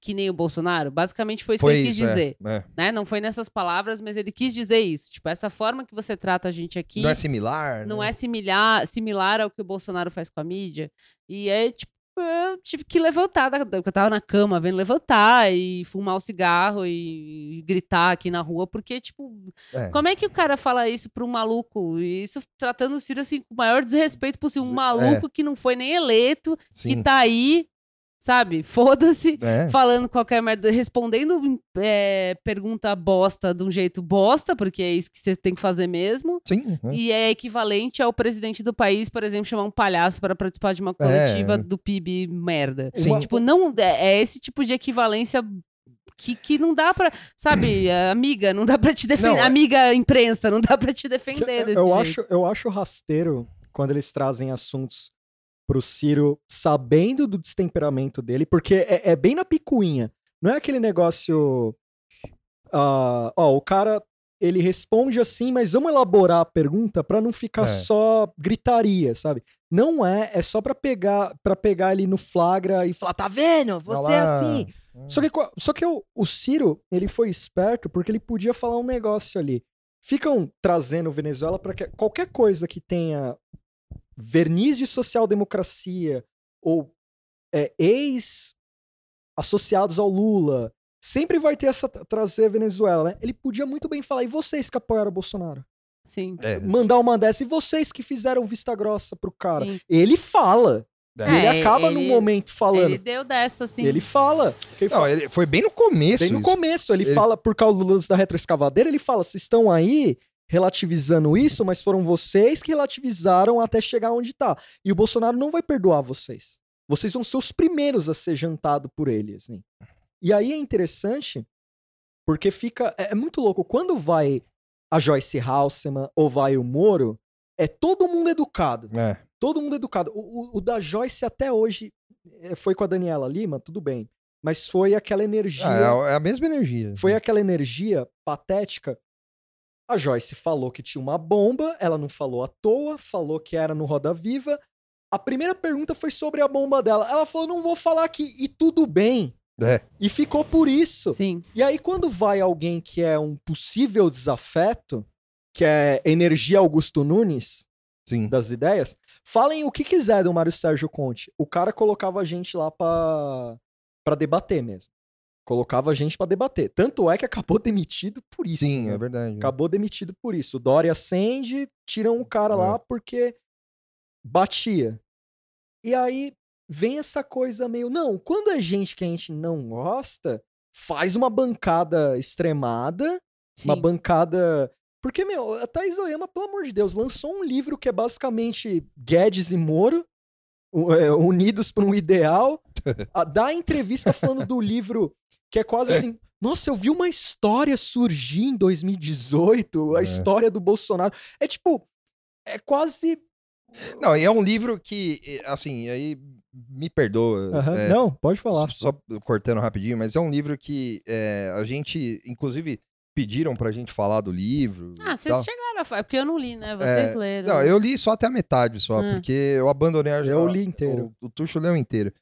que nem o Bolsonaro? Basicamente foi isso que ele quis isso, é, dizer é. né? Não foi nessas palavras, mas ele quis dizer isso. Tipo, essa forma que você trata a gente aqui Não é similar, não né? é similar, similar ao que o Bolsonaro faz com a mídia. E é, tipo, eu tive que levantar, porque eu tava na cama vendo levantar e fumar o cigarro e, gritar aqui na rua, porque, tipo, É. como é que o cara fala isso pra um maluco? E Isso tratando o Ciro assim, com o maior desrespeito possível. Um maluco que não foi nem eleito, que Sim. tá aí, sabe? Foda-se É. falando qualquer merda, respondendo é, pergunta bosta de um jeito bosta, porque é isso que você tem que fazer mesmo. Sim. né? E é equivalente ao presidente do país, por exemplo, chamar um palhaço para participar de uma coletiva É. do PIB merda. Sim. Tipo, não é, é esse tipo de equivalência que, que não dá pra. Sabe, amiga, não dá pra te defender. É- Amiga imprensa, não dá pra te defender eu- desse eu jeito. acho, eu acho rasteiro quando eles trazem assuntos pro Ciro sabendo do destemperamento dele, porque é, é bem na picuinha. Não é aquele negócio. ah, ó, o cara ele responde assim, mas vamos elaborar a pergunta pra não ficar É. só gritaria, sabe? Não é, é só pra pegar para pegar ele no flagra e falar, tá vendo? Você Vai é assim. Só que, só que o, o Ciro, ele foi esperto porque ele podia falar um negócio ali. Ficam trazendo Venezuela para que qualquer coisa que tenha verniz de social-democracia ou é, ex-associados ao Lula, sempre vai ter essa trazer Venezuela, né? Ele podia muito bem falar, e vocês que apoiaram o Bolsonaro? Sim. É. Mandar uma dessa, e vocês que fizeram vista grossa pro cara? sim. Ele fala. É. ele É, acaba ele- num momento falando. Ele deu dessa, assim. Ele fala. Ele Não, ele foi bem no começo. Bem no isso. começo, ele, Ele- fala, por causa do lance da retroescavadeira, ele fala: vocês estão aí relativizando isso, mas foram vocês que relativizaram até chegar onde tá. E o Bolsonaro não vai perdoar vocês. Vocês vão ser os primeiros a ser jantado por ele, assim. E aí é interessante, porque fica. É, é muito louco. Quando vai a Joyce Halseman ou vai o Moro, é todo mundo educado. É. Todo mundo educado. O, o- o da Joyce até hoje eh, foi com a Daniela Lima, tudo bem. Mas foi aquela energia. Ah, é é a mesma energia. Foi aquela energia patética. A Joyce falou que tinha uma bomba, ela não falou à toa, falou que era no Roda Viva. A primeira pergunta foi sobre a bomba dela. Ela falou: não vou falar aqui, e tudo bem. É. E ficou por isso. Sim. E aí, quando vai alguém que é um possível desafeto, que é energia Augusto Nunes, Sim. das ideias, falem o que quiser do Mário Sérgio Conte. O cara colocava a gente lá pra, pra debater mesmo. Colocava a gente pra debater. Tanto é que acabou demitido por isso. Sim, né? é verdade. Acabou demitido por isso. O Dória acende, tiram o cara É. lá porque batia. E aí vem essa coisa meio. Não, quando é gente que a gente não gosta, faz uma bancada extremada, sim. uma bancada. Porque, meu, a Thaís Oyama, pelo amor de Deus, lançou um livro que é basicamente Guedes e Moro. é, unidos por um ideal, a, dá entrevista falando do livro que é quase assim. Nossa, eu vi uma história surgir em 2018, a É. história do Bolsonaro. É tipo, é quase. Não, e é um livro que, assim, aí me perdoa. É, Não, pode falar. Só só cortando rapidinho, mas é um livro que é, a gente, inclusive, pediram pra gente falar do livro. Ah, vocês tal. chegaram a falar, porque eu não li, né? Vocês É, leram. Não, eu li só até a metade só, Hum. porque eu abandonei a Eu li inteiro. O, o Tuxo leu inteiro.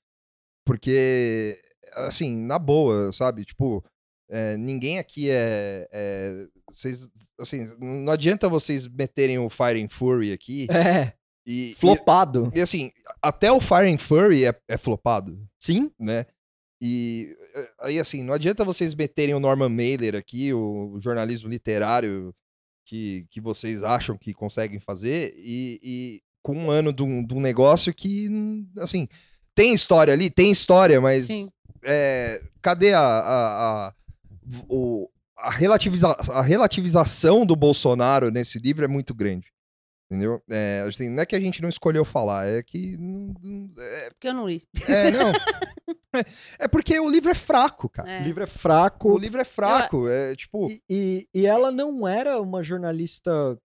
Porque, assim, na boa, sabe? Tipo, é, ninguém aqui é. é vocês, assim, não adianta vocês meterem o Fire and Fury aqui É, e, flopado. e, e, assim, até o Fire and Fury é, é flopado, Sim? né? E eh, aí, assim, não adianta vocês meterem o Norman Mailer aqui, o, o jornalismo literário que, que vocês acham que conseguem fazer, e, e com um ano de um, de um negócio que, assim, tem história ali, tem história, mas Sim. É, cadê a, a, a, o- a, relativiza- a relativização do Bolsonaro nesse livro é muito grande. Entendeu? É, assim, não é que a gente não escolheu falar, é que. não- É, Porque eu não li. é, não. É, é porque o livro é fraco, cara. É. O livro é O fraco. livro é fraco. É tipo. E, e, e ela não era uma jornalista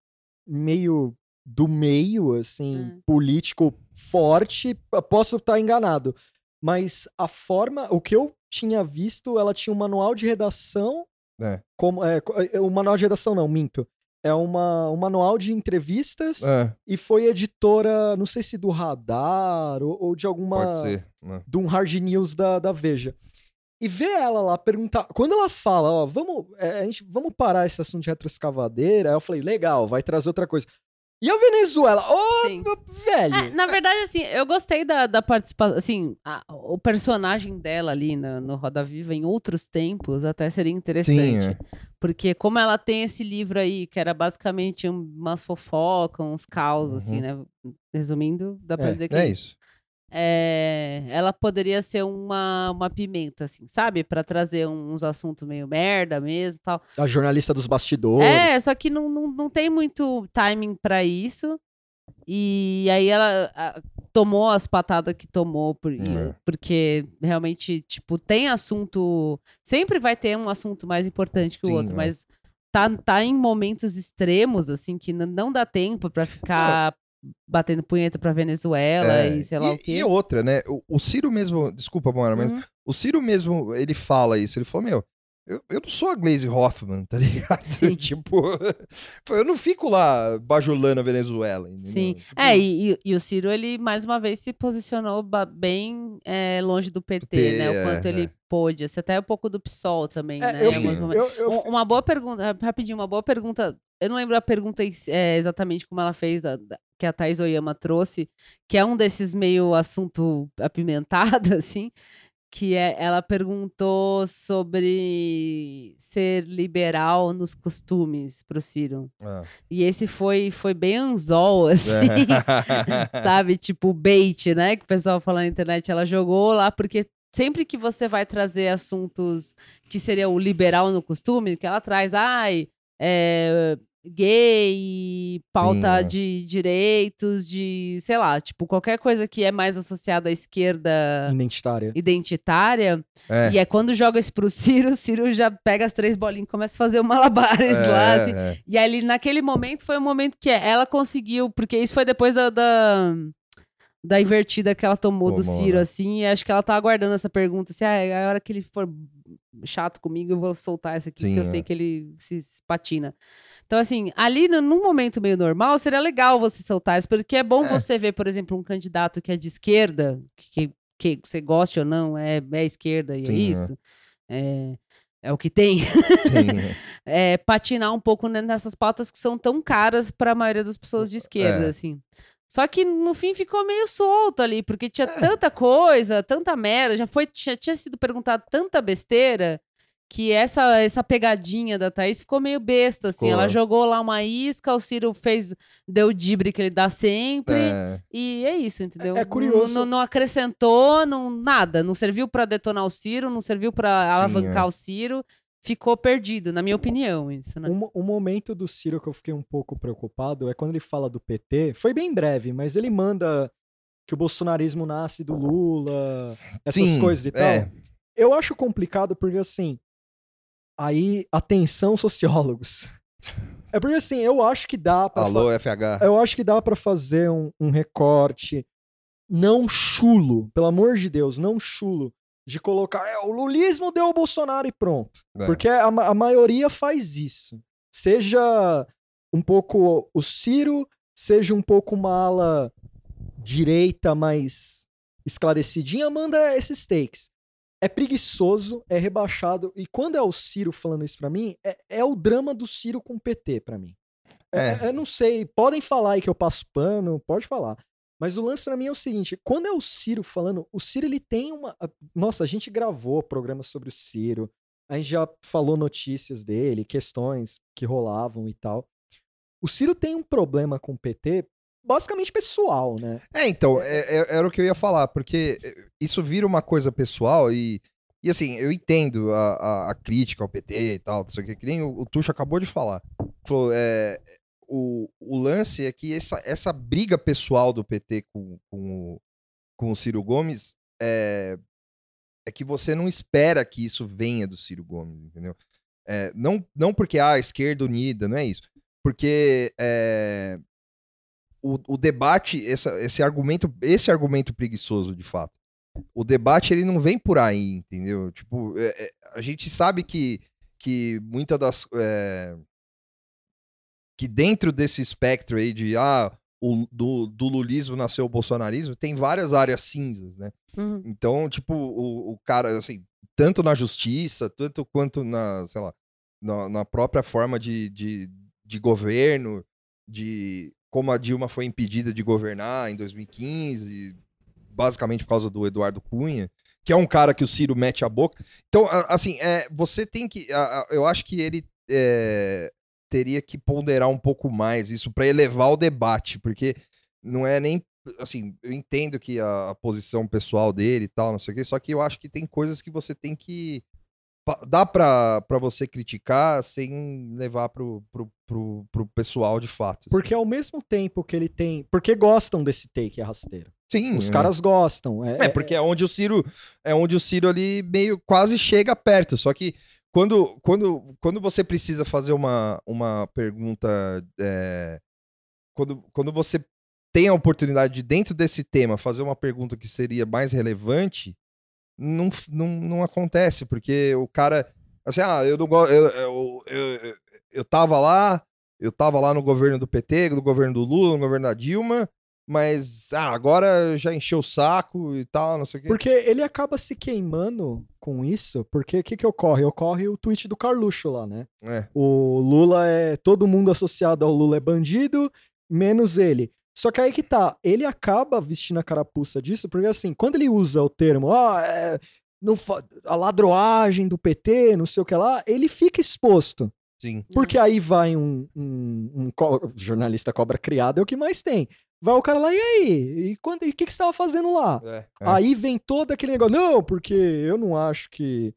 meio do meio, assim, Hum. político forte. Posso estar enganado. Mas a forma. O que eu tinha visto, ela tinha um manual de redação. É. Como, é, co- é, o manual de redação não, minto. É uma, um manual de entrevistas É, e foi editora, não sei se do Radar ou, ou de alguma pode ser. né? de um hard news da, da Veja. E ver ela lá perguntar. Quando ela fala, ó, vamos, é, a gente, vamos parar esse assunto de retroescavadeira, aí eu falei, legal, vai trazer outra coisa. E a Venezuela? Ô, meu velho! É, na verdade, assim, eu gostei da, da participação. Assim, a- o personagem dela ali na- no Roda Viva em outros tempos até seria interessante. Sim, é. Porque como ela tem esse livro aí, que era basicamente um- umas fofocas, uns caos, assim, né? Resumindo, dá pra É, dizer que É isso. É, ela poderia ser uma, uma pimenta, assim, sabe? Pra trazer uns assuntos meio merda mesmo tal. A jornalista dos bastidores. É, só que não, não, não tem muito timing pra isso. E aí ela a, tomou as patadas que tomou, por- É. porque realmente, tipo, tem assunto. Sempre vai ter um assunto mais importante que o Sim, outro, é. mas tá, tá em momentos extremos, assim, que não dá tempo pra ficar batendo punheta pra Venezuela É, e sei lá e, o quê. e outra, né? O, o Ciro mesmo. Desculpa, Mora, mas Uhum. o Ciro mesmo, ele fala isso. Ele falou, meu. Eu, eu não sou a Glaze Hoffman, tá ligado? Sim. tipo, eu não fico lá bajulando a Venezuela. Sim. Tipo, É, e, e- e o Ciro, ele mais uma vez se posicionou bem é, longe do PT, né? O é, quanto ele é. pôde. Assim, até um pouco do PSOL também, É, né? eu eu- eu Um- Uma boa pergunta, rap- rapidinho, uma boa pergunta. Eu não lembro a pergunta é, exatamente como ela fez, da- da- que a Thais Oyama trouxe, que é um desses meio assunto apimentado, assim, que é, ela perguntou sobre ser liberal nos costumes pro Ciro. ah. E esse foi, foi bem anzol, assim. É. sabe? Tipo bait, né? Que o pessoal fala na internet. Ela jogou lá porque sempre que você vai trazer assuntos que seria o liberal no costume, que ela traz, ai, é, gay, pauta Sim, é. de direitos, de, sei lá, tipo, qualquer coisa que é mais associada à esquerda Identitária. identitária. É. E é quando joga isso pro Ciro, o Ciro já pega as três bolinhas e começa a fazer o malabares lá, assim. é. E ali, naquele momento, foi um momento que ela conseguiu, porque isso foi depois da, da, da invertida que ela tomou do Tomou, Ciro, né? assim, e acho que ela tá aguardando essa pergunta, assim, ah, a hora que ele for chato comigo, eu vou soltar essa aqui, Sim, que eu é. sei que ele se patina. Então, assim, ali, no- num momento meio normal, seria legal você soltar isso, porque é bom É. você ver, por exemplo, um candidato que é de esquerda, que, que você goste ou não, é, é esquerda e é Sim, é. isso. É, é o que tem é, patinar um pouco ne- nessas pautas que são tão caras para a maioria das pessoas de esquerda, É. assim. Só que no fim ficou meio solto ali, porque tinha É. tanta coisa, tanta merda, já foi já tinha sido perguntado tanta besteira que essa essa pegadinha da Thaís ficou meio besta, assim. Ficou. Ela jogou lá uma isca, o Ciro fez, deu o dibre que ele dá sempre. é. E é isso, entendeu? É curioso. Não, não acrescentou não, nada. Não serviu pra detonar o Ciro, não serviu pra alavancar é. o Ciro. Ficou perdido, na minha opinião, isso, né? Um, mo- um momento do Ciro que eu fiquei um pouco preocupado é quando ele fala do PT. Foi bem breve, mas ele manda que o bolsonarismo nasce do Lula, essas Sim, coisas e tal. é. Eu acho complicado porque, assim, aí, atenção, sociólogos. É porque, assim, eu acho que dá pra Alô, FH. eu acho que dá pra fazer um, um recorte não chulo, pelo amor de Deus, não chulo, de colocar, é, o lulismo deu o Bolsonaro e pronto. É. Porque a, a maioria faz isso. Seja um pouco o Ciro, seja um pouco uma ala direita mais esclarecidinha, manda esses takes. É preguiçoso, é rebaixado. E quando é o Ciro falando isso pra mim, é, é o drama do Ciro com o PT pra mim. É. É, eu não sei, podem falar aí que eu passo pano, pode falar. Mas o lance pra mim é o seguinte, quando é o Ciro falando, o Ciro ele tem uma, nossa, a gente gravou programa sobre o Ciro, a gente já falou notícias dele, questões que rolavam e tal. O Ciro tem um problema com o PT, basicamente pessoal, né? É, então, é- é- era o que eu ia falar, porque é, isso vira uma coisa pessoal e, e assim, eu entendo a, a- a crítica ao PT e tal, não sei o que, que nem o, o Tuxo acabou de falar. Falou, é, o, o lance é que essa, essa briga pessoal do PT com, com, o, com o Ciro Gomes é, é que você não espera que isso venha do Ciro Gomes, entendeu? É, não, não porque ah, a esquerda unida, não é isso. Porque é, o, o debate, essa- esse argumento, esse argumento preguiçoso, de fato. O debate ele não vem por aí, entendeu? Tipo, é- é, a gente sabe que, que muitas das. Que dentro desse espectro aí de ah, o, do, do lulismo nasceu o bolsonarismo, tem várias áreas cinzas, né? Uhum. Então, tipo, o, o cara, assim, tanto na justiça, tanto quanto na, sei lá, na, na própria forma de, de, de governo, de como a Dilma foi impedida de governar em 2015, basicamente por causa do Eduardo Cunha, que é um cara que o Ciro mete a boca. Então, assim, é, você tem que. eu acho que ele é, teria que ponderar um pouco mais isso para elevar o debate, porque não é nem. Assim, eu entendo que a, a posição pessoal dele e tal, não sei o quê, só que eu acho que tem coisas que você tem que. Dá pra, pra você criticar sem levar pro, pro, pro, pro pessoal de fato. assim. Porque ao mesmo tempo que ele tem. Porque gostam desse take rasteiro. Sim, Os é. caras gostam. É, É, porque é onde o Ciro é onde o Ciro ali meio quase chega perto. Só que quando, quando, quando você precisa fazer uma, uma pergunta. é, quando, quando você tem a oportunidade de, dentro desse tema, fazer uma pergunta que seria mais relevante, não, não, não acontece, porque o cara. Assim, ah, eu não gosto. Eu, eu, eu, eu tava lá, eu tava lá no governo do PT, no governo do Lula, no governo da Dilma. Mas ah, agora já encheu o saco e tal, não sei o quê. Porque ele acaba se queimando com isso, porque o que, que ocorre? Ocorre o tweet do Carluxo lá, né? É. O Lula é. Todo mundo associado ao Lula é bandido, menos ele. Só que aí que tá, ele acaba vestindo a carapuça disso, porque assim, quando ele usa o termo, ah, é, não a ladroagem do PT, não sei o que lá, ele fica exposto. Sim. Porque aí vai um, um- um co- jornalista cobra criado, é o que mais tem. Vai o cara lá, e aí? E quando- e o que, que você tava fazendo lá? É, é. Aí vem todo aquele negócio, não, porque eu não acho que.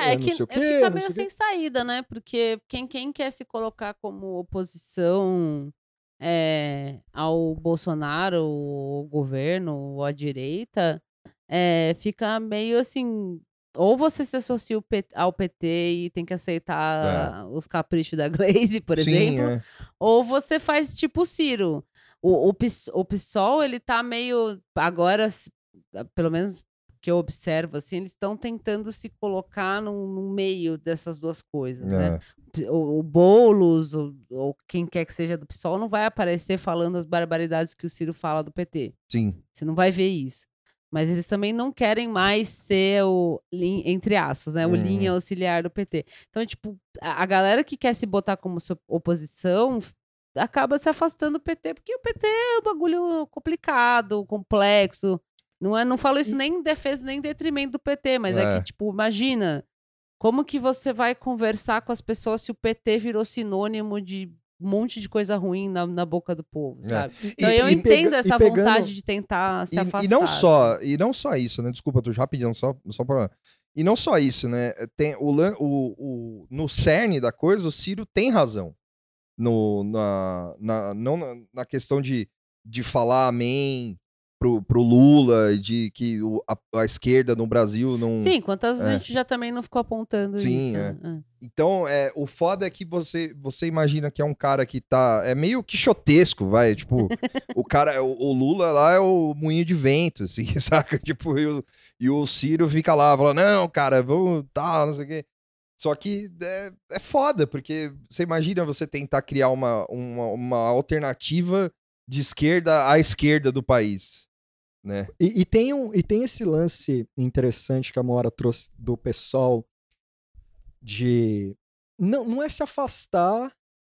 É, É, é que o quê, fica não meio o sem saída, né? Porque quem, quem quer se colocar como oposição é, ao Bolsonaro, ou ao governo, ou à direita, é, fica meio assim. Ou você se associa ao PT e tem que aceitar os caprichos da Glaze, por É. Sim, exemplo, é. ou você faz tipo o Ciro. O, o, o PSOL, ele tá meio. Agora, s- pelo menos que eu observo, assim, eles estão tentando se colocar no, no meio dessas duas coisas, né? É. O, o Boulos, ou, ou quem quer que seja do PSOL, não vai aparecer falando as barbaridades que o Ciro fala do PT. Sim. Você não vai ver isso. Mas eles também não querem mais ser o, entre aspas, né? O Uhum. linha auxiliar do PT. Então, tipo, a, a galera que quer se botar como oposição acaba se afastando do PT, porque o PT é um bagulho complicado, complexo. Não, é, não falo isso nem em defesa, nem em detrimento do PT, mas é. É. que, tipo, imagina como que você vai conversar com as pessoas se o PT virou sinônimo de um monte de coisa ruim na, na boca do povo, É. sabe? E- Então eu e- entendo essa pegando- vontade de tentar se E, afastar. e não assim. só, e não só isso, né? Desculpa, tu rapidinho, só, só pra. E não só isso, né? Tem o, o, o, no cerne da coisa, o Ciro tem razão. No, na, na, não na, na questão de, de falar amém pro, pro Lula, de que o- a, a esquerda no Brasil não. Sim, quantas vezes É. a gente já também não ficou apontando Sim, isso. é. né? Então, é, o foda é que você, você imagina que é um cara que tá. É meio quixotesco, vai. Tipo, o cara, o, o Lula lá é o moinho de vento, assim, saca? Tipo, e o, e o Ciro fica lá, falando, não, cara, vamos, tal, não sei o quê. Só que é, é foda, porque você imagina você tentar criar uma, uma, uma alternativa de esquerda à esquerda do país, né? E, e tem um, e tem esse lance interessante que a Moara trouxe do pessoal de. Não, não é se afastar,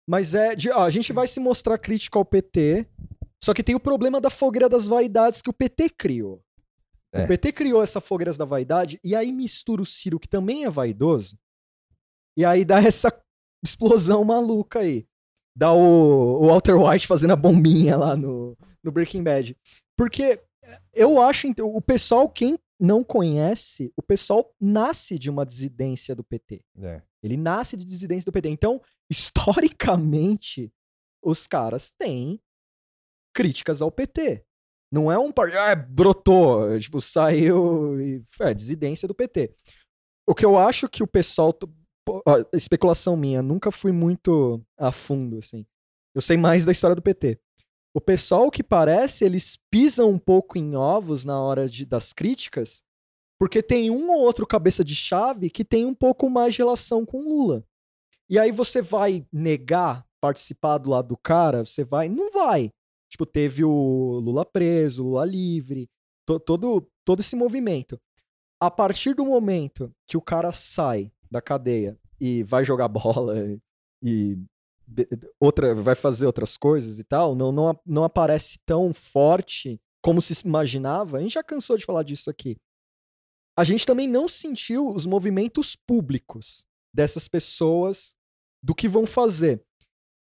mas é de. Ó, a gente vai se mostrar crítico ao PT, só que tem o problema da fogueira das vaidades que o PT criou. É. O PT criou essa fogueira da vaidade e aí mistura o Ciro, que também é vaidoso, e aí dá essa explosão maluca aí. Dá o, o Walter White fazendo a bombinha lá no, no Breaking Bad. Porque eu acho, então, o pessoal, quem não conhece, o pessoal nasce de uma dissidência do PT. É. Ele nasce de dissidência do PT. Então, historicamente, os caras têm críticas ao PT. Não é um partido, ah, brotou, tipo, saiu e é dissidência do PT. O que eu acho que o pessoal, especulação minha, nunca fui muito a fundo assim. Eu sei mais da história do PT. O pessoal que parece, eles pisam um pouco em ovos na hora de, das críticas, porque tem um ou outro cabeça de chave que tem um pouco mais de relação com Lula. E aí você vai negar participar do lado do cara? Você vai? Não vai. Tipo, teve o Lula preso, Lula livre, to- todo, todo esse movimento. A partir do momento que o cara sai da cadeia e vai jogar bola e de- outra, vai fazer outras coisas e tal, não, não, não aparece tão forte como se imaginava. A gente já cansou de falar disso aqui. A gente também não sentiu os movimentos públicos dessas pessoas do que vão fazer.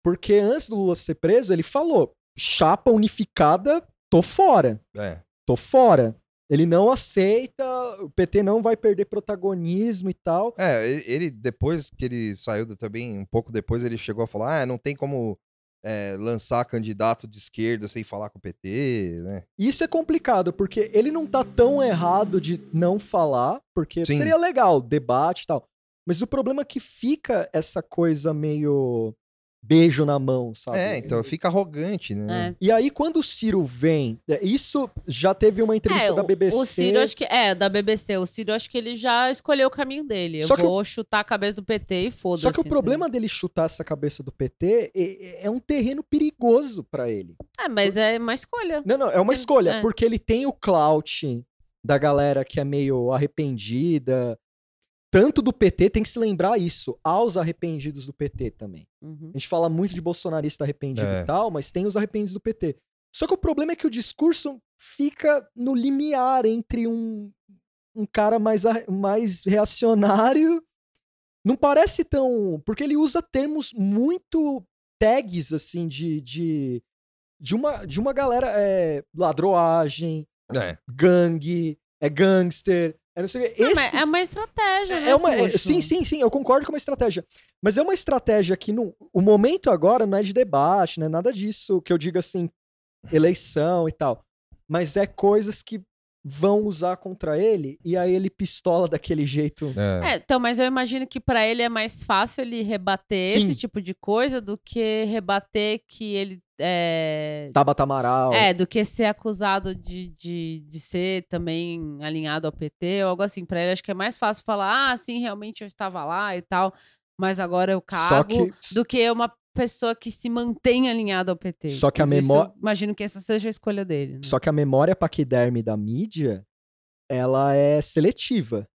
Porque antes do Lula ser preso, ele falou: chapa unificada, tô fora. É. Tô fora. Ele não aceita, o PT não vai perder protagonismo e tal. É, ele, ele, depois que ele saiu da- também, um pouco depois, ele chegou a falar: ah, não tem como é, lançar candidato de esquerda sem falar com o PT, né? Isso é complicado, porque ele não tá tão errado de não falar, porque Sim. seria legal, debate e tal. Mas o problema é que fica essa coisa meio beijo na mão, sabe? É, então fica arrogante, né? É. E aí, quando o Ciro vem, é, isso já teve uma entrevista É, da BBC. O Ciro, acho que. É, da BBC. O Ciro, acho que ele já escolheu o caminho dele. Eu Só que vou chutar a cabeça do PT e foda-se. Só que o problema dele chutar essa cabeça do PT é, é um terreno perigoso pra ele. É, mas é uma escolha. Não, não, é uma escolha, É. porque ele tem o clout da galera que é meio arrependida. Tanto do PT, tem que se lembrar isso, aos arrependidos do PT também. Uhum. A gente fala muito de bolsonarista arrependido É. e tal, mas tem os arrependidos do PT. Só que o problema é que o discurso fica no limiar entre um, um cara mais, mais reacionário. Não parece tão. Porque ele usa termos muito tags, assim, de. de de uma, de uma galera é ladroagem, É. gangue, é gangster, não sei o quê. Mas Esses- é uma estratégia, é, né, é uma, é- sim, sim, sim, eu concordo com uma estratégia. Mas é uma estratégia que no, o momento agora não é de debate, não é nada disso que eu diga assim, eleição e tal. Mas é coisas que vão usar contra ele e aí ele pistola daquele jeito. É. É, então, mas eu imagino que pra ele é mais fácil ele rebater Sim. esse tipo de coisa do que rebater que ele é, Tabata Amaral. É, do que ser acusado de, de, de ser também alinhado ao PT ou algo assim. Pra ele, acho que é mais fácil falar, ah, sim, realmente eu estava lá e tal, mas agora eu cago, que- do que uma pessoa que se mantém alinhada ao PT. Só que a Mas isso, memó- Imagino que essa seja a escolha dele. né? Só que a memória paquiderme da mídia, ela é seletiva.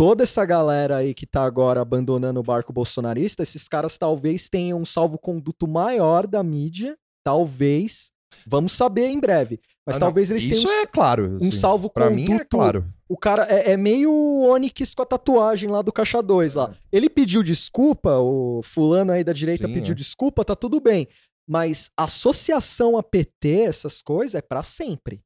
Toda essa galera aí que tá agora abandonando o barco bolsonarista, esses caras talvez tenham um salvo-conduto maior da mídia, talvez. Vamos saber em breve. Mas Ah, não, talvez eles Isso tenham é claro. um assim. salvo-conduto. Pra mim é claro. O cara é, é meio o Onyx com a tatuagem lá do Caixa 2 lá. Ele pediu desculpa, o fulano aí da direita Sim, pediu é. desculpa, tá tudo bem. Mas associação a PT, essas coisas, é pra sempre.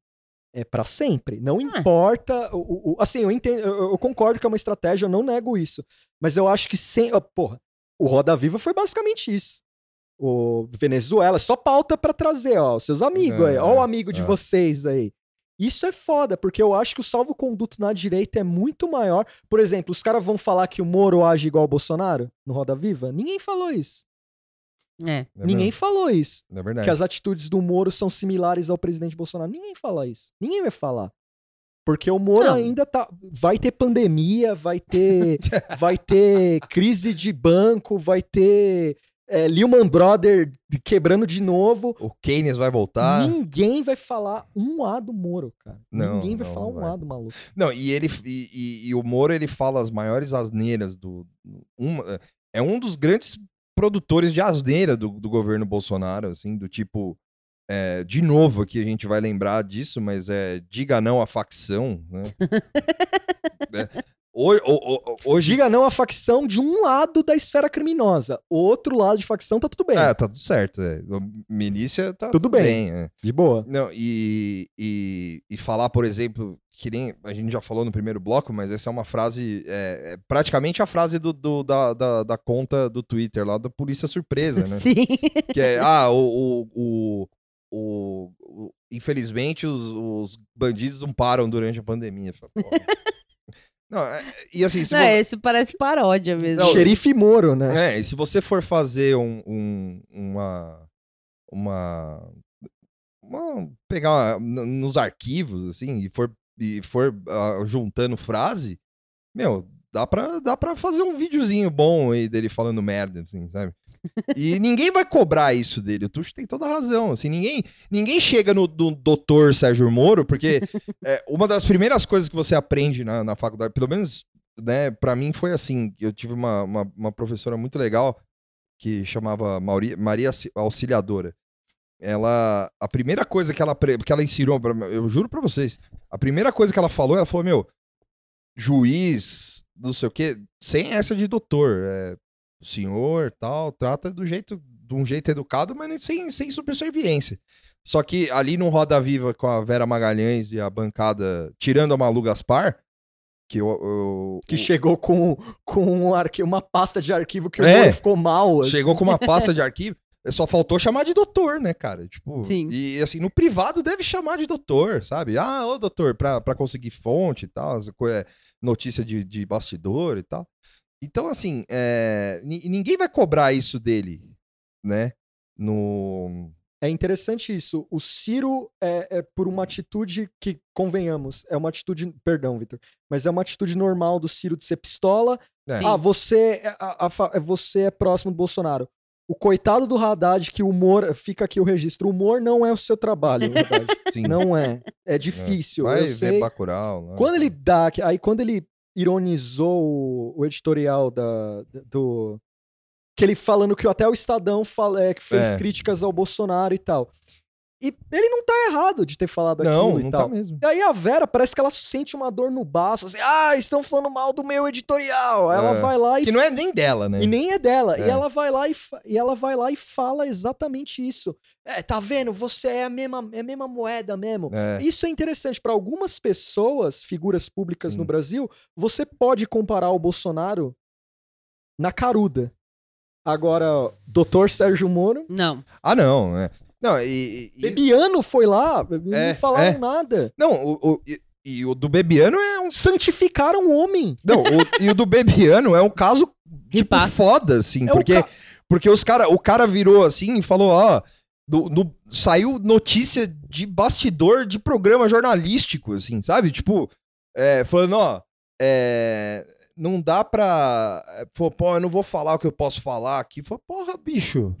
É pra sempre. Não importa. O, o- assim, eu, entendo, eu, eu concordo que é uma estratégia, eu não nego isso. Mas eu acho que sem. ó, Porra, o Roda Viva foi basicamente isso. o Venezuela, é só pauta pra trazer, ó, seus amigos aí, ó o amigo de é. vocês aí. Isso é foda, porque eu acho que o salvo-conduto na direita é muito maior. Por exemplo, os caras vão falar que o Moro age igual o Bolsonaro no Roda Viva? Ninguém falou isso. É. É Ninguém mesmo, falou isso. É verdade. Que as atitudes do Moro são similares ao presidente Bolsonaro. Ninguém fala isso. Ninguém vai falar. Porque o Moro Não. ainda tá. Vai ter pandemia, vai ter. vai ter crise de banco, vai ter é, Lehman Brother quebrando de novo. O Keynes vai voltar. Ninguém vai falar um A do Moro, cara. Não, Ninguém vai não, falar não um vai. A do maluco. Não, e ele e, e- e o Moro ele fala as maiores asneiras do. uma- é um dos grandes produtores de asneira do, do governo Bolsonaro, assim, do tipo. é, de novo aqui a gente vai lembrar disso, mas é diga não à facção, né? É, ho- ho- ho- hoje. Diga não a facção de um lado da esfera criminosa. O outro lado de facção tá tudo bem. É, tá tudo certo. É. Milícia tá Tudo bem. é. De boa. Não, e, e, e falar, por exemplo, que nem a gente já falou no primeiro bloco, mas essa é uma frase, é, é praticamente a frase do, do- da, da, da conta do Twitter lá da Polícia Surpresa, né? Sim. que é, ah, o, o, o, o- o- infelizmente os, os bandidos não param durante a pandemia. Não, é- e assim, se Não, você- esse parece paródia mesmo. Não, Xerife Moro, né? é, e se você for fazer um, um- uma. Uma. uma- pegar n- nos arquivos, assim, e for, e for ah, juntando frase, meu, dá pra, dá pra fazer um videozinho bom aí dele falando merda, assim, sabe? E ninguém vai cobrar isso dele. O Tuxo tem toda a razão. Assim, ninguém, ninguém chega no, do doutor Sérgio Moro, porque é, uma das primeiras coisas que você aprende na, na faculdade, pelo menos né, para mim foi assim. Eu tive uma, uma, uma professora muito legal que chamava Mauri, Maria Auxi- Auxiliadora. Ela, a primeira coisa que ela, que ela ensinou, pra, eu juro pra vocês, a primeira coisa que ela falou, ela falou, meu, juiz, não sei o quê, sem essa de doutor, é, senhor, tal, trata do jeito, de um jeito educado, mas sem, sem superserviência. Só que ali no Roda Viva com a Vera Magalhães e a bancada, tirando a Malu Gaspar, que eu, eu- Que o- chegou com, com um uma pasta de arquivo que o É. Moro ficou mal. assim. chegou com uma pasta de arquivo, só faltou chamar de doutor, né, cara? Tipo, Sim. e assim, no privado deve chamar de doutor, sabe? Ah, ô doutor, pra, pra conseguir fonte e tal, é, notícia de, de bastidor e tal. Então, assim, é, ni- ninguém vai cobrar isso dele, né? No. É interessante isso. O Ciro é, é por uma atitude que, convenhamos, é uma atitude. Perdão, Vitor. Mas é uma atitude normal do Ciro de ser pistola. É. Ah, você é, a- a é- você é próximo do Bolsonaro. O coitado do Haddad, que o humor. Fica aqui o registro. O humor não é o seu trabalho, não é. É difícil. vai eu sei. Bacurau. lá. Quando ele dá. Aí quando ele ironizou o, editorial da, do. Que ele falando que até o Estadão fala, é, que fez É. críticas ao Bolsonaro e tal. E ele não tá errado de ter falado Não, aquilo e não tal. tá mesmo. E aí a Vera parece que ela sente uma dor no baço, assim, ah, estão falando mal do meu editorial. Aí Ela É. vai lá e Que não é nem dela, né? e nem é dela. E É. ela vai lá e, fa- e ela vai lá e fala exatamente isso. É, tá vendo? Você é a mesma, é a mesma moeda mesmo. É. Isso é interessante para algumas pessoas, figuras públicas Sim. no Brasil, você pode comparar o Bolsonaro na caruda. Agora, doutor Sérgio Moro, Não. Ah, não. É. Não, e. e- Bebiano foi lá, não É, falaram é. nada. não, o, o- e, e o do Bebiano é um. Santificaram o homem. Não, o- e o do Bebiano é um caso, tipo, passa. foda, assim. É porque, ca- porque os cara, o cara virou assim e falou: ó. do- do- saiu notícia de bastidor de programa jornalístico, assim, sabe? Tipo, é, falando, ó. é, não dá pra. é, Falou, pô, eu não vou falar o que eu posso falar aqui. Falei, porra, bicho.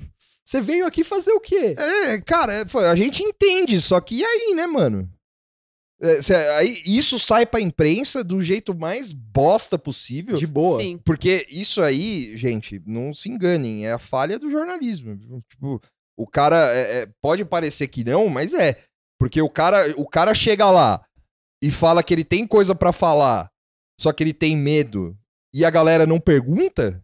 Você veio aqui fazer o quê? É, cara, é, foi, a gente entende, só que e aí, né, mano? É, cê- aí, isso sai pra imprensa do jeito mais bosta possível. De boa. Sim. Porque isso aí, gente, não se enganem, é a falha do jornalismo. Tipo, o cara é- é, pode parecer que não, mas é. Porque o cara, o cara chega lá e fala que ele tem coisa pra falar, só que ele tem medo, e a galera não pergunta.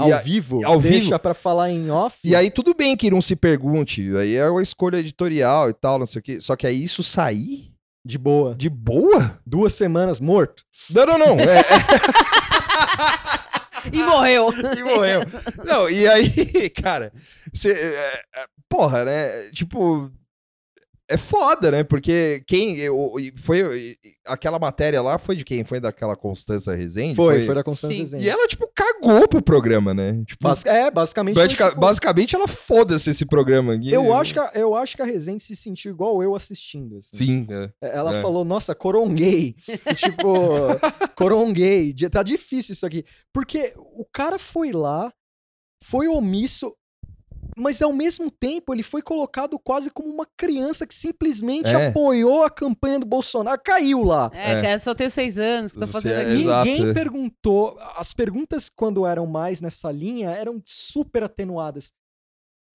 Ao E a- vivo, ao deixa vivo. pra falar em off. E aí tudo bem que não se pergunte, aí é uma escolha editorial e tal, não sei o quê. Só que aí isso sair De boa. de boa? Duas semanas morto. Não, não, não. É, é- e morreu. e morreu. Não, e aí, cara, cê, é, é, porra, né? Tipo, é foda, né? Porque quem. eu- foi. Aquela matéria lá foi de quem? Foi daquela Constança Rezende? Foi, foi da Constância Sim. Rezende. E ela, tipo, cagou pro programa, né? Tipo, Bas- é, basicamente. foi, Basica- tipo, basicamente, ela foda-se esse programa. E- eu, acho que a, eu acho que a Rezende se sentiu igual eu assistindo. assim. Sim, é. Ela É. falou, nossa, coronguei. E, tipo, coronguei. Tá difícil isso aqui. Porque o cara foi lá, foi omisso, mas ao mesmo tempo ele foi colocado quase como uma criança que simplesmente É. apoiou a campanha do Bolsonaro. Caiu lá. É, É. só tenho seis anos, que tô Você fazendo é- aqui. Exato. Ninguém perguntou. As perguntas, quando eram mais nessa linha, eram super atenuadas.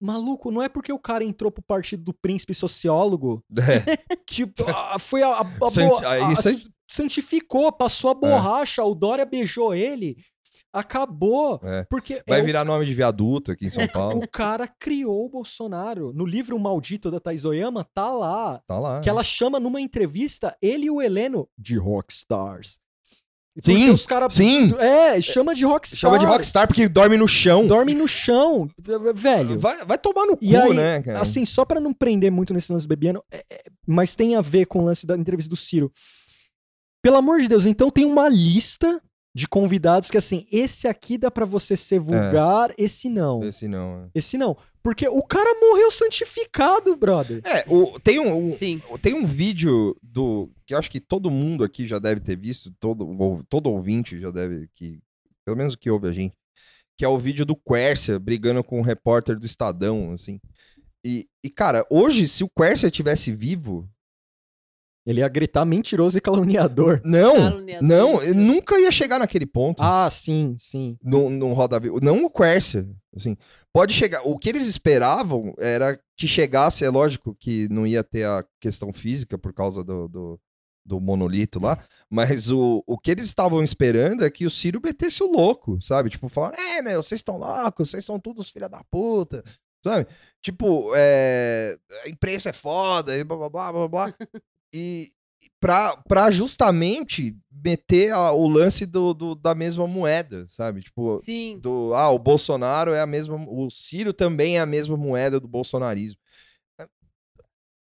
Maluco, não é porque o cara entrou pro partido do príncipe sociólogo É. que ah, foi a, a- a Sant- bo- aí a- isso aí- É. s- santificou, passou a borracha, o Dória beijou ele, acabou. É. Porque Vai é virar nome de viaduto aqui em São Paulo. o cara criou o Bolsonaro. No livro Maldito da Thais Oyama, tá lá. Tá lá. Que ela chama numa entrevista ele e o Heleno de rockstars. Sim, Porque os caras. Sim, É, chama de rockstar. chama de rockstar porque dorme no chão. Dorme no chão. Velho. Vai, vai tomar no cu, aí, né, cara? Assim, só pra não prender muito nesse lance bebiano, é- é- mas tem a ver com o lance da entrevista do Ciro. Pelo amor de Deus, então tem uma lista de convidados que assim, esse aqui dá pra você ser vulgar, esse não. Esse não. é. Esse não. Porque o cara morreu santificado, brother. É, o, tem, um, um- Sim. tem um vídeo do. que eu acho que todo mundo aqui já deve ter visto, todo, todo ouvinte já deve. Que, pelo menos o que ouve a gente. Que é o vídeo do Quercia brigando com o repórter do Estadão, assim. E, e, cara, hoje, se o Quercia tivesse vivo. Ele ia gritar mentiroso e caluniador. Não! Caluniador. Não, ele nunca ia chegar naquele ponto. Ah, sim, sim. Num, num Roda. Não o Quercia. Assim, pode chegar. O que eles esperavam era que chegasse, é lógico que não ia ter a questão física por causa do, do, do monolito lá, mas o, o que eles estavam esperando é que o Ciro metesse o louco, sabe? Tipo, falar, é, meu, vocês estão loucos, vocês são todos filha da puta, sabe? Tipo, é, a imprensa é foda, e blá blá blá blá blá. E pra, pra justamente meter a- o lance do, do- da mesma moeda, sabe? Tipo, Sim. do ah, o Bolsonaro é a mesma, o Ciro também é a mesma moeda do bolsonarismo.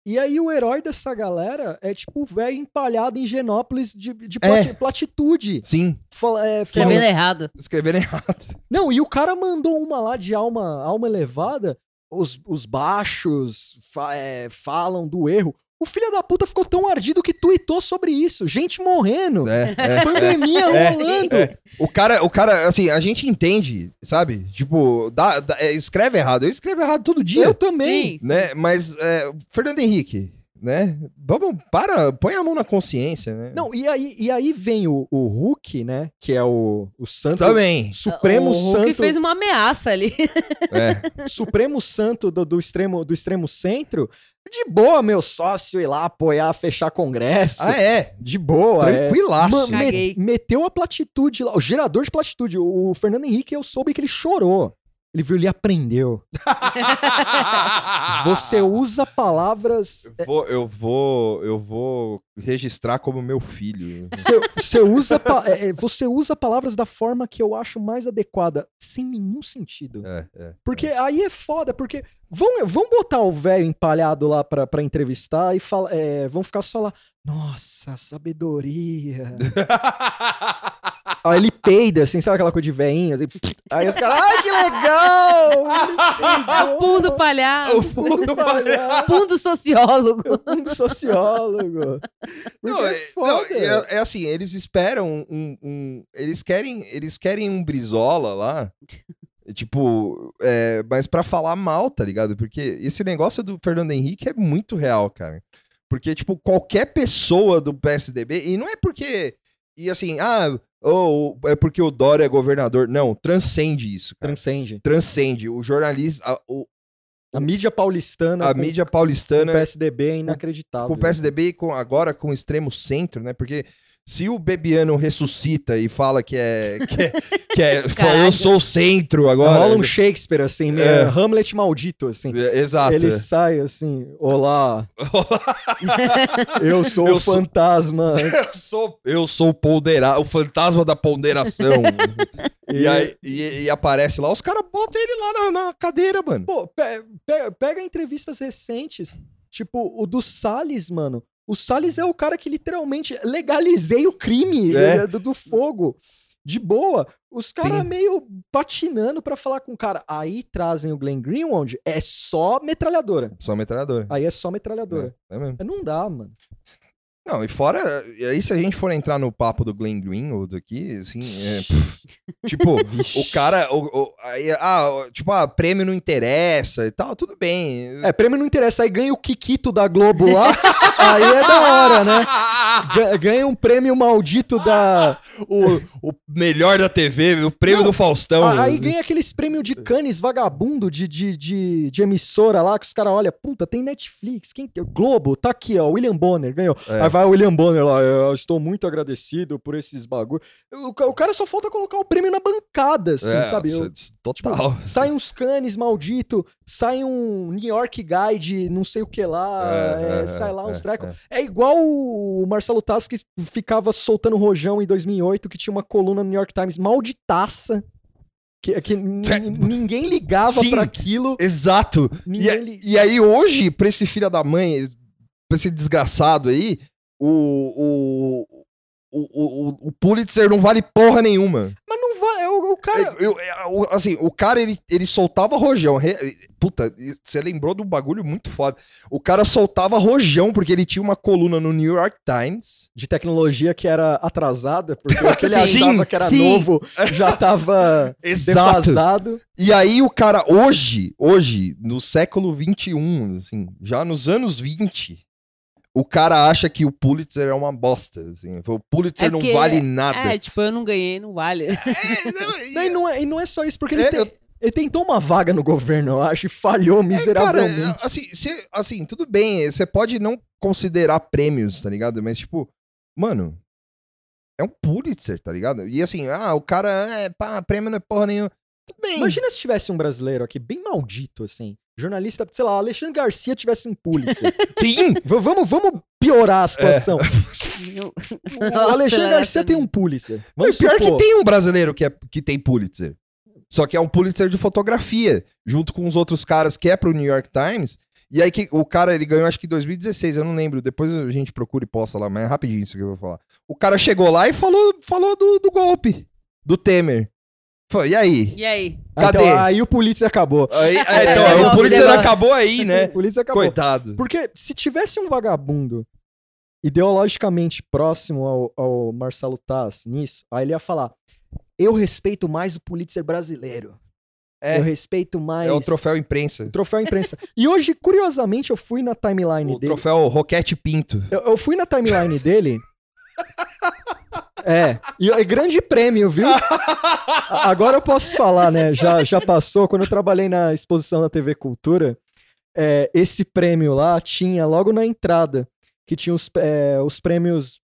E aí o herói dessa galera é tipo o velho empalhado em Genópolis de, de É. plati- platitude. Sim, Fala, é, Escrevendo fala- errado. escreveram errado. Não, e o cara mandou uma lá de alma, alma elevada. Os, os baixos fa- é, falam do erro. O filho da puta ficou tão ardido que tweetou sobre isso. Gente morrendo. É, é, Pandemia É, rolando. é. O cara, o cara, assim, a gente entende, sabe? Tipo, dá, dá- é, escreve errado. Eu escrevo errado todo dia, Eu também. Sim. né? Mas, é, Fernando Henrique, né? Vamos, para, põe a mão na consciência, né? Não, e aí, e aí vem o, o Hulk, né? Que é o, o santo. Também. Supremo o Hulk santo. fez uma ameaça ali. É. Supremo santo do, do extremo, do extremo centro. De boa, meu sócio, ir lá apoiar, fechar congresso. Ah, é. De boa. é. Tranquilaço. Ma- me- meteu a platitude lá, o gerador de platitude. O Fernando Henrique, eu soube que ele chorou. Ele viu, ele aprendeu. Você usa palavras. Eu vou, eu vou, eu vou registrar como meu filho. Você, você usa, é, é, você usa palavras da forma que eu acho mais adequada, sem nenhum sentido. É, é. Porque aí é foda, porque vão, vão botar o velho empalhado lá pra, pra entrevistar e fala, é, vão ficar só lá. Nossa, sabedoria. Aí ele peida, assim, sabe aquela coisa de veinho? Assim, aí os caras, ai que legal! É o pum do palhaço. O fundo do palhaço. Pum do sociólogo. Um do sociólogo. Não, é, é foda. não, é- é assim, eles esperam um, um- eles querem, eles querem um brizola lá, tipo, é, mas pra falar mal, tá ligado? Porque esse negócio do Fernando Henrique é muito real, cara. Porque tipo, qualquer pessoa do PSDB, e não é porque e assim, ah, ou é porque o Dória é governador, não, transcende isso, cara. Transcende. Transcende o jornalista, a, o- A mídia paulistana a com, mídia com paulistana o PSDB é inacreditável. com o PSDB e com, agora com o extremo centro, né? Porque se o Bebiano ressuscita e fala que é. Que é, que é Caraca. eu sou o centro agora. Rola um Shakespeare, assim, meio É. Hamlet maldito, assim. É, Exato. Ele sai assim, olá, eu sou Eu o sou- fantasma. Eu sou, eu sou o pondera, o fantasma da ponderação. e, aí, e, e aparece lá, os caras botam ele lá na, na cadeira, mano. Pô, pe- pe- pega entrevistas recentes, tipo o do Salles, mano. O Salles é o cara que literalmente legalizei o crime É. eh, do, do fogo. De boa. Os caras meio patinando pra falar com o cara. Aí trazem o Glenn Greenwald, é só metralhadora. Só metralhadora. Aí é só metralhadora. É, é mesmo. Não dá, mano. Não, e fora, e aí se a gente for entrar no papo do Glenn Greenwald aqui, assim, é, pff, tipo, o cara, o, o- aí, ah, tipo, ah, prêmio não interessa e tal, tudo bem. É, prêmio não interessa. Aí ganha o Kikito da Globo lá. aí é da hora, né? Ga- Ganha um prêmio maldito da. o, o melhor da TV, o prêmio Não, do Faustão. Aí ganha aqueles prêmios de canes vagabundo de, de, de, de emissora lá, que os caras olham, puta, tem Netflix, quem que é? Globo, tá aqui, ó, William Bonner ganhou. É. Aí vai o William Bonner lá, eu estou muito agradecido por esses bagulho. O, o cara só falta colocar o prêmio na bancada, assim, É, sabe? Eu- isso- total. sai uns canes maldito, sai um New York Guide, não sei o que lá, É, é, é, sai lá uns é, trecos. é. É igual o Marcelo Tassi que ficava soltando rojão em 2008, que tinha uma coluna no New York Times malditaça, que, que ninguém ligava pra aquilo. Exato. E, li- e aí hoje, pra esse filho da mãe, pra esse desgraçado aí, o, o, o, o, o Pulitzer não vale porra nenhuma. Mas não vai, é o, o cara... Eu- eu- o- assim, o cara, ele, ele soltava rojão. Puta, você lembrou de um bagulho muito foda. O cara soltava rojão porque ele tinha uma coluna no New York Times. De tecnologia que era atrasada, porque o que ele Sim, achava que era sim. novo já tava defasado. E aí o cara, hoje, hoje, no século XXI, assim, já nos anos 20, o cara acha que o Pulitzer é uma bosta. Assim. O Pulitzer É não vale nada. É, tipo, eu não ganhei, não vale. É, não, Não, e, não é, e não é só isso, porque ele, É, tem- eu- ele tentou uma vaga no governo, eu acho, e falhou Cara, miseravelmente. assim, cê- assim, tudo bem, você pode não considerar prêmios, tá ligado? Mas, tipo, mano, é um Pulitzer, tá ligado? E assim, ah, o cara, é, pá, prêmio não é porra nenhuma. Tudo bem. Imagina se tivesse um brasileiro aqui, bem maldito, assim. Jornalista, sei lá, Alexandre Garcia tivesse um Pulitzer. Sim, V- vamos, vamos piorar a situação. Não- O Alexandre ele Garcia tem um Pulitzer. Vamos pior supor. que tem um brasileiro que, é, que tem Pulitzer. Só que é um Pulitzer de fotografia, junto com os outros caras que é pro New York Times. E aí que o cara, ele ganhou acho que em 2016, eu não lembro. Depois a gente procura e posta lá, mas é rapidinho isso que eu vou falar. O cara chegou lá e falou, falou do, do golpe, do Temer. Foi, e aí? E aí? Ah, então, Cadê? aí o Pulitzer acabou. Aí, É, é, então, devolve, o Pulitzer acabou aí, né? O Pulitzer acabou. Coitado. Porque se tivesse um vagabundo ideologicamente próximo ao, ao Marcelo Taz nisso, aí ele ia falar: Eu respeito mais o Pulitzer brasileiro. É. Eu respeito mais. É o troféu imprensa. o troféu imprensa. e hoje, curiosamente, eu fui na timeline O dele. troféu Roquete Pinto. Eu, eu fui na timeline dele. É, e é grande prêmio, viu? Agora eu posso falar, né? Já, já passou. Quando eu trabalhei na exposição da TV Cultura, é, esse prêmio lá tinha logo na entrada, que tinha os, é, os prêmios,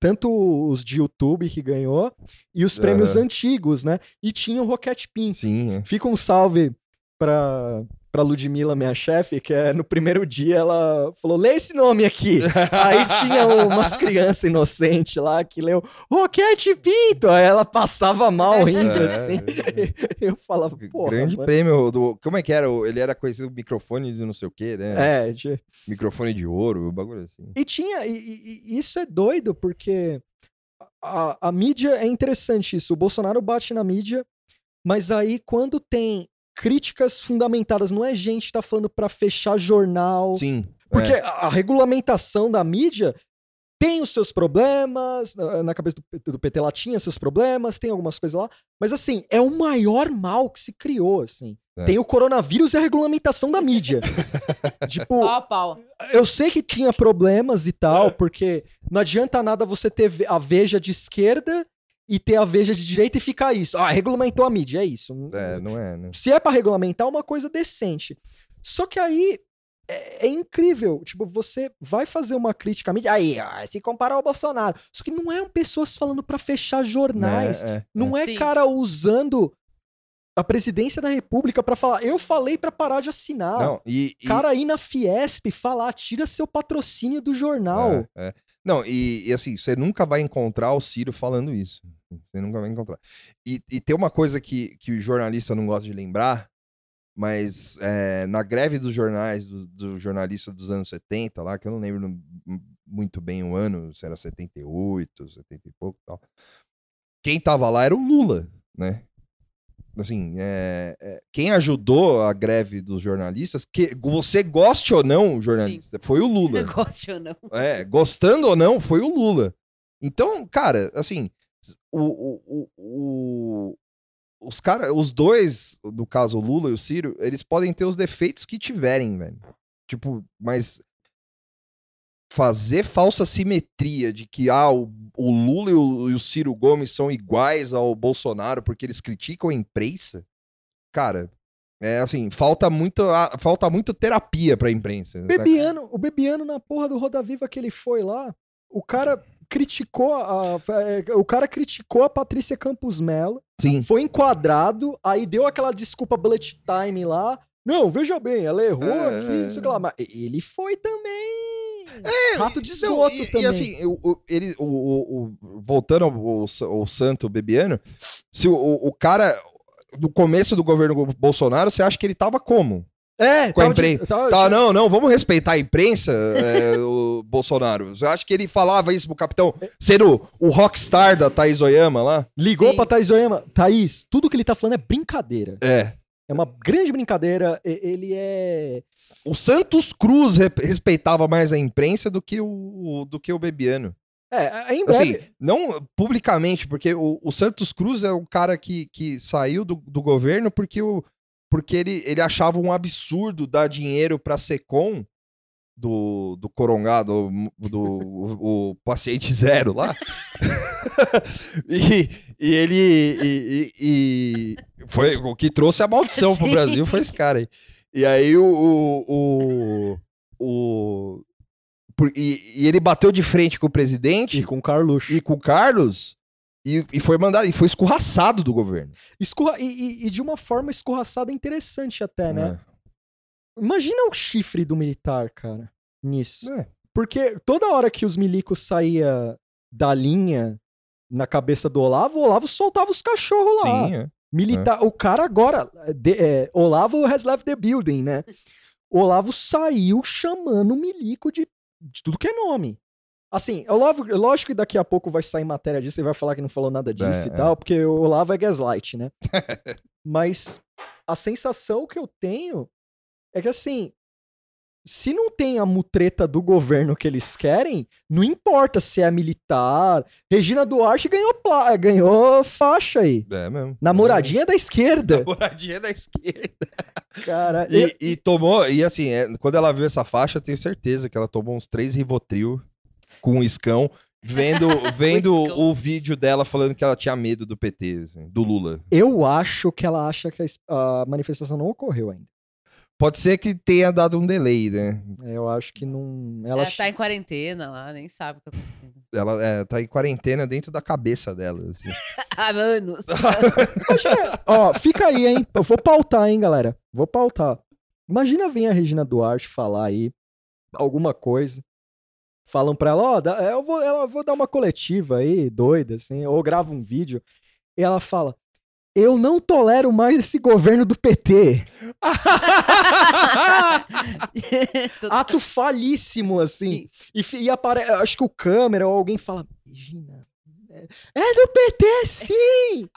tanto os de YouTube que ganhou, e os prêmios Aham. antigos, né? E tinha o Rocket Pin. Sim, é. Fica um salve pra, pra Ludmilla, minha chefe, que é no primeiro dia ela falou: lê esse nome aqui. Aí tinha umas crianças inocentes lá que leu Roquete Pinto. Aí ela passava mal rindo, É, assim. Eu falava, pô. Grande prêmio do. Como é que era? Ele era conhecido microfone de não sei o quê, né? É, de- Microfone de ouro, o bagulho assim. E tinha, e, e- e isso é doido, porque a, a mídia é interessante isso. O Bolsonaro bate na mídia, mas aí quando tem críticas fundamentadas, não é gente que tá falando pra fechar jornal. Sim. Porque é. a, a regulamentação da mídia tem os seus problemas, na, na cabeça do, do PT lá tinha seus problemas, tem algumas coisas lá, mas assim, é o maior mal que se criou, assim. É. Tem o coronavírus e a regulamentação da mídia. tipo, Pau a pau. eu sei que tinha problemas e tal, porque não adianta nada você ter a veja de esquerda e ter a veja de direita e ficar isso. Ah, regulamentou a mídia, é isso. É, não é, né? Se é pra regulamentar, uma coisa decente. Só que aí é, é incrível. Tipo, você vai fazer uma crítica à mídia. Aí, ó, se comparar ao Bolsonaro. Só que não é pessoas falando pra fechar jornais. É, é, não é Sim. cara usando a presidência da república pra falar. Eu falei pra parar de assinar. Não, e, e- Cara aí na Fiesp falar, tira seu patrocínio do jornal. É, é. Não, e, e assim, você nunca vai encontrar o Ciro falando isso. Você nunca vai encontrar. E, e tem uma coisa que, que o jornalista não gosta de lembrar, mas é, na greve dos jornais, do, do jornalista dos anos 70, lá, que eu não lembro muito bem o ano, se era 78, 70 e pouco tal. Quem tava lá era o Lula, né? Assim, é, é, quem ajudou a greve dos jornalistas, que você goste ou não, jornalista, foi o Lula. Negócio ou não. É, gostando ou não, foi o Lula. Então, cara, assim, o, o, o, o- os cara, os dois, no caso o Lula e o Ciro, eles podem ter os defeitos que tiverem, velho. Tipo, mas fazer falsa simetria de que ah, o, o Lula e o, e o Ciro Gomes são iguais ao Bolsonaro porque eles criticam a imprensa, cara, é assim, falta muito, ah, falta muito terapia pra imprensa. saca? Bebiano, o Bebiano na porra do Roda Viva que ele foi lá, o cara criticou a, é, o cara criticou a Patrícia Campos Mello, Sim. foi enquadrado, aí deu aquela desculpa bullet time lá. Não, veja bem, ela errou É, aqui, não sei o que lá, mas ele foi também. Rato de Não, esgoto e, também. E assim, o, o- ele, o, o- o- voltando ao, ao, ao Santo Bebiano, se o, o, o cara, no começo do governo Bolsonaro, você acha que ele tava como? é, com a imprensa. tava- Tá, não, não, vamos respeitar a imprensa, é, o Bolsonaro. Você acha que ele falava isso pro capitão, sendo o rockstar da Thaís Oyama lá? Ligou Sim. pra Thaís Oyama. Thaís, tudo que ele tá falando é brincadeira. É. É uma grande brincadeira. Ele é. O Santos Cruz re- respeitava mais a imprensa do que o, o- do que o Bebiano. É, em breve. Assim, não publicamente, porque o, o Santos Cruz é um cara que, que saiu do, do governo porque, o, porque ele, ele achava um absurdo dar dinheiro pra Secom do, do Corongado, do, do o, o paciente zero lá. e, e ele. E, e- e foi o que trouxe a maldição pro Sim. Brasil, foi esse cara aí. E aí o. o, o, o- por- e, e ele bateu de frente com o presidente E com o Carluxo. e com o Carlos e, e foi mandado e foi escorraçado do governo. Escorra- e, e- e de uma forma escorraçada interessante até, né? É. Imagina o chifre do militar, cara, nisso. É. Porque toda hora que os milicos saía da linha na cabeça do Olavo, o Olavo soltava os cachorros lá. Sim, é. Militar, o cara agora, de- é, Olavo has left the building, né? Olavo saiu chamando o milico de, de tudo que é nome. Assim, Olavo, lógico que daqui a pouco vai sair matéria disso e vai falar que não falou nada disso É, e é. tal, porque o Olavo é gaslight, né? Mas a sensação que eu tenho é que assim, se não tem a mutreta do governo que eles querem, não importa se é militar. Regina Duarte ganhou, pla- ganhou faixa aí. É mesmo. Namoradinha da esquerda. Namoradinha da esquerda. Cara, eu- E, e tomou, e assim, é, quando ela viu essa faixa, eu tenho certeza que ela tomou uns três Rivotril com um iscão, vendo, vendo iscão. o vídeo dela falando que ela tinha medo do PT, assim, do Lula. eu acho que ela acha que a, a manifestação não ocorreu ainda. Pode ser que tenha dado um delay, né? É, Eu acho que não. Ela Ela ach- tá em quarentena lá, nem sabe o que tá acontecendo. Ela é, tá em quarentena dentro da cabeça dela. assim. Há anos. Ó, fica aí, hein? Eu vou pautar, hein, galera? Vou pautar. Imagina vir a Regina Duarte falar aí alguma coisa. Falam pra ela, ó, dá- eu vou, ela, vou dar uma coletiva aí, doida, assim, ou grava um vídeo. E ela fala: Eu não tolero mais esse governo do PT. Ato falíssimo, assim. E, e apare... acho que o câmera ou alguém fala: Regina, é- é do PT, sim!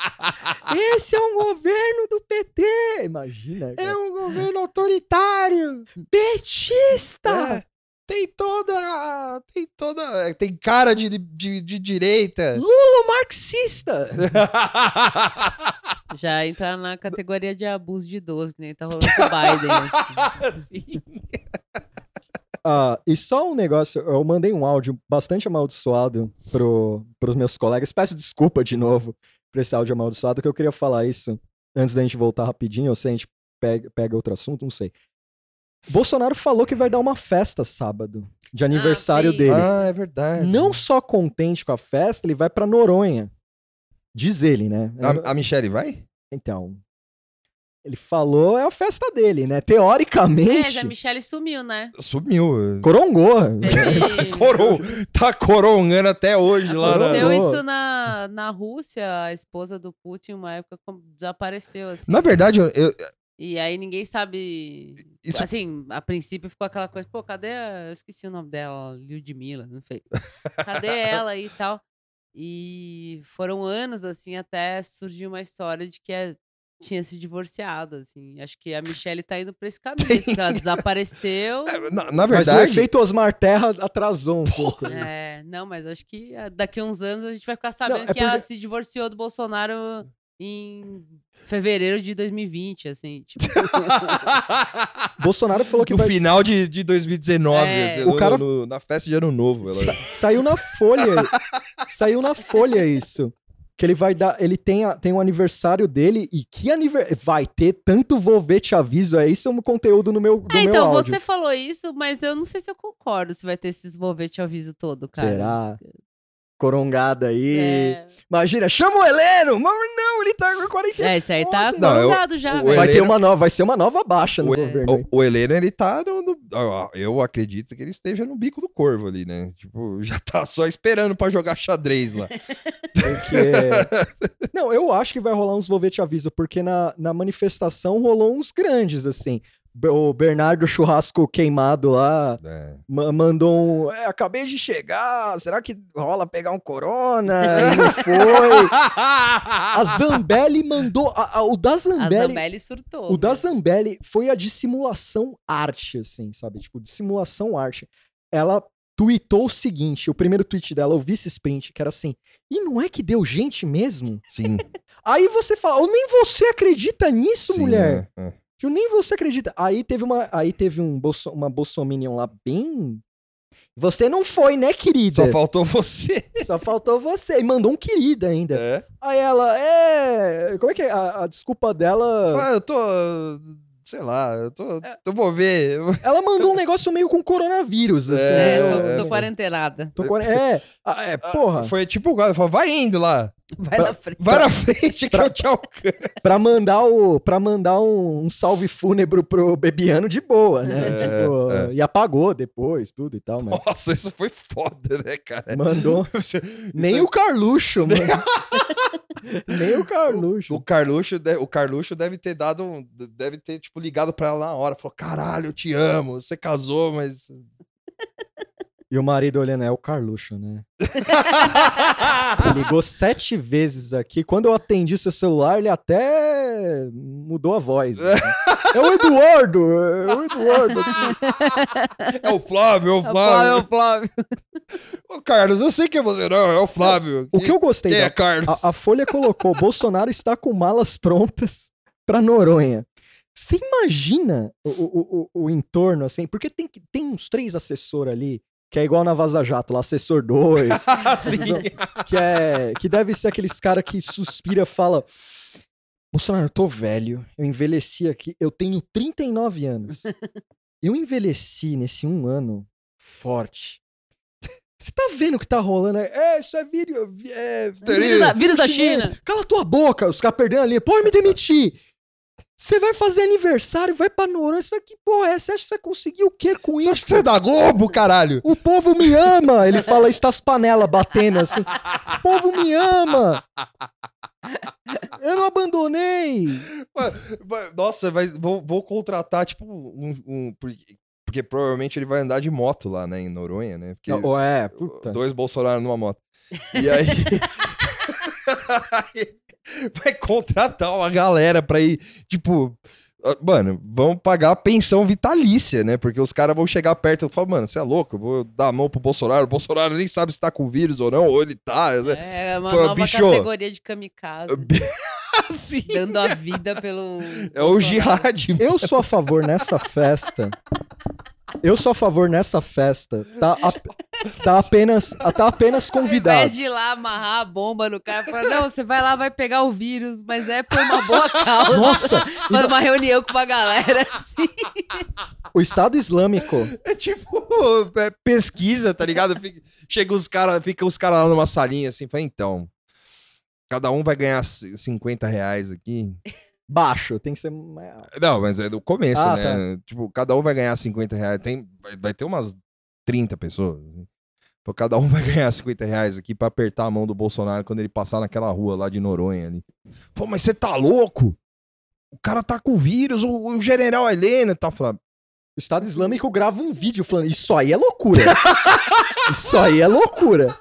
Esse é um governo do PT! Imagina. cara. um governo autoritário. petista! É, tem toda. Tem toda. Tem cara de, de, de direita. Lula marxista! Já entra na categoria de abuso de idoso, que nem tá rolando com o Biden. assim. Sim. Ah, e só um negócio, eu mandei um áudio bastante amaldiçoado pro, pros meus colegas. Peço desculpa de novo por esse áudio amaldiçoado, que eu queria falar isso antes da gente voltar rapidinho, ou se a gente pega, pega outro assunto, não sei. Bolsonaro falou que vai dar uma festa sábado, de aniversário sim. dele. Ah, é verdade. Não só contente com a festa, ele vai pra Noronha. Diz ele, né? A, a Michelle vai? Então. Ele falou, é a festa dele, né? É, Teoricamente, a Michelle sumiu, né? Sumiu. corongou. Corou. Tá corongando até hoje lá na... Aconteceu Boa. isso na, na Rússia, a esposa do Putin, uma época, desapareceu, assim. Na verdade, eu, eu- E aí ninguém sabe. Isso- Assim, a princípio ficou aquela coisa, pô, cadê a. Eu esqueci o nome dela, Lyudmila, não sei. Cadê ela aí e tal? E foram anos, assim, até surgiu uma história de que é- tinha se divorciado, assim. Acho que a Michelle tá indo pra esse caminho, assim, que ela desapareceu. na, na Mas o verdade, efeito Osmar Terra atrasou um pouco. É, não, mas acho que ah, daqui a uns anos a gente vai ficar sabendo é que ela porque- se divorciou do Bolsonaro em fevereiro de 2020, assim. Tipo, Bolsonaro falou que no vai. final de, de 2019, É. assim, O no- cara- no- na festa de ano novo. Ela... Sa- saiu na Folha. saiu na Folha isso. Que ele vai dar. Ele tem, a- tem o aniversário dele. E que aniversário. Vai ter tanto vou ver te aviso. É isso é um conteúdo no meu, do É, meu então, áudio. você falou isso, mas eu não sei se eu concordo se vai ter esses volvete aviso todo, cara. Será? Corongada aí. É, Imagina, chama o Heleno! Mas não, ele tá com 40 é isso aí tá. Não, eu- colocado já. Vai ter Heleno- uma nova, vai ser uma nova baixa no O, governo. o, o Heleno, ele tá no, no- Eu acredito que ele esteja no bico do corvo ali, né? Tipo, já tá só esperando pra jogar xadrez lá. Porque... Não, eu acho que vai rolar uns volvete aviso, porque na, na manifestação rolou uns grandes, assim. O Bernardo Churrasco Queimado lá É. ma- mandou um. "É, acabei de chegar, será que rola pegar um corona? E não foi. A Zambelli mandou. a- a- o da A Zambelli. Zambelli surtou. O da né? Zambelli foi a dissimulação arte, assim, sabe? Tipo, dissimulação arte. Ela tweetou o seguinte: o primeiro tweet dela, o vice sprint, que era assim: e não é que deu gente mesmo? Sim. Aí você fala, oh, nem você acredita nisso, sim, mulher? é, é. Tipo, nem você acredita. Aí teve uma, aí teve um bolso, uma bolsominion lá bem. Você não foi, né, querida? Só faltou você. Só faltou você. E mandou um querida ainda. É. Aí ela, é. Como é que é? A, a desculpa dela. Ah, eu tô. Sei lá, eu tô. É. Eu vou ver. Ela mandou um negócio meio com coronavírus, assim. É, né? tô, É, tô quarentenada. tô É, ah, é, porra. Foi tipo o cara falou: vai indo lá. Vai Pra- na frente. Vai na frente que eu te alcanço. Pra mandar, o, pra mandar um, um salve fúnebre pro Bebiano de boa, né? É, Tipo, é. E apagou depois, tudo e tal, mas Nossa, isso foi foda, né, cara? mandou. Nem o Carluxo, mano. Nem o Carluxo. O Carluxo, de- o Carluxo deve ter dado um, deve ter tipo ligado pra ela na hora, falou: "Caralho, eu te amo. Você casou, mas E o marido olhando, é o Carluxo, né? Ligou sete vezes aqui. Quando eu atendi seu celular, ele até mudou a voz. né? É o Eduardo! É o Eduardo. é o Flávio, é o É o Flávio, é o Flávio. Ô, Carlos, eu sei que é você não, é o Flávio. O que eu gostei Quem da é Carlos? A, a Folha colocou: Bolsonaro está com malas prontas para Noronha. Você imagina o, o, o, o entorno, assim? Porque tem, que- tem uns três assessores ali, que é igual na Vaza Jato, lá, assessor 2, Sim. que, é, que deve ser aqueles cara que suspira e fala: Bolsonaro, eu tô velho, eu envelheci aqui, eu tenho 39 anos. Eu envelheci nesse um ano forte. Você tá vendo o que tá rolando aí? É, isso é vídeo. É, Vírus da, vírus da. China. Cala tua boca, os caras perdendo a linha. Pode me demitir. Você vai fazer aniversário, vai pra Noronha. Você vai, que porra é essa? Você acha que você vai conseguir o quê com Você acha isso? que você é da Globo, caralho? O povo me ama. Ele fala isso das panelas batendo assim. O povo me ama. Eu não abandonei. Nossa, vai, vou, vou contratar, tipo, um. um- porque, provavelmente ele vai andar de moto lá, né, em Noronha, né? Porque Ou é, puta. dois Bolsonaro numa moto. E aí. vai contratar uma galera pra ir, tipo. ah, Mano, vão pagar a pensão vitalícia, né? Porque os caras vão chegar perto e falar, mano, você é louco, eu vou dar a mão pro Bolsonaro. O Bolsonaro nem sabe se tá com vírus ou não, ou ele tá. né? É uma Fala, nova bicho, categoria de kamikaze. Assim, dando a vida pelo. é o jihad. Eu sou a favor nessa festa Eu sou a favor nessa festa. Tá, a- tá apenas, tá apenas Ao invés convidados. de ir lá amarrar a bomba no cara, falar, não, você vai lá, vai pegar o vírus, mas é por uma boa causa. Nossa, Fazer uma reunião com uma galera assim. o Estado Islâmico. É tipo é, pesquisa, tá ligado? Fica- chega os caras, fica os caras lá numa salinha assim, fala, então, cada um vai ganhar c- 50 reais aqui. Baixo, tem que ser. Não, mas é do começo, Ah, né? Tipo, cada um vai ganhar 50 reais. Tem, vai, ter umas 30 pessoas. Pô, Cada um vai ganhar 50 reais aqui pra apertar a mão do Bolsonaro quando ele passar naquela rua lá de Noronha ali. Pô, mas você tá louco? O cara tá com vírus, o, o general Helena tá falando. O Estado Islâmico grava um vídeo falando: Isso aí é loucura. Isso aí é loucura.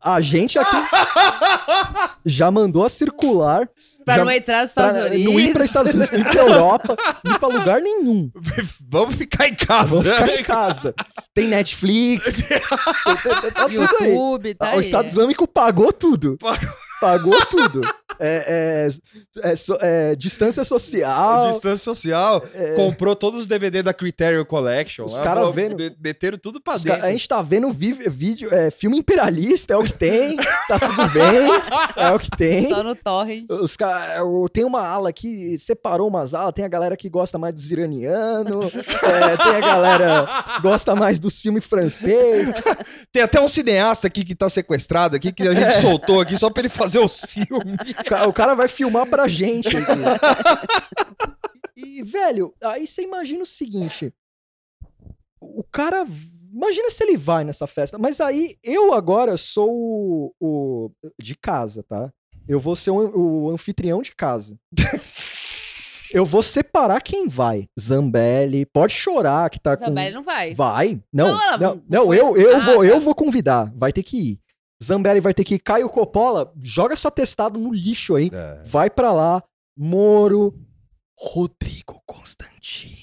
A gente aqui já mandou a circular Pra Já- não entrar nos pra Estados Unidos. não ir pra Estados Unidos, ir pra Europa, ir pra lugar nenhum. Vamos ficar em casa. Vamos ficar em casa. Tem Netflix. tá tudo aí. YouTube, tá o aí. Estado Islâmico pagou tudo. Pagou. Pagou tudo. É, é- é so- é distância social. Distância social. é- Comprou todos os DVD da Criterion Collection. Os cara falou, vendo- me- Meteram tudo pra dentro. ca- a gente tá vendo vi- vídeo, é, filme imperialista, é o que tem. Tá tudo bem. É o que tem. Só no torrent. Os ca- eu- Tem uma ala que separou umas alas, tem a galera que gosta mais dos iranianos, é, tem a galera que gosta mais dos filmes francês. Tem até um cineasta aqui que tá sequestrado aqui, que a gente soltou aqui só pra ele fazer os filmes. O ca- O cara vai filmar pra gente. aqui. E, velho, aí você imagina o seguinte: o cara. Imagina se ele vai nessa festa. Mas aí eu agora sou o. o- de casa, tá? Eu vou ser o, o anfitrião de casa. Eu vou separar quem vai. Zambelli, pode chorar que tá Isabelle com. não vai. Vai? Não, Não, ela não, não eu, eu, Ah, vou, eu vou convidar. Vai ter que ir. Zambelli vai ter que ir. Caio Coppola, joga seu testado no lixo aí. Vai pra lá. Moro. Rodrigo Constantino.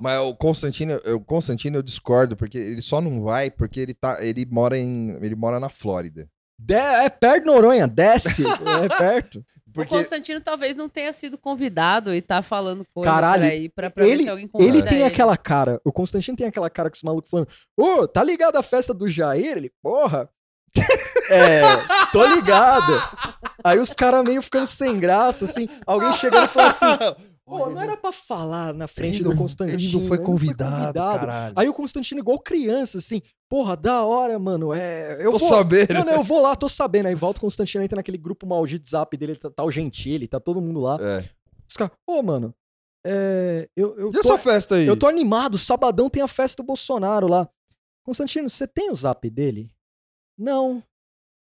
Mas o Constantino, o Constantino eu discordo, porque ele só não vai porque ele tá, ele mora em, ele mora na Flórida. De- é perto de Noronha, desce. é perto. Porque O Constantino talvez não tenha sido convidado e tá falando coisa Caralho, por aí pra, pra ver ele- se alguém convida Ele tem aquela cara. O Constantino tem aquela cara com os malucos falando: Ô, tá ligado a festa do Jair? Ele, porra. É, tô ligado. Aí os caras meio ficando sem graça, assim. Alguém chegando e falando assim: Pô, não era pra falar na frente ele do não- Constantino. Ele não foi convidado, caralho. Aí o Constantino, igual criança, assim, porra, da hora, mano. É, eu Tô vou, sabendo. Não, não, eu vou lá, tô sabendo. Aí volta o Constantino, entra naquele grupo maldito zap dele, tá, tá o Gentili, tá todo mundo lá. É. Os caras, ô, mano, é, eu, eu, E tô, essa festa aí? eu tô animado, sabadão tem a festa do Bolsonaro lá. Constantino, você tem o zap dele? Não.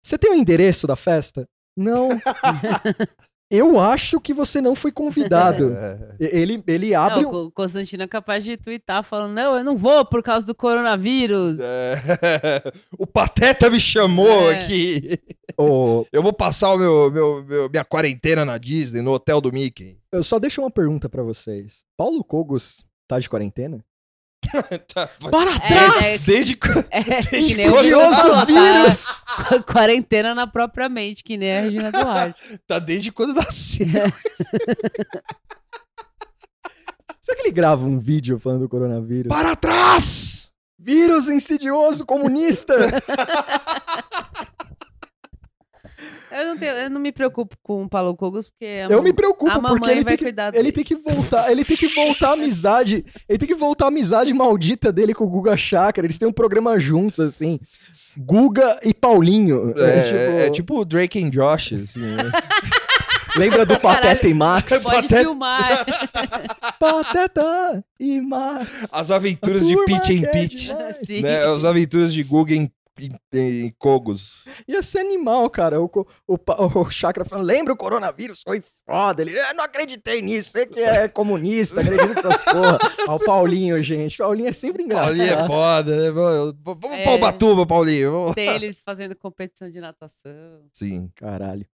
Você tem o endereço da festa? Não. eu acho que você não foi convidado. Ele, ele abre. Não, um- o Constantino é capaz de twittar falando, não, eu não vou por causa do coronavírus. É. O Pateta me chamou É. aqui. Ô, Eu vou passar o meu, meu- meu- minha quarentena na Disney, no hotel do Mickey. eu só deixo uma pergunta pra vocês. Paulo Cogos tá de quarentena? Tá, Para É, é, Desde quando- é, que nem o Curioso Vitor falou, vírus! tá? Quarentena na própria mente, que nem a Regina Duarte. tá desde quando nasceu. Será que ele grava um vídeo falando do coronavírus? Para trás! Vírus insidioso comunista! Eu não, tenho- eu não me preocupo com o Paulo Cogos, porque a Eu mam- me preocupo, a porque ele vai tem, que, cuidar ele tem que voltar, ele tem que voltar a amizade, ele tem que voltar a amizade maldita dele com o Guga Chakra, eles têm um programa juntos, assim, Guga e Paulinho. É, tipo, é tipo o Drake and Josh, assim, né? lembra do Pateta e Max? Pode Pateta- filmar. Pateta e Max. As aventuras de Peach and é. Sim. Né? As aventuras de Google em, em, Cogos. Ia ser animal, cara. O, o, o Chakra falando, lembra o coronavírus? Foi foda. Ele, "Eu não acreditei nisso. Você que é comunista, acredita nessas porra. Ó, o Paulinho, gente. Paulinho é sempre engraçado. Paulinho é foda, né? Vamos É. pra Ubatuba, Paulinho. Vamos. Tem eles fazendo competição de natação. Sim. Caralho.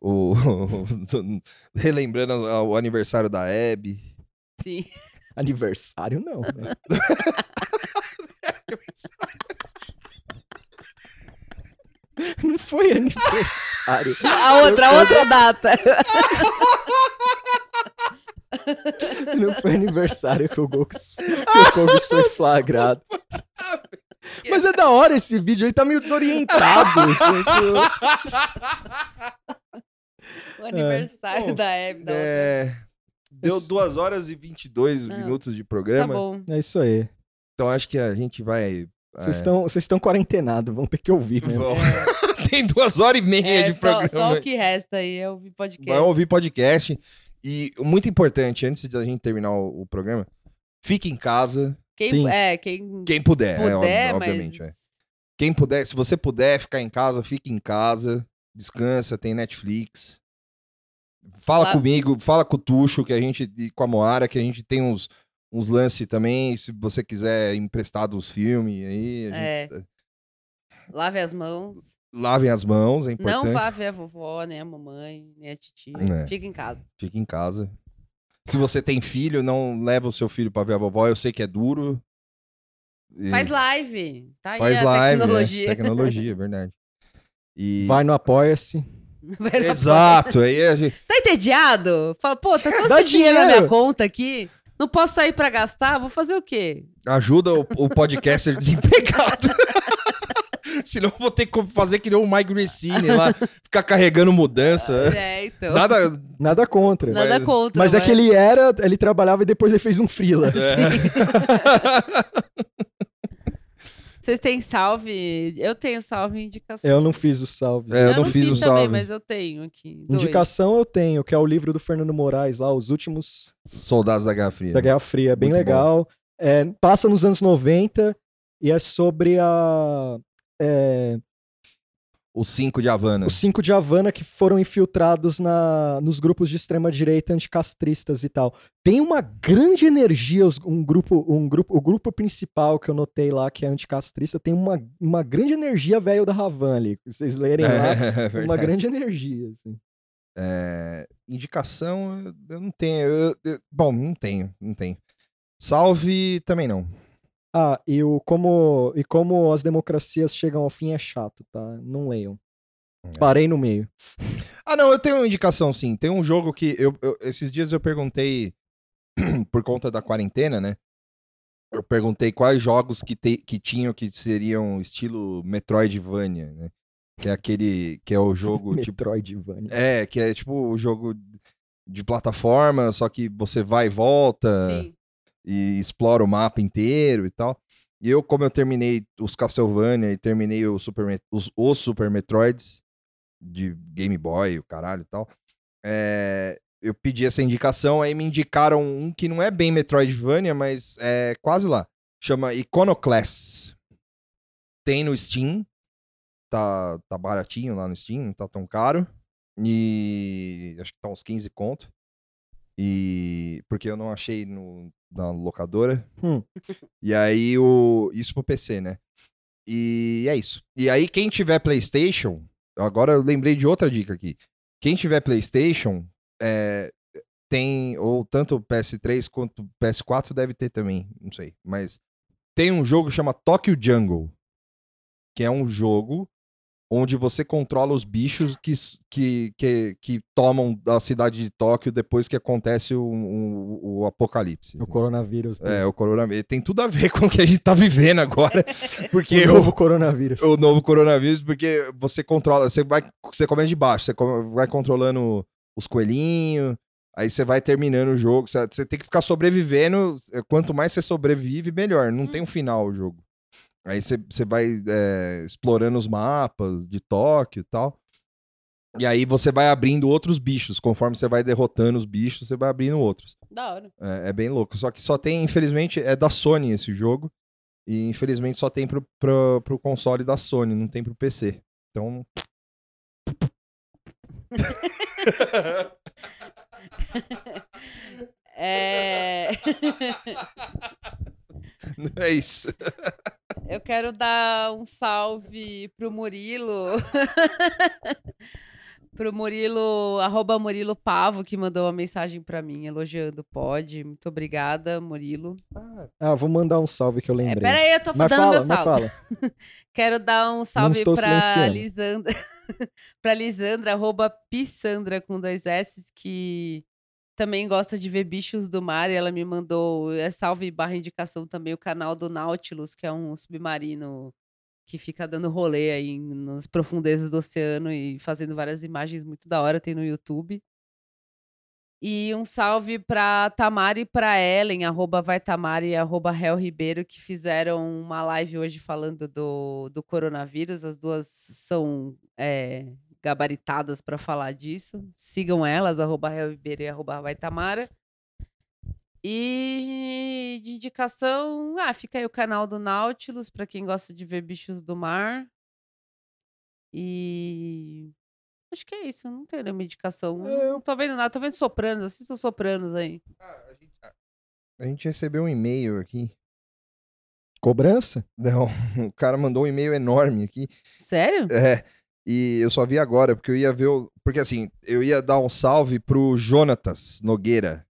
O... Relembrando o aniversário da Abby. Sim. Aniversário não, né? Não foi aniversário. A outra, a outra data. Não foi aniversário que o Kobe foi flagrado. Mas é da hora esse vídeo, ele tá meio desorientado. assim, tipo, O aniversário Bom, da Hebe. É, deu Isso. 2 horas e 22 Não. minutos de Tá programa. bom. É isso aí. então acho que a gente vai. Vocês é, estão vocês estão quarentenados, vão ter que ouvir mesmo. Tem duas horas e meia É, de só, programa. só o que resta aí é ouvir podcast. Vai ouvir podcast. E muito importante, antes da gente terminar o, o programa, fique em casa. Quem, Sim. é, quem Quem puder, é, puder, ob- mas... obviamente. é. Quem puder, se você puder ficar em casa, fique em casa. Descansa, tem Netflix. Fala Lá- comigo, fala com o Tuxo, que a gente, e com a Moara, que a gente tem uns, uns lances também. Se você quiser emprestar dos filmes aí, a É. gente- Lave as mãos. lavem as mãos, é importante. Não vá ver a vovó, nem a mamãe, nem a titia. É. Fica em casa. Fique em casa. Se você tem filho, não leva o seu filho pra ver a vovó. Eu sei que é duro. E Faz live. Tá aí faz a live. tecnologia. É, tecnologia, é verdade. E... Vai no Apoia-se. Exato. Aí a gente... Tá entediado? Fala, pô, tá todo esse dinheiro na minha conta aqui. Não posso sair pra gastar? Vou fazer o quê? ajuda o, o podcaster desempregado. Senão eu vou ter que fazer que nem o Mike Gracini lá, ficar carregando mudança. É, então. Nada. Nada contra. Nada mas- contra. Mas é que ele era, ele trabalhava e depois ele fez um freela. Vocês têm salve? Eu tenho salve e indicação. Eu não fiz os salves. É, eu não fiz o também, salve. mas eu tenho aqui. dois. Indicação eu tenho, que é o livro do Fernando Moraes lá, Os Últimos Soldados da Guerra Fria. da Guerra Fria. É bem Muito legal. É, passa nos anos 90 e é sobre a, é, Os cinco de Havana. os cinco de Havana que foram infiltrados na, nos grupos de extrema-direita anticastristas e tal. Tem uma grande energia, um grupo, um grupo, o grupo principal que eu notei lá, que é anticastrista, tem uma, uma grande energia velho da Havan ali. Vocês lerem lá, É, uma grande energia, assim. É, indicação, eu- eu não tenho. eu- eu- bom, não tenho, não tenho. Salve também não. Ah, e o como e como as democracias chegam ao fim é chato, tá? Não leiam. É. Parei no meio. Ah, não, eu tenho uma indicação sim. Tem um jogo que eu, eu- esses dias eu perguntei por conta da quarentena, né? Eu perguntei quais jogos que, te- que tinham que seriam estilo Metroidvania, né? Que é aquele que é o jogo tipo Metroidvania. é, que é tipo o jogo de plataforma, só que você vai e volta Sim. E explora o mapa inteiro e tal. E eu, como eu terminei os Castlevania e terminei o Super os, os Super Metroids de Game Boy, o caralho e tal, é, eu pedi essa indicação, aí me indicaram um que não é bem Metroidvania, mas é quase lá. Chama Iconoclast. Tem no Steam. Tá, tá baratinho lá no Steam, não tá tão caro. E acho que tá uns 15 conto. E porque eu não achei no, na locadora. Hum. E aí o isso pro PC, né? E é isso. E aí quem tiver PlayStation, agora eu lembrei de outra dica aqui. Quem tiver PlayStation, é, tem ou tanto PS3 quanto PS4 deve ter também, não sei, mas tem um jogo que chama Tokyo Jungle, que é um jogo onde você controla os bichos que, que, que, que tomam da cidade de Tóquio depois que acontece o, o, o apocalipse. O coronavírus. É, o coronavírus. Tem tudo a ver com o que a gente tá vivendo agora. Porque o o, novo coronavírus. o novo coronavírus, porque você controla, você vai, você começa de baixo, você come- vai controlando os coelhinhos, aí você vai terminando o jogo, você, você tem que ficar sobrevivendo, é, quanto mais você sobrevive, melhor, não tem um final o jogo. Aí você, vai é, explorando os mapas de Tóquio e tal, e aí você vai abrindo outros bichos, conforme você vai derrotando os bichos, você vai abrindo outros. Da hora. É, é bem louco. Só que só tem, infelizmente, é da Sony esse jogo. E infelizmente só tem pro, pro, pro console da Sony, não tem pro PC. Então. É... é isso. Eu quero dar um salve pro Murilo. pro Murilo, arroba Murilo Pavo, que mandou uma mensagem pra mim elogiando o pod. Muito obrigada, Murilo. Ah, vou mandar um salve que eu É, lembrei. pera aí, eu tô mas dando fala, meu salve. fala. Quero dar um salve pra. Lisandra, pra Lisandra, arroba Pissandra com dois S, que também gosta de ver bichos do mar e ela me mandou, é salve barra indicação também, o canal do Nautilus, que é um submarino que fica dando rolê aí nas profundezas do oceano e fazendo várias imagens muito da hora, tem no YouTube. E um salve pra Tamara e pra Ellen, arroba vai Tamari, arroba Hel Ribeiro, que fizeram uma live hoje falando do, do coronavírus. As duas são é, gabaritadas para falar disso. Sigam elas, arroba Ribeiro e arroba vai Tamara. E de indicação, ah, fica aí o canal do Nautilus para quem gosta de ver bichos do mar. E acho que é isso, não tem nenhuma indicação. É, Não tô vendo nada, tô vendo Sopranos, assistam Sopranos aí. A gente recebeu um e-mail aqui. Cobrança? Não, o cara mandou um e-mail enorme aqui. Sério? É, e eu só vi agora, porque eu ia ver o. Porque assim, eu ia dar um salve pro Jonatas Nogueira.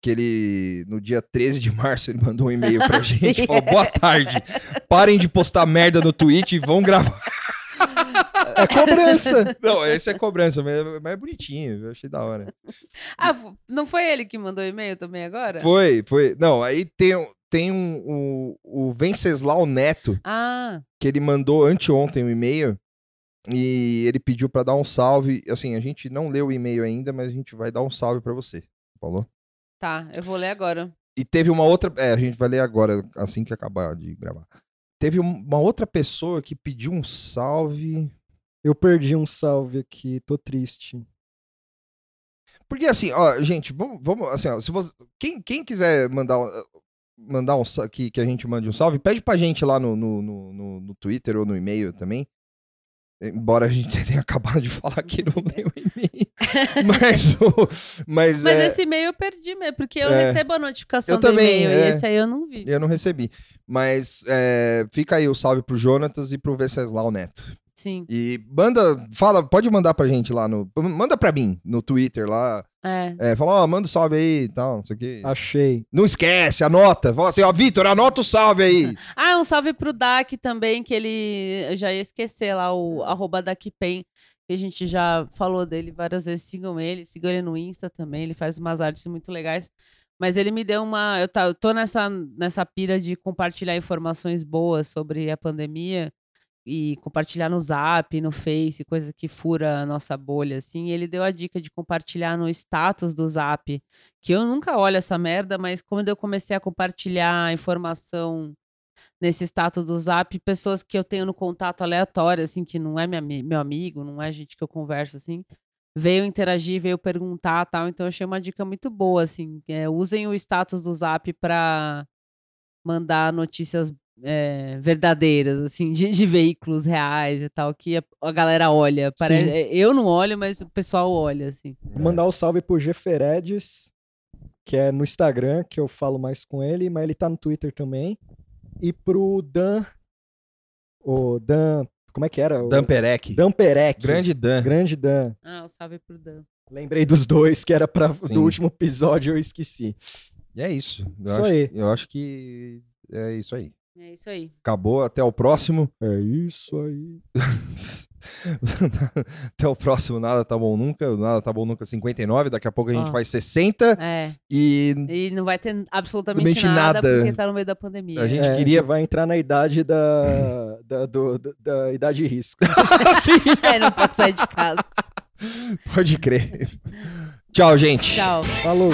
Que ele, no dia 13 de março, ele mandou um e-mail pra gente. Falou: boa tarde. Parem de postar merda no Twitch e vão gravar. É cobrança! Não, esse é cobrança, mas é, mas é bonitinho. Eu achei da hora. Ah, não foi ele que mandou e-mail também agora? Foi, foi. Não, aí tem, um- tem um, o, o Venceslau Neto, Ah, que ele mandou anteontem um e-mail. E ele pediu pra dar um salve. Assim, a gente não leu o e-mail ainda, mas a gente vai dar um salve pra você. Falou? tá, eu vou ler agora. E teve uma outra. É, a gente vai ler agora, assim que acabar de gravar. Teve um- uma outra pessoa que pediu um salve. Eu perdi um salve aqui, tô triste. Porque assim, ó, gente, vamos, vamos assim, ó, se você, quem, quem quiser mandar, mandar um que, que a gente mande um salve, pede pra gente lá no, no, no- no Twitter ou no e-mail também. Embora a gente tenha acabado de falar que não leu o e-mail. mas, o- mas, Mas é, esse e-mail eu perdi mesmo, porque eu É. recebo a notificação Eu do também, e-mail é. e esse aí eu não vi. eu não recebi. Mas é, fica aí o salve pro Jonatas e pro Venceslau Neto. Sim, E manda, fala, pode mandar pra gente lá no. Manda pra mim no Twitter lá. é. É, fala, ó, manda um salve aí e tal, não sei o quê. Achei. Não esquece, anota. Fala assim, ó, Vitor, anota o salve aí. Ah, um salve pro Dak também, que ele. Eu já ia esquecer lá, o arroba DakPen, que a gente já falou dele várias vezes. Sigam ele, sigam ele no Insta também, ele faz umas artes muito legais. Mas ele me deu uma. Eu, tá, eu tô nessa, nessa pira de compartilhar informações boas sobre a pandemia e compartilhar no Zap, no Face, coisa que fura a nossa bolha, assim. Ele deu a dica de compartilhar no status do Zap, que eu nunca olho essa merda, mas quando eu comecei a compartilhar informação nesse status do Zap, pessoas que eu tenho no contato aleatório, assim, que não é minha meu amigo, não é gente que eu converso, assim, veio interagir, veio perguntar tal. Então, eu achei uma dica muito boa, assim. é, usem o status do Zap para mandar notícias é, verdadeiras, assim, de, de veículos reais e tal, que a, a galera olha. Pare- Sim. é, Eu não olho, mas o pessoal olha, assim. Vou mandar o salve pro G Feredes, que é no Instagram, que eu falo mais com ele, mas ele tá no Twitter também. E pro Dan. O Dan. Como é que era? Dan Perec. Dan Perec. Grande Dan. Grande Dan. Ah, o salve pro Dan. Lembrei dos dois, que era pra, Sim. do último episódio, eu esqueci. E é isso. Eu Isso acho, aí. Eu acho que é isso aí. É isso aí. Acabou, até o próximo. É isso aí. até o próximo Nada Tá Bom Nunca. Nada Tá Bom Nunca 59. Daqui a pouco a gente Ó. faz 60. É. E E não vai ter absolutamente nada, nada. porque tá no meio da pandemia. A gente É, queria- vai entrar na idade da, da, do- da- da idade de risco. Sim, É, não pode sair de casa. pode crer. Tchau, gente. Tchau. Falou.